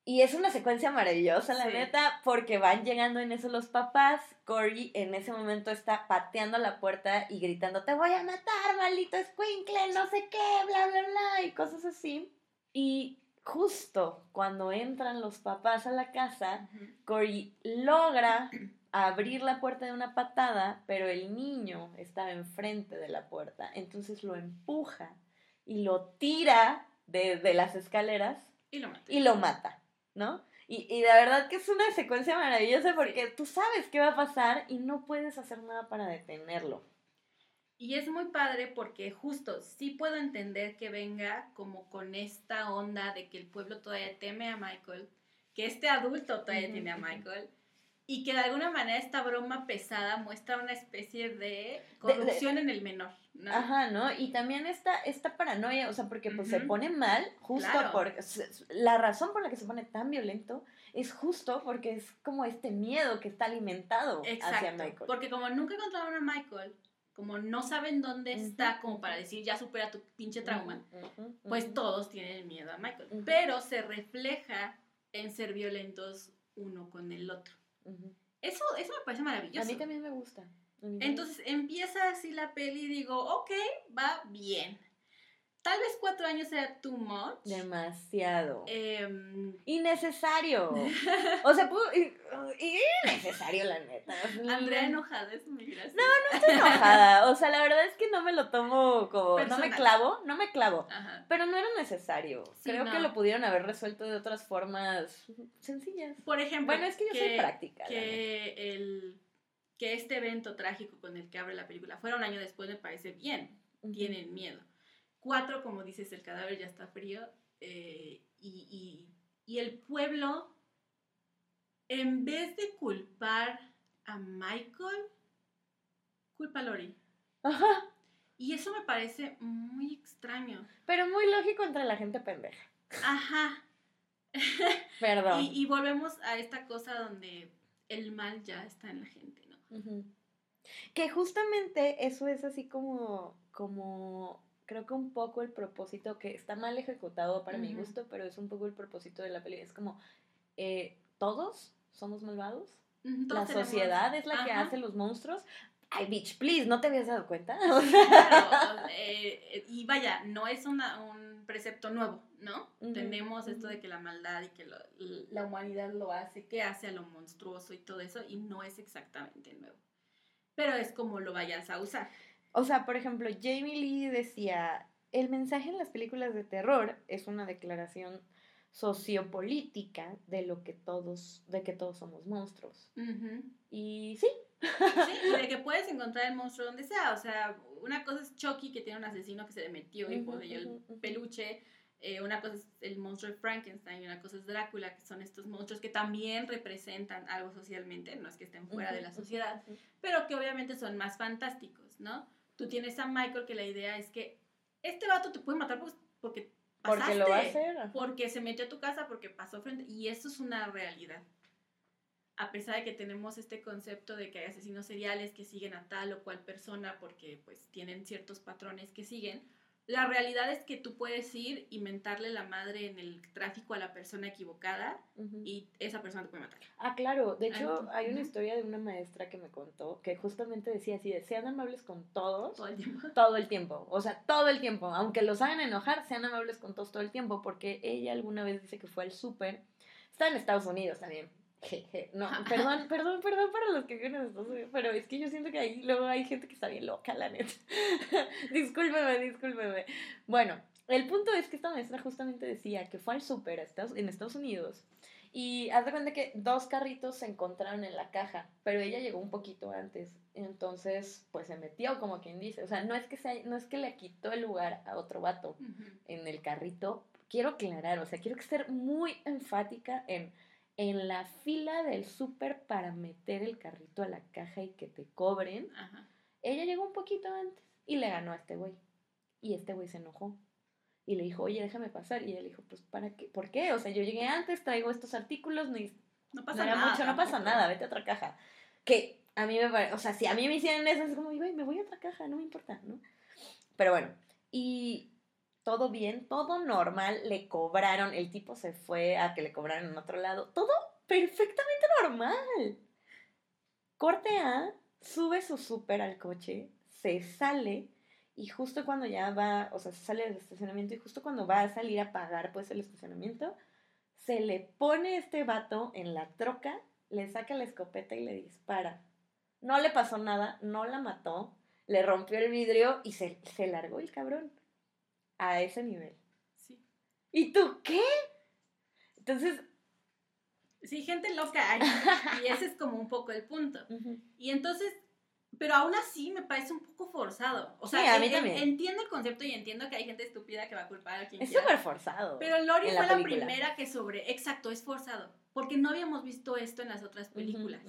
Y es una secuencia maravillosa, la neta, porque van llegando en eso los papás. Cory en ese momento está pateando la puerta y gritando, te voy a matar, maldito escuincle, no sé qué, bla, bla, bla, y cosas así. Y justo cuando entran los papás a la casa, Cory logra [CLEARS THROAT] abrir la puerta de una patada, pero el niño estaba enfrente de la puerta. Entonces lo empuja y lo tira de, de las escaleras y lo mata. Y lo mata. ¿No? Y, y de verdad que es una secuencia maravillosa porque tú sabes qué va a pasar y no puedes hacer nada para detenerlo. Y es muy padre porque justo sí puedo entender que venga como con esta onda de que el pueblo todavía teme a Michael, que este adulto todavía tiene a Michael y que de alguna manera esta broma pesada muestra una especie de corrupción en el menor. ¿No? Ajá, ¿no? Y también esta, esta paranoia, o sea, porque pues se pone mal justo por... La razón por la que se pone tan violento es justo porque es como este miedo que está alimentado hacia Michael. Porque como nunca encontraron a Michael, como no saben dónde está, como para decir ya supera tu pinche trauma, pues todos tienen miedo a Michael. Pero se refleja en ser violentos uno con el otro. Eso, eso me parece maravilloso. A mí también me gusta. Entonces empieza así la peli y digo, ok, va bien. Tal vez cuatro años sea too much. Demasiado. Em, innecesario. [LAUGHS] o sea, innecesario, la neta. Andrea enojada es muy graciosa. No, no estoy enojada. O sea, la verdad es que no me lo tomo como. No me clavo, no me clavo. Pero no era necesario. Creo que lo pudieron haber resuelto de otras formas sencillas. Por ejemplo. Bueno, es que yo soy práctica. Que el que este evento trágico con el que abre la película fuera un año después me parece bien. Tienen miedo. Cuatro, como dices, el cadáver ya está frío. Eh, y, y el pueblo, en vez de culpar a Michael, culpa a Lori. Ajá. Y eso me parece muy extraño. Pero muy lógico entre la gente pendeja. Ajá. Perdón. [LAUGHS] Y, volvemos a esta cosa donde el mal ya está en la gente, Que justamente eso es así como, como, creo que un poco el propósito que está mal ejecutado para mi gusto, pero es un poco el propósito de la película. Es como, eh, todos somos malvados. la sociedad es la que hace los monstruos. Ay, bitch, please, ¿no te habías dado cuenta? Claro, [LAUGHS] eh, y vaya, no es una, un precepto nuevo, ¿no? Tenemos esto de que la maldad y que la humanidad lo hace, que hace a lo monstruoso y todo eso, y no es exactamente nuevo. Pero es como lo vayas a usar. O sea, por ejemplo, Jamie Lee decía, el mensaje en las películas de terror es una declaración sociopolítica de lo que todos, de que todos somos monstruos. Y sí. Sí, de que puedes encontrar el monstruo donde sea. O sea, una cosa es Chucky, que tiene un asesino que se le metió y poseyó el peluche. Eh, una cosa es el monstruo de Frankenstein y una cosa es Drácula, que son estos monstruos que también representan algo socialmente, no es que estén fuera de la sociedad, pero que obviamente son más fantásticos, ¿no? Tú tienes a Michael que la idea es que este vato te puede matar porque pasaste, porque lo va a hacer. Porque se metió a tu casa, porque pasó frente, y eso es una realidad. A pesar de que tenemos este concepto de que hay asesinos seriales que siguen a tal o cual persona porque pues tienen ciertos patrones que siguen, la realidad es que tú puedes ir y mentarle la madre en el tráfico a la persona equivocada y esa persona te puede matar. Ah, claro. De hecho, hay una historia de una maestra que me contó que justamente decía así, de, sean amables con todos. Todo el tiempo. [LAUGHS] Todo el tiempo. O sea, todo el tiempo. Aunque los hagan enojar, sean amables con todos todo el tiempo. Porque ella alguna vez dice que fue al súper. Está en Estados Unidos también. [LAUGHS] No, perdón, perdón, perdón para los que viven en Estados Unidos, pero es que yo siento que ahí luego hay gente que está bien loca, la neta. [LAUGHS] discúlpeme, discúlpeme. Bueno, el punto es que esta maestra justamente decía que fue al súper en Estados Unidos y haz de cuenta que dos carritos se encontraron en la caja, pero ella llegó un poquito antes. Entonces, pues se metió, como quien dice. O sea, no es que, se, no es que le quitó el lugar a otro vato en el carrito. Quiero aclarar, o sea, quiero ser muy enfática en en la fila del súper para meter el carrito a la caja y que te cobren, ella llegó un poquito antes y le ganó a este güey. Y este güey se enojó. Y le dijo, oye, déjame pasar. Y ella le dijo, pues, ¿para qué? ¿Por qué? O sea, yo llegué antes, traigo estos artículos, no, no pasa nada. Mucho, no pasa nada, vete a otra caja. Que a mí me parece, o sea, si a mí me hicieran eso, es como, güey, me voy a otra caja, no me importa, ¿no? Pero bueno, y todo bien, todo normal, le cobraron, el tipo se fue a que le cobraran en otro lado, todo perfectamente normal. Corte A, sube su súper al coche, se sale y justo cuando ya va, o sea, se sale del estacionamiento y justo cuando va a salir a pagar pues el estacionamiento, se le pone este vato en la troca, le saca la escopeta y le dispara. No le pasó nada, no la mató, le rompió el vidrio y se, se largó el cabrón a ese nivel. Sí. ¿Y tú qué? Entonces... Sí, gente loca hay. [LAUGHS] y ese es como un poco el punto. Y entonces, pero aún así me parece un poco forzado. O sea, entiendo el concepto y entiendo que hay gente estúpida que va a culpar a quien Es súper forzado. Pero Lori fue la primera que sobre... Exacto, es forzado porque no habíamos visto esto en las otras películas.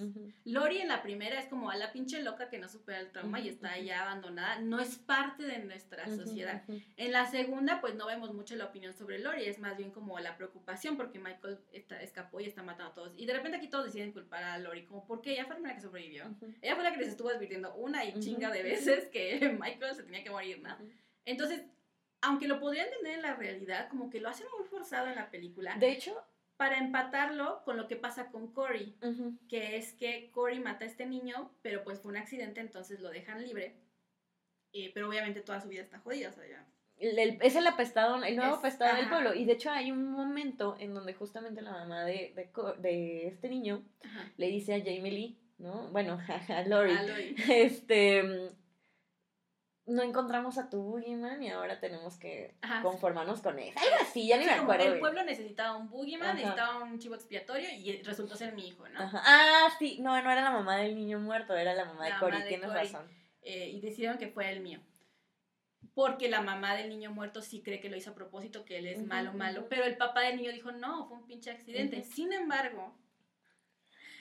Lori en la primera es como a la pinche loca que no supera el trauma y está ya abandonada, no es parte de nuestra sociedad. En la segunda, pues no vemos mucho la opinión sobre Lori, es más bien como la preocupación porque Michael está, escapó y está matando a todos. Y de repente aquí todos deciden culpar a Lori, como porque ella fue la que sobrevivió. Ella fue la que les estuvo advirtiendo una y chinga de veces que [LAUGHS] Michael se tenía que morir, ¿no? Entonces, aunque lo podrían tener en la realidad, como que lo hacen muy forzado en la película. De hecho, para empatarlo con lo que pasa con Cory, que es que Cory mata a este niño, pero pues fue un accidente, entonces lo dejan libre. Eh, pero obviamente toda su vida está jodida, o sea, ya. es el apestado, el nuevo apestado del pueblo. Y de hecho hay un momento en donde justamente la mamá de, de, este niño le dice a Jamie Lee, ¿no? Bueno, [LAUGHS] a Lori. A Lori. Este, no encontramos a tu boogeyman y ahora tenemos que Ajá. conformarnos con eso. Algo así, ya ni Sí, me acuerdo. el pueblo necesitaba un boogeyman, Ajá. necesitaba un chivo expiatorio y resultó ser mi hijo, ¿no? Ajá. Ah, sí, no, no era la mamá del niño muerto, era la mamá de Cory, tienes razón. Eh, y decidieron que fue el mío. Porque la mamá del niño muerto sí cree que lo hizo a propósito, que él es malo, malo. Pero el papá del niño dijo, no, fue un pinche accidente. Sin embargo,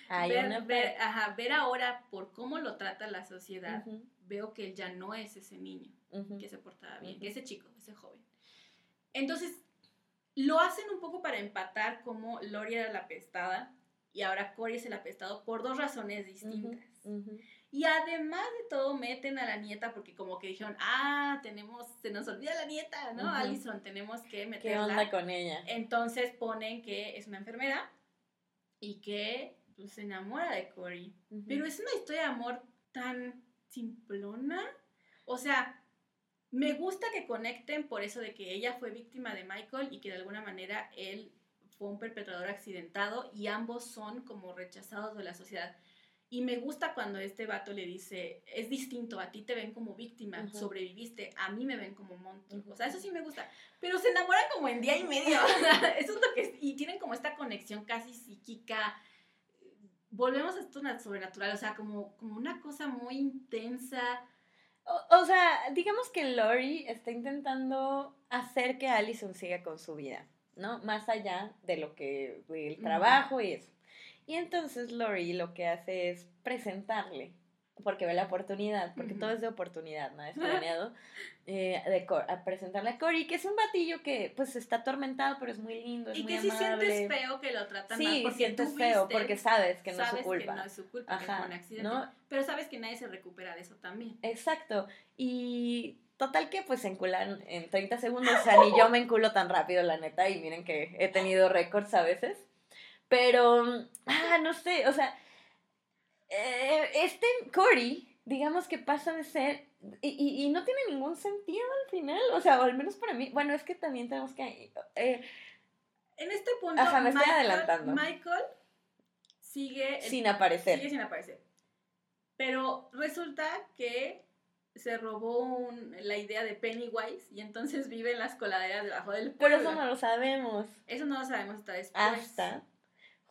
Hay ver, ajá, ver ahora por cómo lo trata la sociedad, veo que él ya no es ese niño ujú. que se portaba bien, Ujú. que ese chico, ese joven. Entonces, lo hacen un poco para empatar como Lori era la apestada y ahora Cory es el apestado por dos razones distintas. Ujú. Y además de todo, meten a la nieta porque como que dijeron, ah, tenemos, se nos olvida la nieta, ¿no? Ujú. Alison, tenemos que ¿Qué meterla. onda con ella? Entonces ponen que es una enfermera y que pues, se enamora de Cory. Pero es una historia de amor tan simplona. O sea, me gusta que conecten por eso de que ella fue víctima de Michael y que de alguna manera él fue un perpetrador accidentado y ambos son como rechazados de la sociedad. Y me gusta cuando este vato le dice, es distinto, a ti te ven como víctima, Ujú. sobreviviste, a mí me ven como monstruo. Ujú. O sea, eso sí me gusta. Pero se enamoran como en día y medio. Eso [LAUGHS] es lo que es. Y tienen como esta conexión casi psíquica. Volvemos a esto na- sobrenatural, o sea, como, como una cosa muy intensa. O, o sea, digamos que Lori está intentando hacer que Allison siga con su vida, ¿no? Más allá de lo que, Ujú. trabajo y eso. Y entonces Lori lo que hace es presentarle, porque ve la oportunidad, porque Ujú. todo es de oportunidad, ¿no? Es [LAUGHS] planeado, eh, de Cor- a presentarle a Cory, que es un batillo que pues está atormentado, pero es muy lindo, es y muy que si amable. sientes feo que lo tratan mal, Sí, porque sientes tú feo, viste, porque sabes que no es sabes su culpa. que no es su culpa, que Ajá, fue un accidente. ¿no? Pero sabes que nadie se recupera de eso también. Exacto. Y total que pues se enculan en 30 segundos. O sea, ni yo me enculo tan rápido, la neta. Y miren que he tenido récords a veces. Pero, ah, no sé, o sea, eh, este Cory, digamos que pasa de ser... Y, y- y no tiene ningún sentido al final, o sea, o al menos para mí. Bueno, es que también tenemos que... eh, En este punto, Ajá, me estoy Michael, adelantando. Michael sigue, el- sin aparecer. sigue sin aparecer. Pero resulta que se robó un- la idea de Pennywise y entonces vive en las coladeras debajo del Pero pueblo. eso no lo sabemos. Eso no lo sabemos hasta después. hasta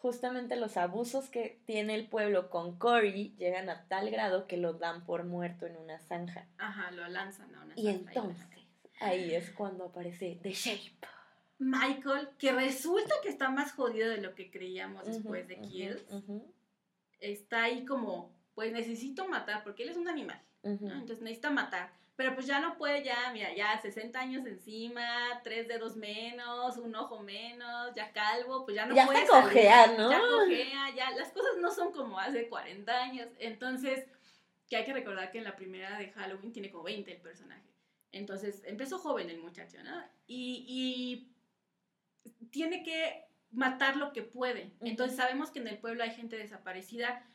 justamente los abusos que tiene el pueblo con Cory llegan a tal grado que lo dan por muerto en una zanja. Ajá, lo lanzan a una Y zanja y entonces, ahí es cuando aparece The Shape. Michael, que resulta que está más jodido de lo que creíamos después de Kills, está ahí como, pues necesito matar, porque él es un animal. Entonces necesita matar. Pero pues ya no puede, ya, mira, ya 60 años encima, tres dedos menos, un ojo menos, ya calvo, pues ya no Ya puede. salir, cojea, ¿no? Ya cojea, ya, las cosas no son como hace 40 años. Entonces, que hay que recordar que en la primera de Halloween tiene como 20 el personaje. Entonces, empezó joven el muchacho, ¿no? Y, y tiene que matar lo que puede. Entonces, sabemos que en el pueblo hay gente desaparecida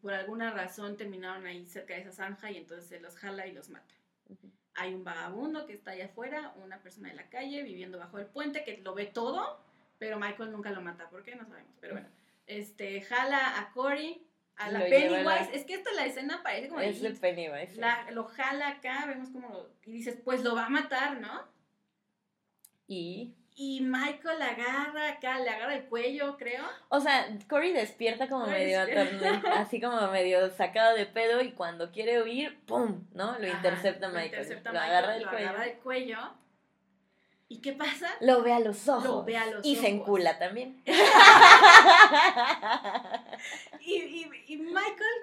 por alguna razón terminaron ahí cerca de esa zanja y entonces se los jala y los mata. Hay un vagabundo que está allá afuera, una persona en la calle viviendo bajo el puente que lo ve todo, pero Michael nunca lo mata. ¿Por qué? No sabemos. Pero bueno, este, jala a Cory, a la Pennywise. Es que esta la escena parece como de Es de. Pennywise. La- lo jala acá, vemos como lo, y dices, pues lo va a matar, ¿no? Y, Y Michael la agarra acá, le agarra el cuello, creo. o sea, Cory despierta como Cory medio despierta. así como medio sacado de pedo y cuando quiere huir, ¡pum! ¿No? Lo Ajá, intercepta lo Michael. intercepta lo Michael, agarra del lo cuello. agarra cuello. ¿Y qué pasa? Lo ve a los ojos. Lo ve a los y se encula también. [LAUGHS] Y, y, y Michael,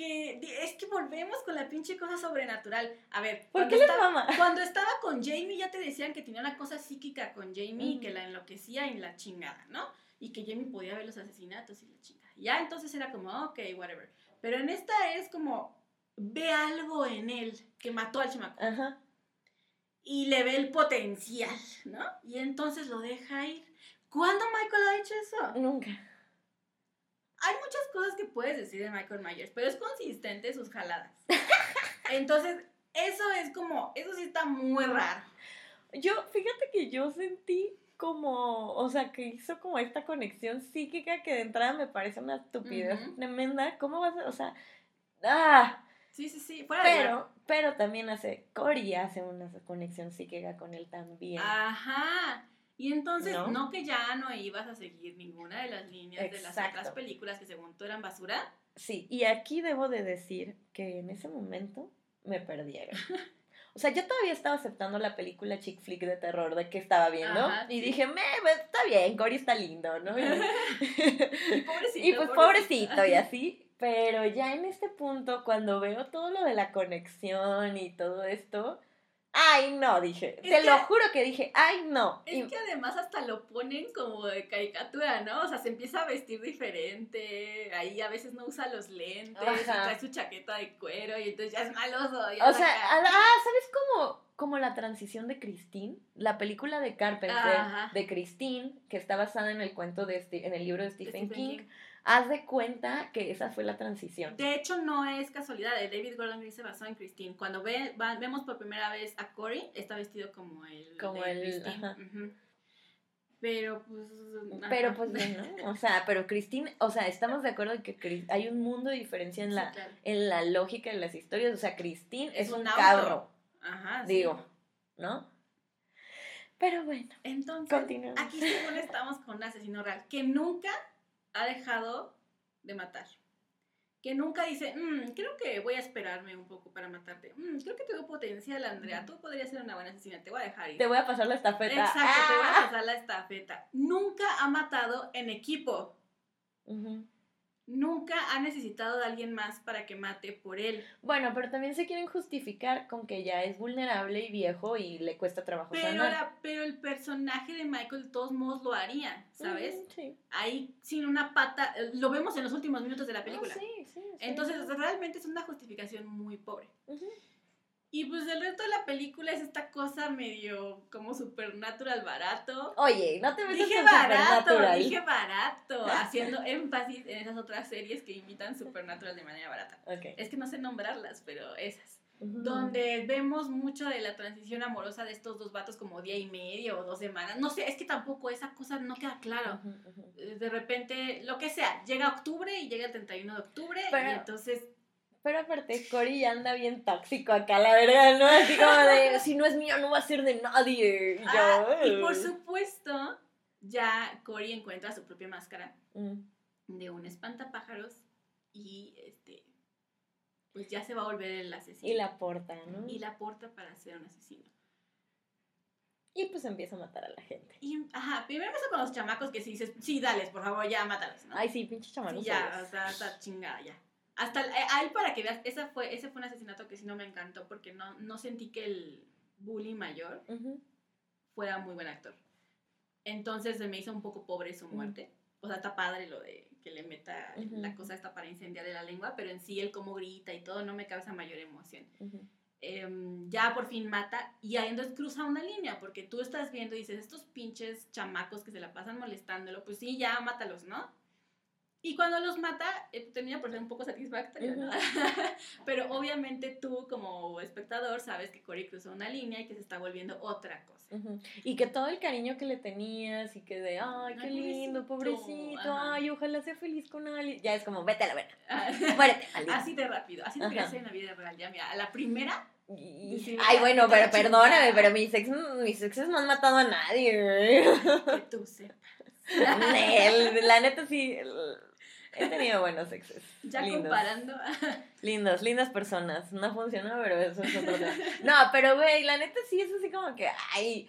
que es que volvemos con la pinche cosa sobrenatural. A ver, ¿Por cuando qué estaba- mama? [LAUGHS] Cuando estaba con Jamie ya te decían que tenía una cosa psíquica con Jamie y que la enloquecía en la chingada, ¿no? Y que Jamie podía ver los asesinatos y la chingada. Ya entonces era como, ok, whatever. Pero en esta es como, ve algo en él que mató al chamaco. Ajá. Y le ve el potencial, ¿no? Y entonces lo deja ir. ¿Cuándo Michael ha hecho eso? Nunca. Hay muchas cosas que puedes decir de Michael Myers, pero es consistente sus jaladas. [LAUGHS] Entonces, eso es como, eso sí está muy raro. Yo, fíjate que yo sentí como, o sea, que hizo como esta conexión psíquica que de entrada me parece una estupidez tremenda. ¿Cómo vas a, o sea, ah, Sí, sí, sí, fuera de Pero, pero también hace, Cory hace una conexión psíquica con él también. Ajá. Y entonces, ¿No? ¿No? que ya no ibas a seguir ninguna de las líneas de las Exacto. otras películas que según tú eran basura. Sí, y aquí debo de decir que en ese momento me perdieron. [LAUGHS] O sea, yo todavía estaba aceptando la película chick flick de terror de que estaba viendo Ajá, y sí. dije, me, pues, está bien, Cory está lindo, ¿no? [LAUGHS] Y, pobrecito. y pues pobrecito y [LAUGHS] así, pero ya en este punto, cuando veo todo lo de la conexión y todo esto, ay no, dije, Es te que- lo juro que dije, ay no. Y- Es que además hasta lo ponen como de caricatura, ¿no? O sea, se empieza a vestir diferente, ahí a veces no usa los lentes, y Ajá. trae su chaqueta de cuero y entonces ya es maloso. ya O sea, ah, ¿sabes cómo, como la transición de Christine? La película de Carpenter Ajá. de Christine, que está basada en el cuento de en el libro de Stephen, Stephen King. King. Haz de cuenta que esa fue la transición. De hecho, no es casualidad. de David Gordon Green se basó en Christine. Cuando ve, va- vemos por primera vez a Cory, está vestido como el. Como de el- Christine. ajá. Ujú. Pero pues. Pero ajá. pues bien, ¿no? [LAUGHS] O sea, pero Christine, o sea, estamos de acuerdo en que hay un mundo de diferencia en Sí, la, claro. en la lógica de las historias. O sea, Christine es, Es un, un carro, Ajá. sí. digo, ¿no? Pero bueno, Entonces, continuamos. aquí según estamos con un asesino real que nunca ha dejado de matar. Que nunca dice, "Mm, creo que voy a esperarme un poco para matarte. Mm, creo que tengo potencial, Andrea. Tú podrías ser una buena asesina. Te voy a dejar ir. Te voy a pasar la estafeta. Exacto, te voy a ¡Ah! pasar la estafeta. Nunca ha matado en equipo. Ujú. Nunca ha necesitado de alguien más para que mate por él. Bueno, pero también se quieren justificar con que ya es vulnerable y viejo y le cuesta trabajo Pero, sanar. la- pero el personaje de Michael de todos modos lo haría, ¿sabes? Ujú, Sí. Ahí sin una pata, eh, lo vemos en los últimos minutos de la película. Ah, sí, sí, sí. Entonces, realmente es una justificación muy pobre. Ujú. Y pues el resto de la película es esta cosa medio como supernatural barato. Oye, no te metas Dije barato, dije barato, [LAUGHS] haciendo énfasis en esas otras series que imitan Supernatural de manera barata. Es que no sé nombrarlas, pero esas. Donde vemos mucho de la transición amorosa de estos dos vatos como día y medio o dos semanas. No sé, es que tampoco esa cosa no queda claro. Eh, De repente, lo que sea, llega octubre y llega el 31 de octubre Pero- y entonces Pero aparte, Cory ya anda bien tóxico acá, la verdad, ¿no? Así como de, [LAUGHS] si no es mío, no va a ser de nadie. Y yo, Ah, y por supuesto, ya Cory encuentra su propia máscara Mm. de un espantapájaros y este pues ya se va a volver el asesino. Y la porta, ¿no? Y la porta para ser un asesino. Y pues empieza a matar a la gente. Y, ajá, primero empieza con los chamacos que si dices, sí, dales, por favor, ya mátalos, ¿no? Ay, sí, pinche Sí, chamacos. ya, o sea, está chingada, ya. Hasta el- eh, a él para que veas, esa fue, ese fue un asesinato que sí no me encantó porque no, no sentí que el bully mayor Ujú. fuera muy buen actor. Entonces se me hizo un poco pobre su muerte. O sea, está padre lo de que le meta la cosa esta para incendiarle la lengua, pero en sí el cómo grita y todo no me causa mayor emoción. Em, ya por fin mata y ahí entonces cruza una línea, porque tú estás viendo y dices, estos pinches chamacos que se la pasan molestándolo, pues sí, ya mátalos, ¿no? Y cuando los mata, eh, termina por ser un poco satisfactorio, ¿no? [LAUGHS] Pero obviamente tú como espectador sabes que Cory cruzó una línea y que se está volviendo otra cosa. Y que todo el cariño que le tenías y que de, ay, qué Ay, lindo, pobrecito, ay, ojalá sea feliz con alguien. Ya es como, vete a la verga, [LAUGHS] Ah, muérete. Así de rápido, así Ajá. ser en la vida real. Ya, mira, a la primera, Y- Sí, Ay, bueno, pero perdóname, chingada. pero mis ex, mis exes no han matado a nadie. que tú sepas. [LAUGHS] La neta sí, he tenido buenos exes. Ya lindos. comparando. [LAUGHS] Lindos, lindas personas. No funcionó, pero eso es otro tema. No, pero güey, la neta sí es así como que, ay,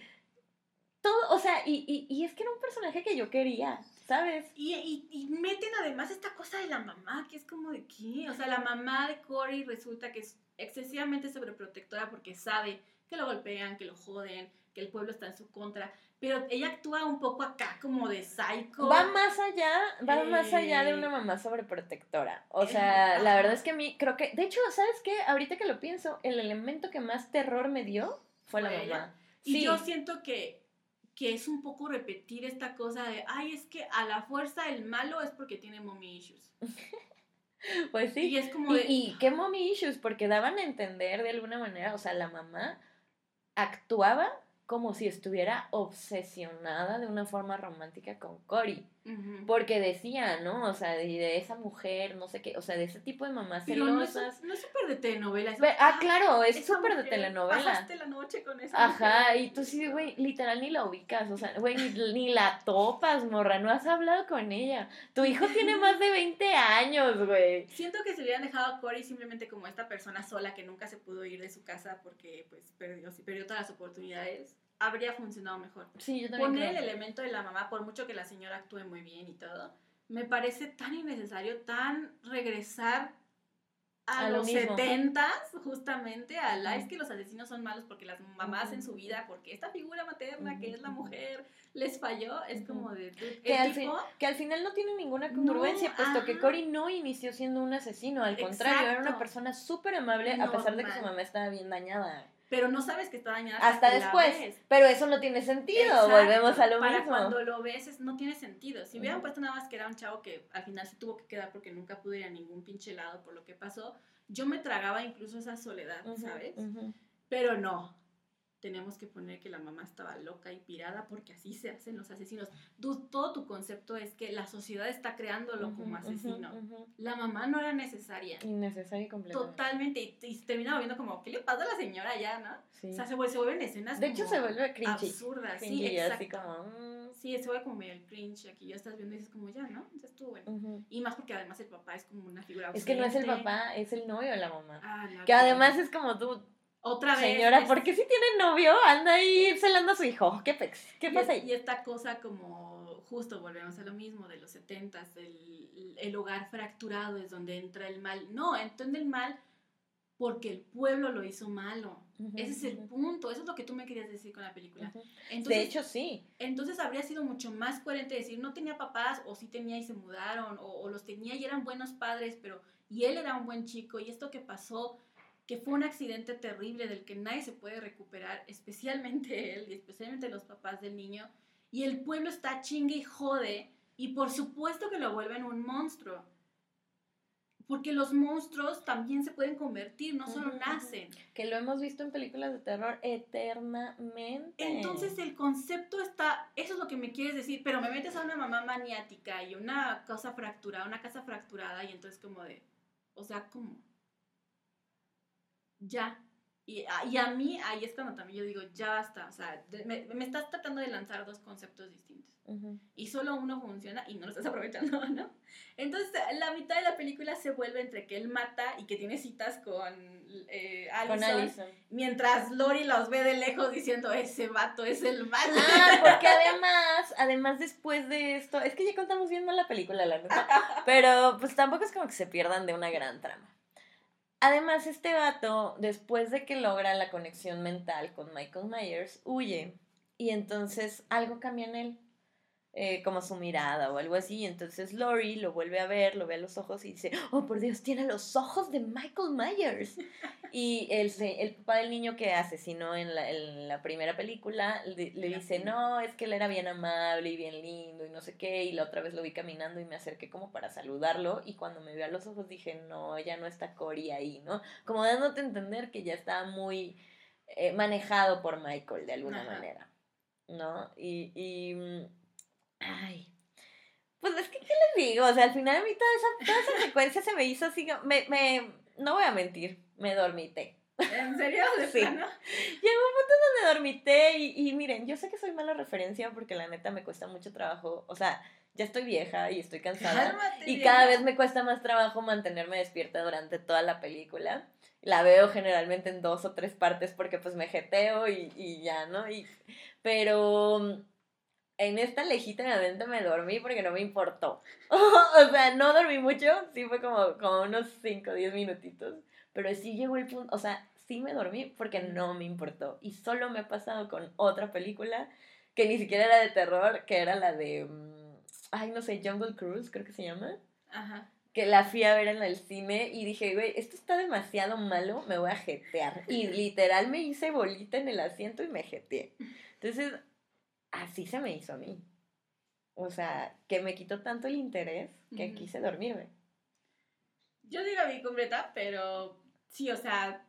todo, o sea, y, y, y es que era un personaje que yo quería, ¿sabes? Y, y, y meten además esta cosa de la mamá, que es como de qué. O sea, la mamá de Cory resulta que es excesivamente sobreprotectora porque sabe que lo golpean, que lo joden, que el pueblo está en su contra. Pero ella actúa un poco acá como de psycho. Va más allá, va más allá de Eh. una mamá sobreprotectora. O sea, Eh, la ajá. verdad es que a mí creo que, de hecho, ¿sabes qué? Ahorita que lo pienso, el elemento que más terror me dio fue la ¿Fue mamá. ella? Y Sí. yo siento que, que es un poco repetir esta cosa de, ay, es que a la fuerza el malo es porque tiene mommy issues. [LAUGHS] Pues sí. Y es como y qué mommy issues, porque daban a entender de alguna manera, o sea, la mamá actuaba como si estuviera obsesionada de una forma romántica con Cory. Porque decía, ¿no? O sea, de, de, esa mujer, no sé qué, o sea, de ese tipo de mamás Pero celosas. No es súper de telenovela. ah, claro, es súper de telenovela. Pasaste la noche con esa Ajá, y tú sí, güey, literal ni la ubicas, o sea, güey, ni, ni, la topas, morra, no has hablado con ella. Tu hijo tiene más de 20 años, güey. Siento que se hubieran dejado a Cory simplemente como esta persona sola que nunca se pudo ir de su casa porque, pues, perdió, perdió todas las oportunidades habría funcionado mejor. Sí, yo Poner el elemento de la mamá, por mucho que la señora actúe muy bien y todo, me parece tan innecesario, tan regresar a, los setentas, justamente, a la es que los asesinos son malos porque las mamás en su vida, porque esta figura materna que es la mujer les falló, es como de... Que al, que al final no tiene ninguna congruencia, puesto que Cory no inició siendo un asesino, al contrario, era una persona súper amable a pesar de que su mamá estaba bien dañada pero no sabes que está dañada hasta, después. Pero eso no tiene sentido, volvemos a lo para cuando lo ves no tiene sentido. Si hubieran puesto nada más que era un chavo que al final se tuvo que quedar porque nunca pudo ir a ningún pinche lado por lo que pasó, yo me tragaba incluso esa soledad, ¿sabes? Pero no, tenemos que poner que la mamá estaba loca y pirada porque así se hacen los asesinos. todo tu concepto es que la sociedad está creándolo como asesino. La mamá no era necesaria. Innecesaria y completamente. Totalmente. Y, terminaba viendo como, ¿qué le pasa a la señora ya, no? O sea, se, vuelve, se vuelven escenas De hecho, se vuelve cringy. Absurdas. sí, exacto. Mm. Sí, se vuelve como medio el cringe. Aquí ya estás viendo y dices como, ya, ¿no? Ya estuvo bueno. Y más porque además el papá es como una figura Es que no es el papá, es el novio de la mamá. Ah, que además es como tú otra vez. Señora, ¿por qué si tiene novio anda ahí celando a su hijo? ¿Qué, pex? ¿Qué pasa ahí? Y esta cosa como, justo volvemos a lo mismo de los setentas, el, el hogar fracturado es donde entra el mal. No, entra el mal porque el pueblo lo hizo malo. Ese es el punto, eso es lo que tú me querías decir con la película. Entonces, de hecho, sí. Entonces habría sido mucho más coherente decir, no tenía papás, o sí tenía y se mudaron, o, o los tenía y eran buenos padres, pero, y él era un buen chico, y esto que pasó que fue un accidente terrible del que nadie se puede recuperar, especialmente [LAUGHS] él y especialmente los papás del niño, y el pueblo está chingue y jode, y por supuesto que lo vuelven un monstruo. Porque los monstruos también se pueden convertir, no solo nacen. Que lo hemos visto en películas de terror eternamente. Entonces el concepto está, eso es lo que me quieres decir, pero me metes a una mamá maniática y una cosa fracturada, una casa fracturada, y entonces como de, o sea, ¿cómo? Ya. Y, ah, y, a mí ahí es cuando también yo digo, ya basta, o sea, me, me estás tratando de lanzar dos conceptos distintos. Y solo uno funciona y no lo estás [LAUGHS] aprovechando, ¿no? Entonces, la mitad de la película se vuelve entre que él mata y que tiene citas con, eh, Allison, mientras Lori los ve de lejos diciendo, ese vato es el malo. Ah, porque además, además después de esto, es que ya contamos bien mal la película, la neta, [LAUGHS] pero pues tampoco es como que se pierdan de una gran trama. Además, este vato, después de que logra la conexión mental con Michael Myers, huye. Y entonces algo cambia en él. Eh, como su mirada o algo así. Entonces Lori lo vuelve a ver, lo ve a los ojos y dice, oh por Dios, tiene los ojos de Michael Myers. [LAUGHS] y el, el papá del niño que asesinó en la, en la primera película le, dice, no, es que él era bien amable y bien lindo y no sé qué. Y la otra vez lo vi caminando y me acerqué como para saludarlo. Y cuando me vio a los ojos dije, no, ya no está Cory ahí, ¿no? Como dándote a entender que ya estaba muy eh, manejado por Michael de alguna manera. ¿No? y, y mm, Ay. Pues es que, ¿qué les digo? O sea, al final a mí toda esa, toda esa secuencia se me hizo así, me, me, no voy a mentir, me dormité. ¿En serio? sí. Llegó un punto donde dormité y, y miren, yo sé que soy mala referencia porque la neta me cuesta mucho trabajo, o sea, ya estoy vieja y estoy cansada y cada vez me cuesta más trabajo mantenerme despierta durante toda la película. La veo generalmente en dos o tres partes porque pues me jeteo y, y ya, ¿no? Y, pero en esta legítimamente me dormí porque no me importó. [LAUGHS] o sea, no dormí mucho, sí fue como, como unos 5 o 10 minutitos. Pero sí llegó el punto, o sea, sí me dormí porque no me importó. Y solo me ha pasado con otra película que ni siquiera era de terror, que era la de, mm, ay, no sé, Jungle Cruise, creo que se llama. Ajá. Que la fui a ver en el cine y dije, güey, esto está demasiado malo, me voy a jetear. Y [LAUGHS] literal me hice bolita en el asiento y me jeteé. Entonces, así se me hizo a mí. O sea, que me quitó tanto el interés que quise dormirme. Yo digo a mí completa, pero sí, o sea,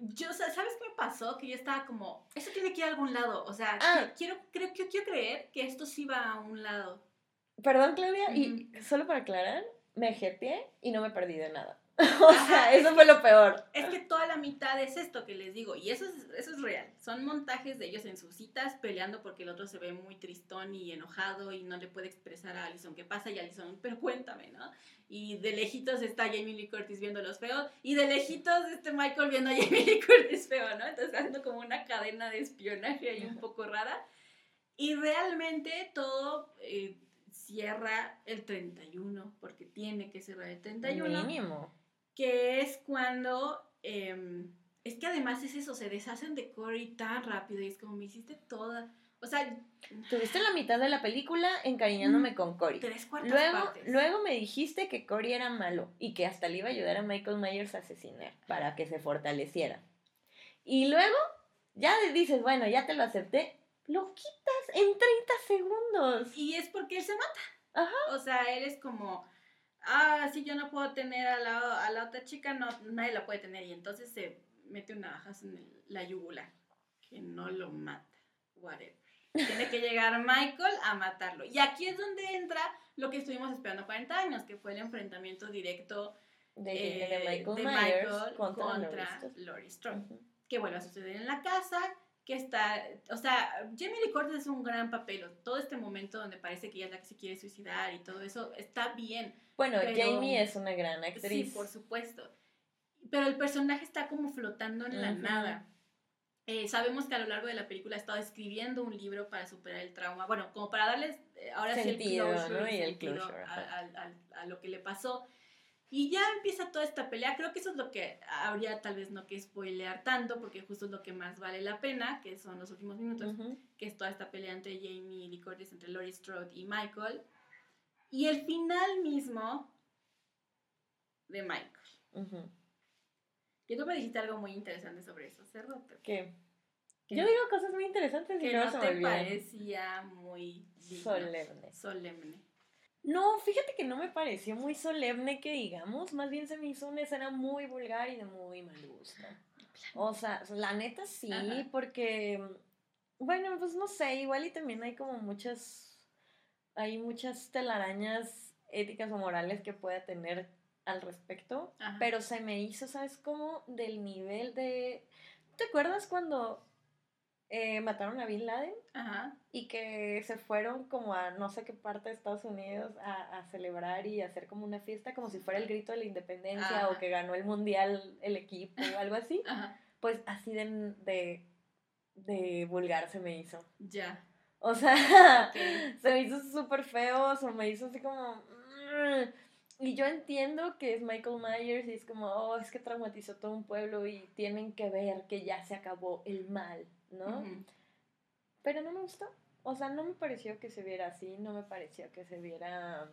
yo, ¿sabes qué me pasó? Que yo estaba como, eso tiene que ir a algún lado. O sea, Ah. quiero, creo, quiero, quiero creer que esto sí va a un lado. Perdón, Claudia, y solo para aclarar, me jeteé y no me perdí de nada. [LAUGHS] o sea, Ajá, eso fue lo peor. Es que toda la mitad es esto que les digo, y eso es, eso es real. Son montajes de ellos en sus citas peleando porque el otro se ve muy tristón y enojado y no le puede expresar a Alison qué pasa y Alison, pero cuéntame, ¿no? Y de lejitos está Jamie Lee Curtis viendo los feos y de lejitos este Michael viendo a Jamie Lee Curtis feo, ¿no? Entonces haciendo como una cadena de espionaje ahí un poco rara. Y realmente todo eh, cierra el 31, porque tiene que cerrar el 31 Mínimo. Que es cuando em, es que además es eso, se deshacen de Cory tan rápido y es como me hiciste toda, o sea, Tuviste la mitad de la película encariñándome con Cory. tres cuartas Luego, partes. luego me dijiste que Cory era malo y que hasta le iba a ayudar a Michael Myers a asesinar para que se fortaleciera. Y luego ya dices, bueno, ya te lo acepté, lo quitas en 30 segundos. Y es porque él se mata. Ajá. O sea, él es como, ah, si yo no puedo tener a la, a la otra chica, no, nadie la puede tener. Y entonces se mete una bajazo en el- la yugular, que no lo mata, whatever. Tiene que llegar Michael a matarlo. Y aquí es donde entra lo que estuvimos esperando 40 años, que fue el enfrentamiento directo De, eh, de Michael de Michael contra, contra Laurie Strode. Laurie Strode Ujú. que vuelve a suceder en la casa, que está, o sea, Jamie Lee Curtis es un gran papel, todo este momento donde parece que ella es la que se quiere suicidar y todo eso está bien, Bueno, Pero- Jamie es una gran actriz. sí, por supuesto, pero el personaje está como flotando en la nada. Eh, sabemos que a lo largo de la película ha estado escribiendo un libro para superar el trauma, bueno, como para darles eh, ahora Sentido, sí el closure, ¿no? Y el closure, a, ajá. a- a- a lo que le pasó. Y ya empieza toda esta pelea. Creo que eso es lo que habría tal vez no que spoilear tanto, porque justo es lo que más vale la pena, que son los últimos minutos, que es toda esta pelea entre Jamie Lee Curtis, entre Laurie Strode y Michael. Y el final mismo de Michael. Ujú. Y tú me dijiste algo muy interesante sobre eso rato. ¿Qué? Que Yo no- digo cosas muy interesantes y que no se te parecía muy digno, Solemne. solemne. No, fíjate que no me pareció muy solemne que digamos, más bien se me hizo una escena muy vulgar y de muy mal gusto. O sea, la neta sí, Ajá. porque, bueno, pues no sé, igual y también hay como muchas, hay muchas telarañas éticas o morales que pueda tener al respecto, Ajá. pero se me hizo, ¿sabes cómo? Del nivel de... ¿Te acuerdas cuando eh, mataron a Bin Laden? Ajá. y que se fueron como a no sé qué parte de Estados Unidos a, a celebrar y hacer como una fiesta como si fuera el grito de la independencia Ajá. o que ganó el mundial el equipo o algo así, Ajá. pues así de, de, de vulgar se me hizo. Ya. O sea, [LAUGHS] se me hizo súper feo, se me hizo así como... mm. Y yo entiendo que es Michael Myers y es como, oh, es que traumatizó todo un pueblo y tienen que ver que ya se acabó el mal, ¿no? Pero no me gustó. O sea, no me pareció que se viera así, no me pareció que se viera...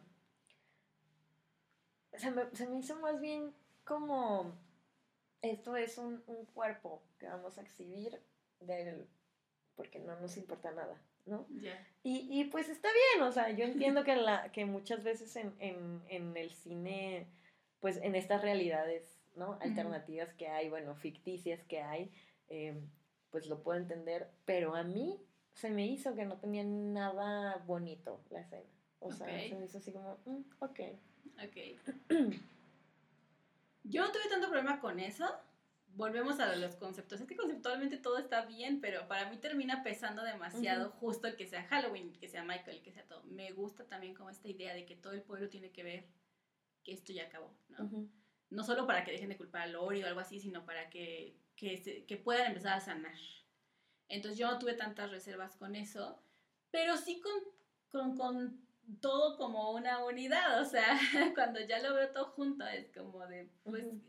Se me, se me hizo más bien como... Esto es un, un cuerpo que vamos a exhibir del... porque no nos importa nada, ¿no? Y, y pues está bien, o sea, yo entiendo que, la, que muchas veces en, en, en el cine, pues en estas realidades, ¿no? Alternativas que hay, bueno, ficticias que hay, eh, pues lo puedo entender, pero a mí se me hizo que no tenía nada bonito la escena. O sea, Ok. se me hizo así como, mm, ok. Ok. [CLEARS THROAT] Yo no tuve tanto problema con eso. Volvemos a los conceptos. Es que conceptualmente todo está bien, pero para mí termina pesando demasiado justo el que sea Halloween, que sea Michael, que sea todo. Me gusta también como esta idea de que todo el pueblo tiene que ver que esto ya acabó, ¿no? Ujú. No solo para que dejen de culpar a Lori o algo así, sino para que, que, se- que puedan empezar a sanar. Entonces yo no tuve tantas reservas con eso, pero sí con, con, con todo como una unidad, o sea, [LAUGHS] cuando ya lo veo todo junto es como de, pues, Ujú.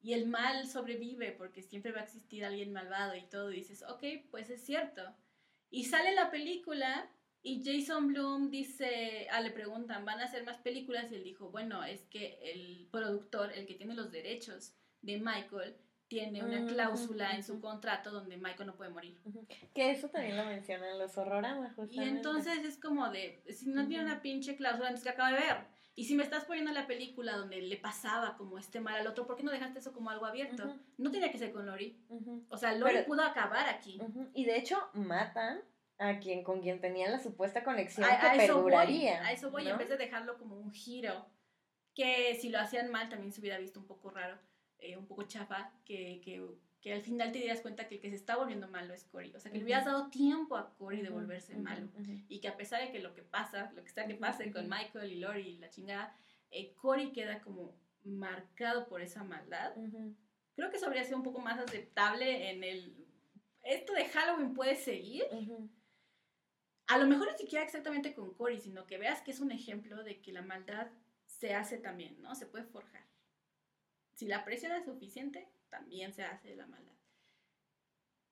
y el mal sobrevive porque siempre va a existir alguien malvado y todo, y dices, ok, pues es cierto. Y sale la película y Jason Bloom dice, ah, le preguntan, ¿van a hacer más películas? Y él dijo, bueno, es que el productor, el que tiene los derechos de Michael, tiene una Mm, cláusula en su contrato donde Michael no puede morir. Que eso también lo mencionan los horroramas, Y entonces es como de, si no tiene una pinche cláusula antes que acabo de ver. Y si me estás poniendo la película donde le pasaba como este mal al otro, ¿por qué no dejaste eso como algo abierto? No tenía que ser con Lori. O sea, Lori Pero- pudo acabar aquí. Y de hecho matan a quien con quien tenían la supuesta conexión A, que a eso voy, a eso voy, ¿no? en vez de dejarlo como un giro, que si lo hacían mal también se hubiera visto un poco raro, eh, un poco chafa, que, que, que al final te dieras cuenta que el que se está volviendo malo es Cory. O sea, que le hubieras dado tiempo a Cory de volverse malo. Y que a pesar de que lo que pasa, lo que sea que pase con. Michael y Lori y la chingada, eh, Cory queda como marcado por esa maldad. Creo que eso habría sido un poco más aceptable en el... Esto de Halloween puede seguir, a lo mejor ni siquiera exactamente con Cory, sino que veas que es un ejemplo de que la maldad se hace también, ¿no? Se puede forjar. Si la presión es suficiente, también se hace la maldad.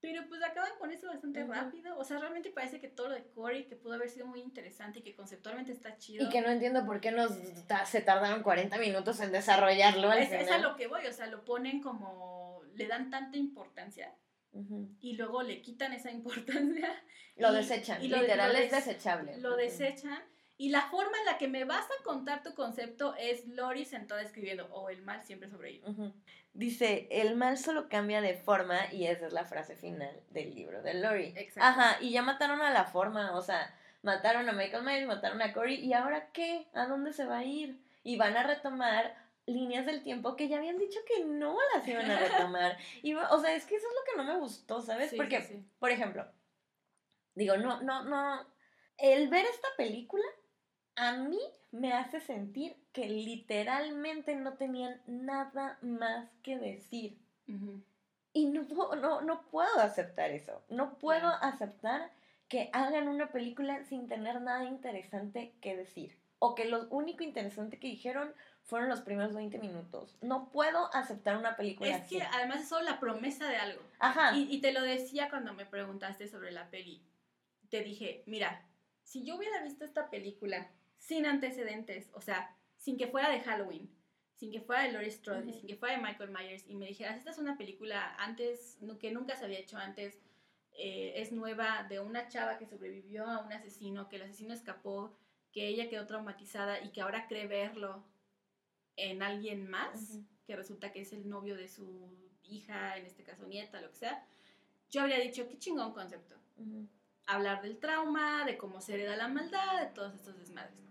Pero pues acaban con eso bastante Ujú. rápido. O sea, realmente parece que todo lo de Cory, que pudo haber sido muy interesante y que conceptualmente está chido. Y que no entiendo por qué nos ta- se tardaron 40 minutos en desarrollarlo al es, es a final. lo que voy, o sea, lo ponen como. le dan tanta importancia Ujú. y luego le quitan esa [LAUGHS] importancia. Lo y- desechan, y literal lo es des- desechable. lo Ujú. desechan. Y la forma en la que me vas a contar tu concepto es Lori sentada escribiendo, o el mal siempre sobrevive. Ujú. Dice, el mal solo cambia de forma y esa es la frase final del libro de Lori. Exacto. Ajá, y ya mataron a la forma, o sea, mataron a Michael Myers, mataron a Cory, ¿y ahora qué? ¿A dónde se va a ir? Y van a retomar líneas del tiempo que ya habían dicho que no las iban a retomar. [LAUGHS] Y, o sea, es que eso es lo que no me gustó, ¿sabes? Sí, Porque, sí, sí. por ejemplo, digo, no, no, no, el ver esta película a mí me hace sentir que literalmente no tenían nada más que decir. Ujú. Y no, puedo- no, no puedo aceptar eso. No puedo Claro. aceptar que hagan una película sin tener nada interesante que decir. O que lo único interesante que dijeron fueron los primeros 20 minutos. No puedo aceptar una película Es así. que además es solo la promesa de algo. Ajá. Y, y te lo decía cuando me preguntaste sobre la peli. Te dije, mira, si yo hubiera visto esta película sin antecedentes, o sea, sin que fuera de Halloween, sin que fuera de Laurie Strode, sin que fuera de Michael Myers, y me dijeras, esta es una película antes, que nunca se había hecho antes, eh, es nueva, de una chava que sobrevivió a un asesino, que el asesino escapó, que ella quedó traumatizada y que ahora cree verlo en alguien más, que resulta que es el novio de su hija, en este caso nieta, lo que sea, yo habría dicho, qué chingón concepto. Hablar del trauma, de cómo se hereda la maldad, de todos estos desmadres.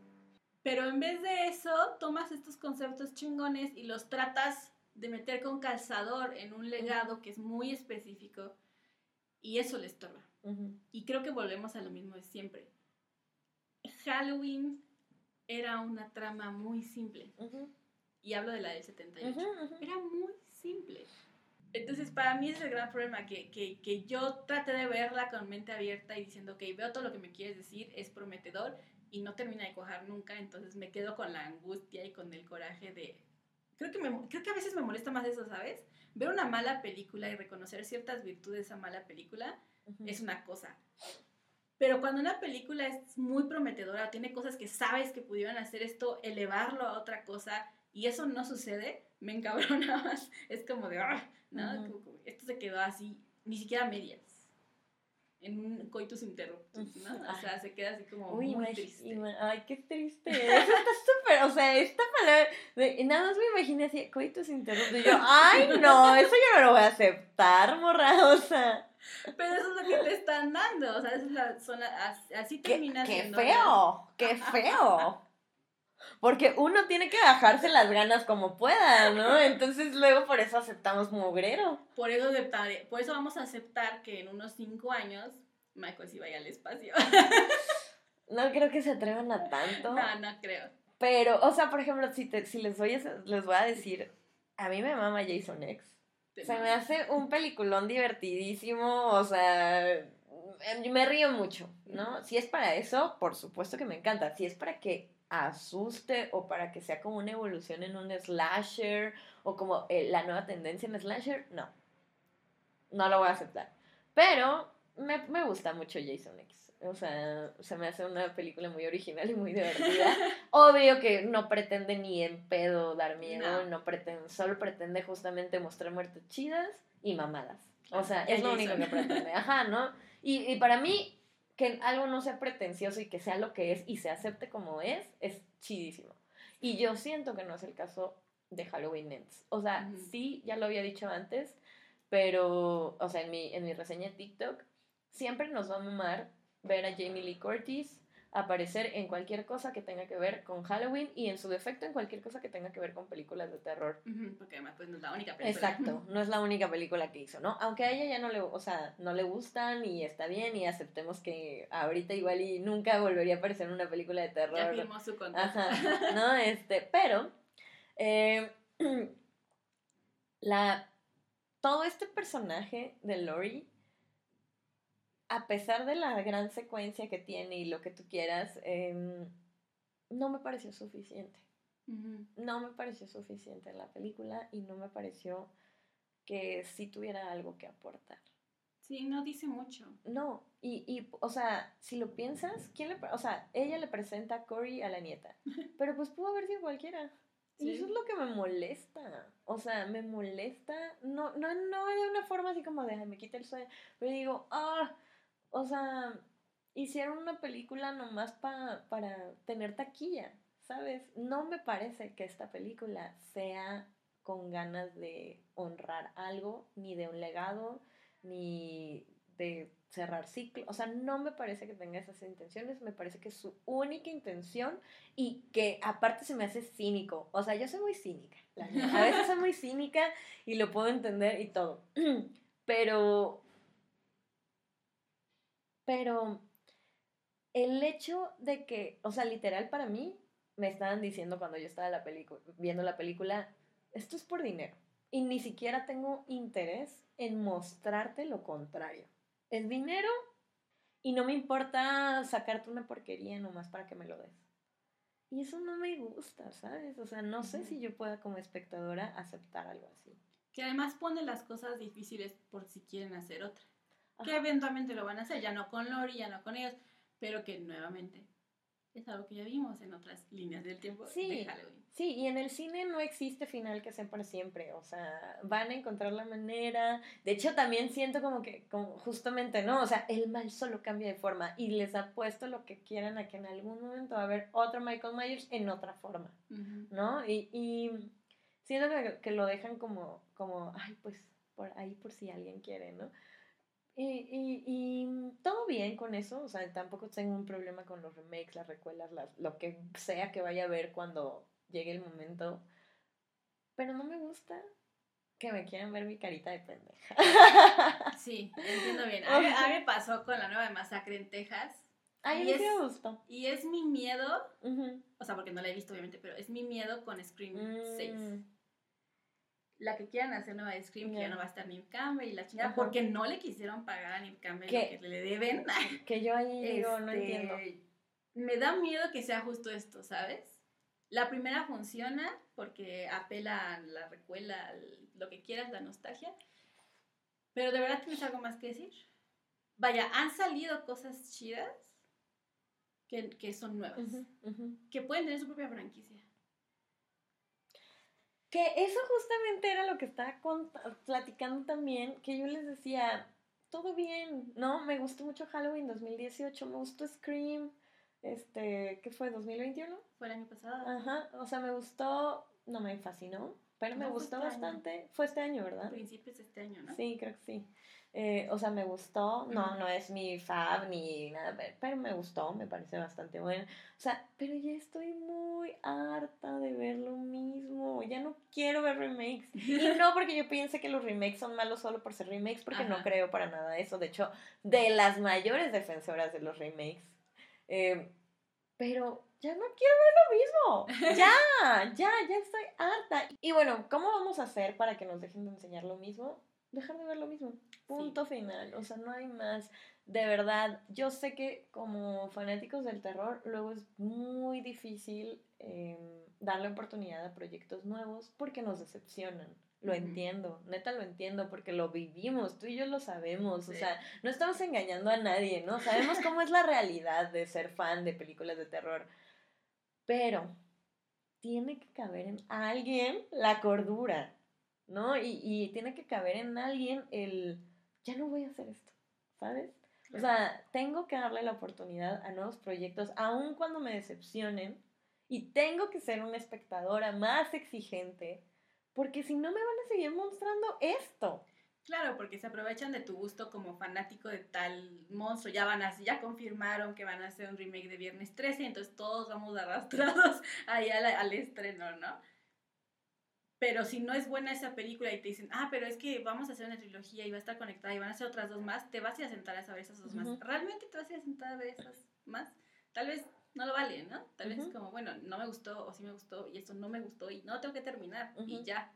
Pero en vez de eso, tomas estos conceptos chingones y los tratas de meter con calzador en un legado que es muy específico y eso le estorba. Y creo que volvemos a lo mismo de siempre. Halloween era una trama muy simple. Y hablo de la del 78. Ujú, ujú. Era muy simple. Entonces, para mí ese es el gran problema, que, que, que yo traté de verla con mente abierta y diciendo, ok, veo todo lo que me quieres decir, es prometedor y no termina de cuajar nunca, entonces me quedo con la angustia y con el coraje de... Creo que, me, creo que a veces me molesta más eso, ¿sabes? Ver una mala película y reconocer ciertas virtudes de esa mala película Ujú. es una cosa. Pero cuando una película es muy prometedora, tiene cosas que sabes que pudieran hacer esto, elevarlo a otra cosa, y eso no sucede, me encabrona más. [LAUGHS] Es como de, "Ah", ¿no? Esto se quedó así, ni siquiera medias. En un coitus interruptus, ¿no? O sea, se queda así como Uy, muy triste. ay, qué triste. Eso está [LAUGHS] súper, o sea, esta palabra, de- nada más me imaginé así, coitus interruptus, y yo, [LAUGHS] ay, no, eso yo no lo voy a aceptar, morra, o sea, Pero eso es lo que te están dando, o sea, es la, son la- así, así qué, feo, qué feo. Porque uno tiene que bajarse las ganas como pueda, ¿no? [LAUGHS] Entonces luego por eso aceptamos mugrero. Por eso, aceptaré- por eso vamos a aceptar que en unos cinco años Michael sí vaya al espacio. [LAUGHS] No creo que se atrevan a tanto. no, no creo. Pero, o sea, por ejemplo, si, te, si les, voy a, les voy a decir, a mí me mama Jason X. Se me hace un peliculón divertidísimo, o sea, em, me río mucho, ¿no? Si es para eso, por supuesto que me encanta. Si es para que asuste o para que sea como una evolución en un slasher o como eh, la nueva tendencia en slasher, no. No lo voy a aceptar. Pero me, me gusta mucho Jason X. O sea, se me hace una película muy original y muy divertida. [LAUGHS] Obvio que no pretende ni en pedo dar miedo, No. no, pretende, solo pretende justamente mostrar muertes chidas y mamadas. O sea, es lo único que pretende. [LAUGHS] Ajá, ¿no? Y, y para mí, que algo no sea pretencioso y que sea lo que es y se acepte como es, es chidísimo. Y yo siento que no es el caso de Halloween Ends. O sea, sí, ya lo había dicho antes, pero, o sea, en mi, en mi reseña de TikTok, siempre nos va a mamar ver a Jamie Lee Curtis aparecer en cualquier cosa que tenga que ver con Halloween y en su defecto en cualquier cosa que tenga que ver con películas de terror. porque además pues no es la única película. Exacto, [LAUGHS] no es la única película que hizo, ¿no? Aunque a ella ya no le, o sea, no le gustan y está bien y aceptemos que ahorita igual y nunca volvería a aparecer en una película de terror. Ya firmó su contrato. Ajá, [LAUGHS] no, este, pero eh, [CLEARS THROAT] la, todo este personaje de Lori a pesar de la gran secuencia que tiene y lo que tú quieras, em, no me pareció suficiente. No me pareció suficiente en la película y no me pareció que sí tuviera algo que aportar. Sí, no dice mucho. No, y, y o sea, si lo piensas, ¿quién le, o sea, ella le presenta a Cory a la nieta, [LAUGHS] pero pues pudo haber sido cualquiera. Y eso es lo que me molesta. O sea, me molesta, no, no, no de una forma así como de, me quita el sueño, pero digo, ah, o sea, hicieron una película nomás para tener taquilla, ¿sabes? No me parece que esta película sea con ganas de honrar algo, ni de un legado, ni de cerrar ciclo. O sea, no me parece que tenga esas intenciones, me parece que es su única intención y que aparte se me hace cínico. O sea, yo soy muy cínica. a veces soy muy cínica y lo puedo entender y todo. [CLEARS THROAT] Pero pero el hecho de que, o sea, literal para mí, me estaban diciendo cuando yo estaba la viendo la película, esto es por dinero. Y ni siquiera tengo interés en mostrarte lo contrario. Es dinero y no me importa sacarte una porquería nomás para que me lo des. Y eso no me gusta, ¿sabes? O sea, no sé si yo pueda como espectadora aceptar algo así. Que además pone las cosas difíciles por si quieren hacer otra que eventualmente lo van a hacer, ya no con Lori, ya no con ellos, pero que nuevamente es algo que ya vimos en otras líneas del tiempo de Halloween. Sí, y en el cine no existe final que sea para siempre, o sea, van a encontrar la manera. De hecho, también siento como que, como justamente, ¿no? O sea, el mal solo cambia de forma y les ha puesto lo que quieran a que en algún momento va a haber otro Michael Myers en otra forma, ¿no? Y, y siento que, que, lo dejan como, como, ay, pues, por ahí por si alguien quiere, ¿no? Y, y, todo bien con eso, o sea, tampoco tengo un problema con los remakes, las recuelas, las, lo que sea que vaya a ver cuando llegue el momento. Pero no me gusta que me quieran ver mi carita de pendeja. [LAUGHS] Sí, entiendo bien. A mí, me pasó con la nueva de Masacre en Texas. Ay, me gustó. Y es mi miedo, o sea, porque no la he visto obviamente, pero es mi miedo con Scream 6 la que quieran hacer nueva Scream, que ya no va a estar Nip Campbell y la chingada, porque no le quisieron pagar a Nip Campbell lo que le deben. [LAUGHS] Que yo ahí digo, no este, entiendo. Me da miedo que sea justo esto, ¿sabes? La primera funciona porque apela a la recuela, lo que quieras, la nostalgia. Pero de verdad tienes algo más que decir. Vaya, han salido cosas chidas que, que son nuevas, que pueden tener su propia franquicia. Que eso justamente era lo que estaba platicando también, que yo les decía, todo bien, ¿no? Me gustó mucho Halloween 2018, me gustó Scream, este, ¿qué fue? ¿2021? Fue el año pasado. Ajá, o sea, me gustó, no me fascinó, pero me gustó este bastante. Fue este año, ¿verdad? Principios de este año, ¿no? Sí, creo que sí. Eh, o sea, me gustó, no, no es mi fab ni nada, pero me gustó, me parece bastante bueno. O sea, pero ya estoy muy harta de ver lo mismo, ya no quiero ver remakes. Y no porque yo piense que los remakes son malos solo por ser remakes, porque no creo para nada eso. De hecho, de las mayores defensoras de los remakes. Eh, pero ya no quiero ver lo mismo. Ya, [LAUGHS] ya, ya estoy harta. Y bueno, ¿cómo vamos a hacer para que nos dejen de enseñar lo mismo? dejar de ver lo mismo. Punto final. O sea, no hay más. De verdad, yo sé que como fanáticos del terror, luego es muy difícil em, darle oportunidad a proyectos nuevos porque nos decepcionan. Lo entiendo, neta lo entiendo porque lo vivimos, tú y yo lo sabemos, o sea, no estamos engañando a nadie, ¿no? Sabemos cómo es la realidad de ser fan de películas de terror, pero tiene que caber en alguien la cordura, ¿no? Y, y tiene que caber en alguien el, ya no voy a hacer esto, ¿sabes? O sea, tengo que darle la oportunidad a nuevos proyectos, aun cuando me decepcionen, y tengo que ser una espectadora más exigente porque si no me van a seguir mostrando esto. Claro, porque se aprovechan de tu gusto como fanático de tal monstruo. Ya van a, ya confirmaron que van a hacer un remake de Viernes 13, entonces todos vamos arrastrados [LAUGHS] ahí al, al estreno, ¿no? Pero si no es buena esa película y te dicen, ah, pero es que vamos a hacer una trilogía y va a estar conectada y van a hacer otras dos más, te vas a ir a sentar a saber esas dos más. ¿Realmente te vas a ir a sentar a ver esas más? Tal vez no lo vale, ¿no? Tal vez es como, bueno, no me gustó o sí me gustó y esto no me gustó y no tengo que terminar y ya.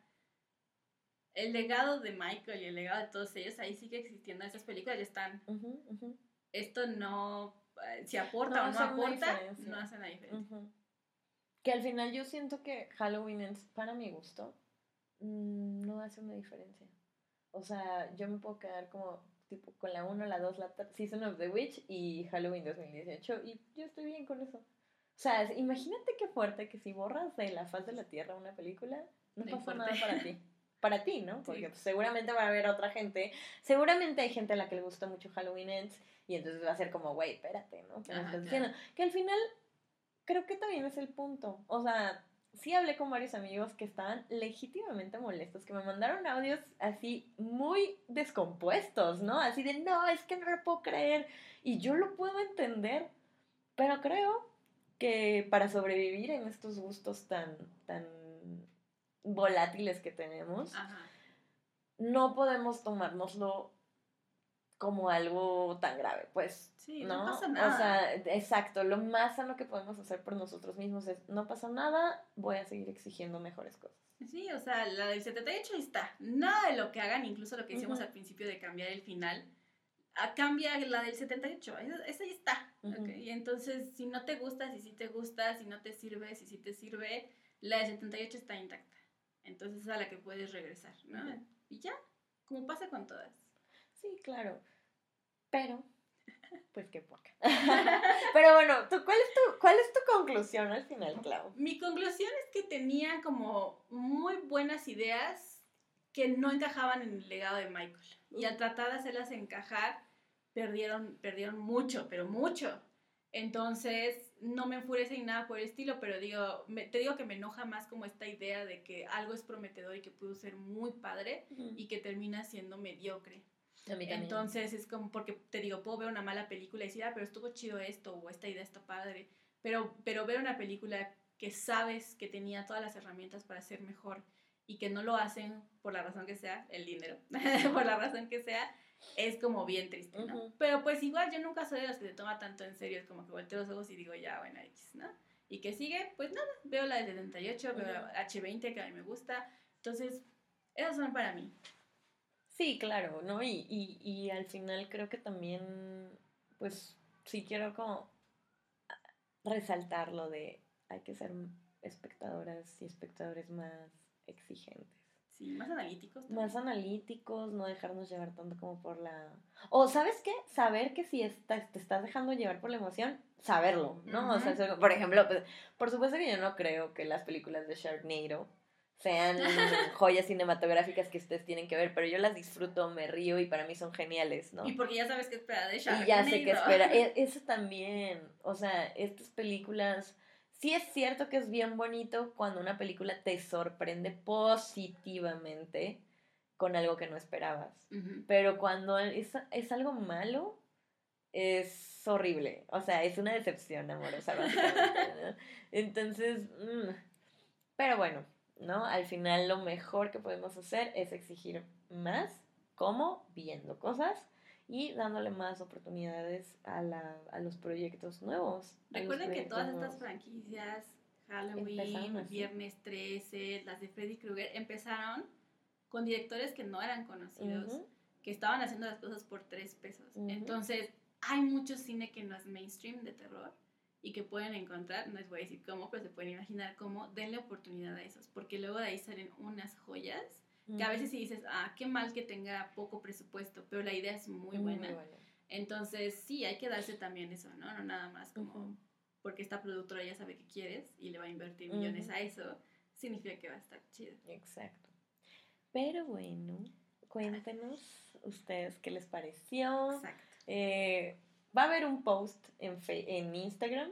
El legado de Michael y el legado de todos ellos ahí sigue existiendo. Esas películas ya están. Esto no, eh, si aporta o no aporta, no hace la diferencia. Que al final yo siento que Halloween, es, para mi gusto, mm, no hace una diferencia. O sea, yo me puedo quedar como tipo con la 1, la 2, la Season of the Witch y Halloween 2018 y yo estoy bien con eso. O sea, imagínate qué fuerte que si borras de la faz de la Tierra una película, no pasa nada para ti. Para ti, ¿no? [LAUGHS] Porque pues, seguramente va a haber otra gente. Seguramente hay gente a la que le gusta mucho Halloween Ends y entonces va a ser como, güey, espérate, ¿no? ¿Qué estás diciendo? Que al final creo que también es el punto. O sea, sí hablé con varios amigos que estaban legítimamente molestos, que me mandaron audios así muy descompuestos, ¿no? Así de, no, es que no lo puedo creer. Y yo lo puedo entender, pero creo que para sobrevivir en estos gustos tan, tan volátiles que tenemos, no podemos tomárnoslo como algo tan grave, pues. Sí, no, pasa nada. O sea, exacto, lo más sano que podemos hacer por nosotros mismos es, no pasa nada, voy a seguir exigiendo mejores cosas. Sí, o sea, la del 78 está. Nada de lo que hagan, incluso lo que hicimos al principio de cambiar el final, a cambia la del 78. Esa, ya está. Y entonces, si no te gusta, si sí te gusta, si no te sirve, si sí te sirve, la del 78 está intacta. Entonces es a la que puedes regresar, ¿no? Y ya, como pasa con todas. Sí, claro. Pero, [LAUGHS] pues qué poca. [LAUGHS] Pero bueno, ¿tú, cuál, es tu, ¿cuál es tu conclusión al final, Clau? Mi conclusión es que tenía como muy buenas ideas que no encajaban en el legado de Michael. Y al tratar de hacerlas encajar, perdieron, perdieron mucho, pero mucho. Entonces, no me enfurece ni nada por el estilo, pero digo, te digo que me enoja más como esta idea de que algo es prometedor y que pudo ser muy padre y que termina siendo mediocre. Entonces es como porque te digo, puedo ver una mala película y decir, ah, pero estuvo chido esto o esta idea está padre, pero, pero ver una película que sabes que tenía todas las herramientas para ser mejor y que no lo hacen por la razón que sea, el dinero, [LAUGHS] por la razón que sea, es como bien triste, ¿no? Pero pues igual yo nunca soy de los que se toma tanto en serio, es como que volteo los ojos y digo, ya, bueno, X, ¿no? Y que sigue, pues nada, veo la de 78, veo H20 que a mí me gusta, entonces, esas son para mí. Sí, claro, ¿no? Y, y, y al final creo que también, pues, sí quiero como resaltar lo de hay que ser espectadoras y espectadores más exigentes. Sí, más analíticos. Más analíticos, no dejarnos llevar tanto como por la... O, ¿sabes qué? Saber que si estás, te estás dejando llevar por la emoción, saberlo, ¿no? O sea, por ejemplo, pues, por supuesto que yo no creo que las películas de Sharknado sean [LAUGHS] joyas cinematográficas que ustedes tienen que ver, pero yo las disfruto, me río y para mí son geniales, ¿no? Y porque ya sabes qué espera de Sharknado. Y ya sé qué espera. [LAUGHS] E, eso también, o sea, estas películas sí es cierto que es bien bonito cuando una película te sorprende positivamente con algo que no esperabas. Pero cuando es, es, algo malo, es horrible. O sea, es una decepción amorosa, [LAUGHS] Entonces, mm, pero bueno, ¿no? Al final lo mejor que podemos hacer es exigir más, como viendo cosas y dándole más oportunidades a, la, a los proyectos nuevos. Recuerden que todas estas franquicias, Halloween, Viernes 13, las de Freddy Krueger, empezaron con directores que no eran conocidos, que estaban haciendo las cosas por tres pesos. Entonces, hay mucho cine que no es mainstream de terror y que pueden encontrar, no les voy a decir cómo, pero se pueden imaginar cómo, denle oportunidad a esos, porque luego de ahí salen unas joyas que a veces sí dices, ah, qué mal que tenga poco presupuesto, pero la idea es muy buena. Entonces, sí, hay que darse también eso, ¿no? No nada más como porque esta productora ya sabe que quieres y le va a invertir millones a eso, significa que va a estar chido. Exacto. Pero bueno, cuéntenos ustedes qué les pareció. Exacto. Eh, va a haber un post en, en Instagram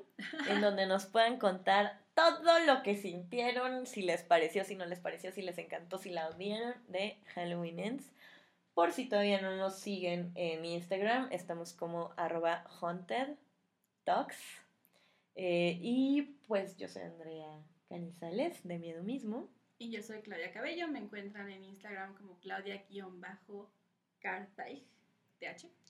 en donde nos puedan contar todo lo que sintieron, si les pareció, si no les pareció, si les encantó, si la odiaron de Halloween Ends. Por si todavía no nos siguen en Instagram, estamos como arroba haunted talks. Eh, y pues yo soy Andrea Canizales de Miedo Mismo. Y yo soy Claudia Cabello, me encuentran en Instagram como Claudia-Cartaig, TH.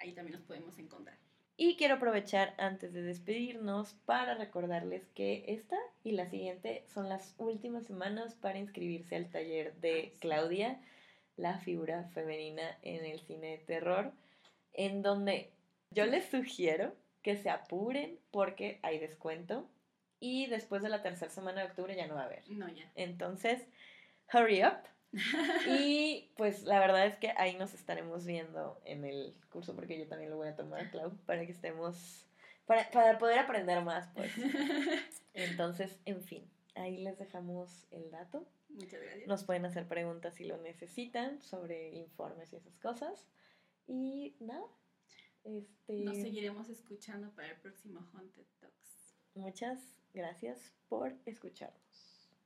Ahí también nos podemos encontrar. Y quiero aprovechar antes de despedirnos para recordarles que esta y la siguiente son las últimas semanas para inscribirse al taller de Claudia, la figura femenina en el cine de terror, en donde yo les sugiero que se apuren porque hay descuento y después de la tercera semana de octubre ya no va a haber. No, ya. Entonces, hurry up. Y pues la verdad es que ahí nos estaremos viendo en el curso porque yo también lo voy a tomar, Clau, para que estemos, para, para poder aprender más, pues. [LAUGHS] Entonces, en fin, ahí les dejamos el dato. Muchas gracias. Nos pueden hacer preguntas si lo necesitan sobre informes y esas cosas. Y nada, este... Nos seguiremos escuchando para el próximo Haunted Talks. Muchas gracias por escucharnos.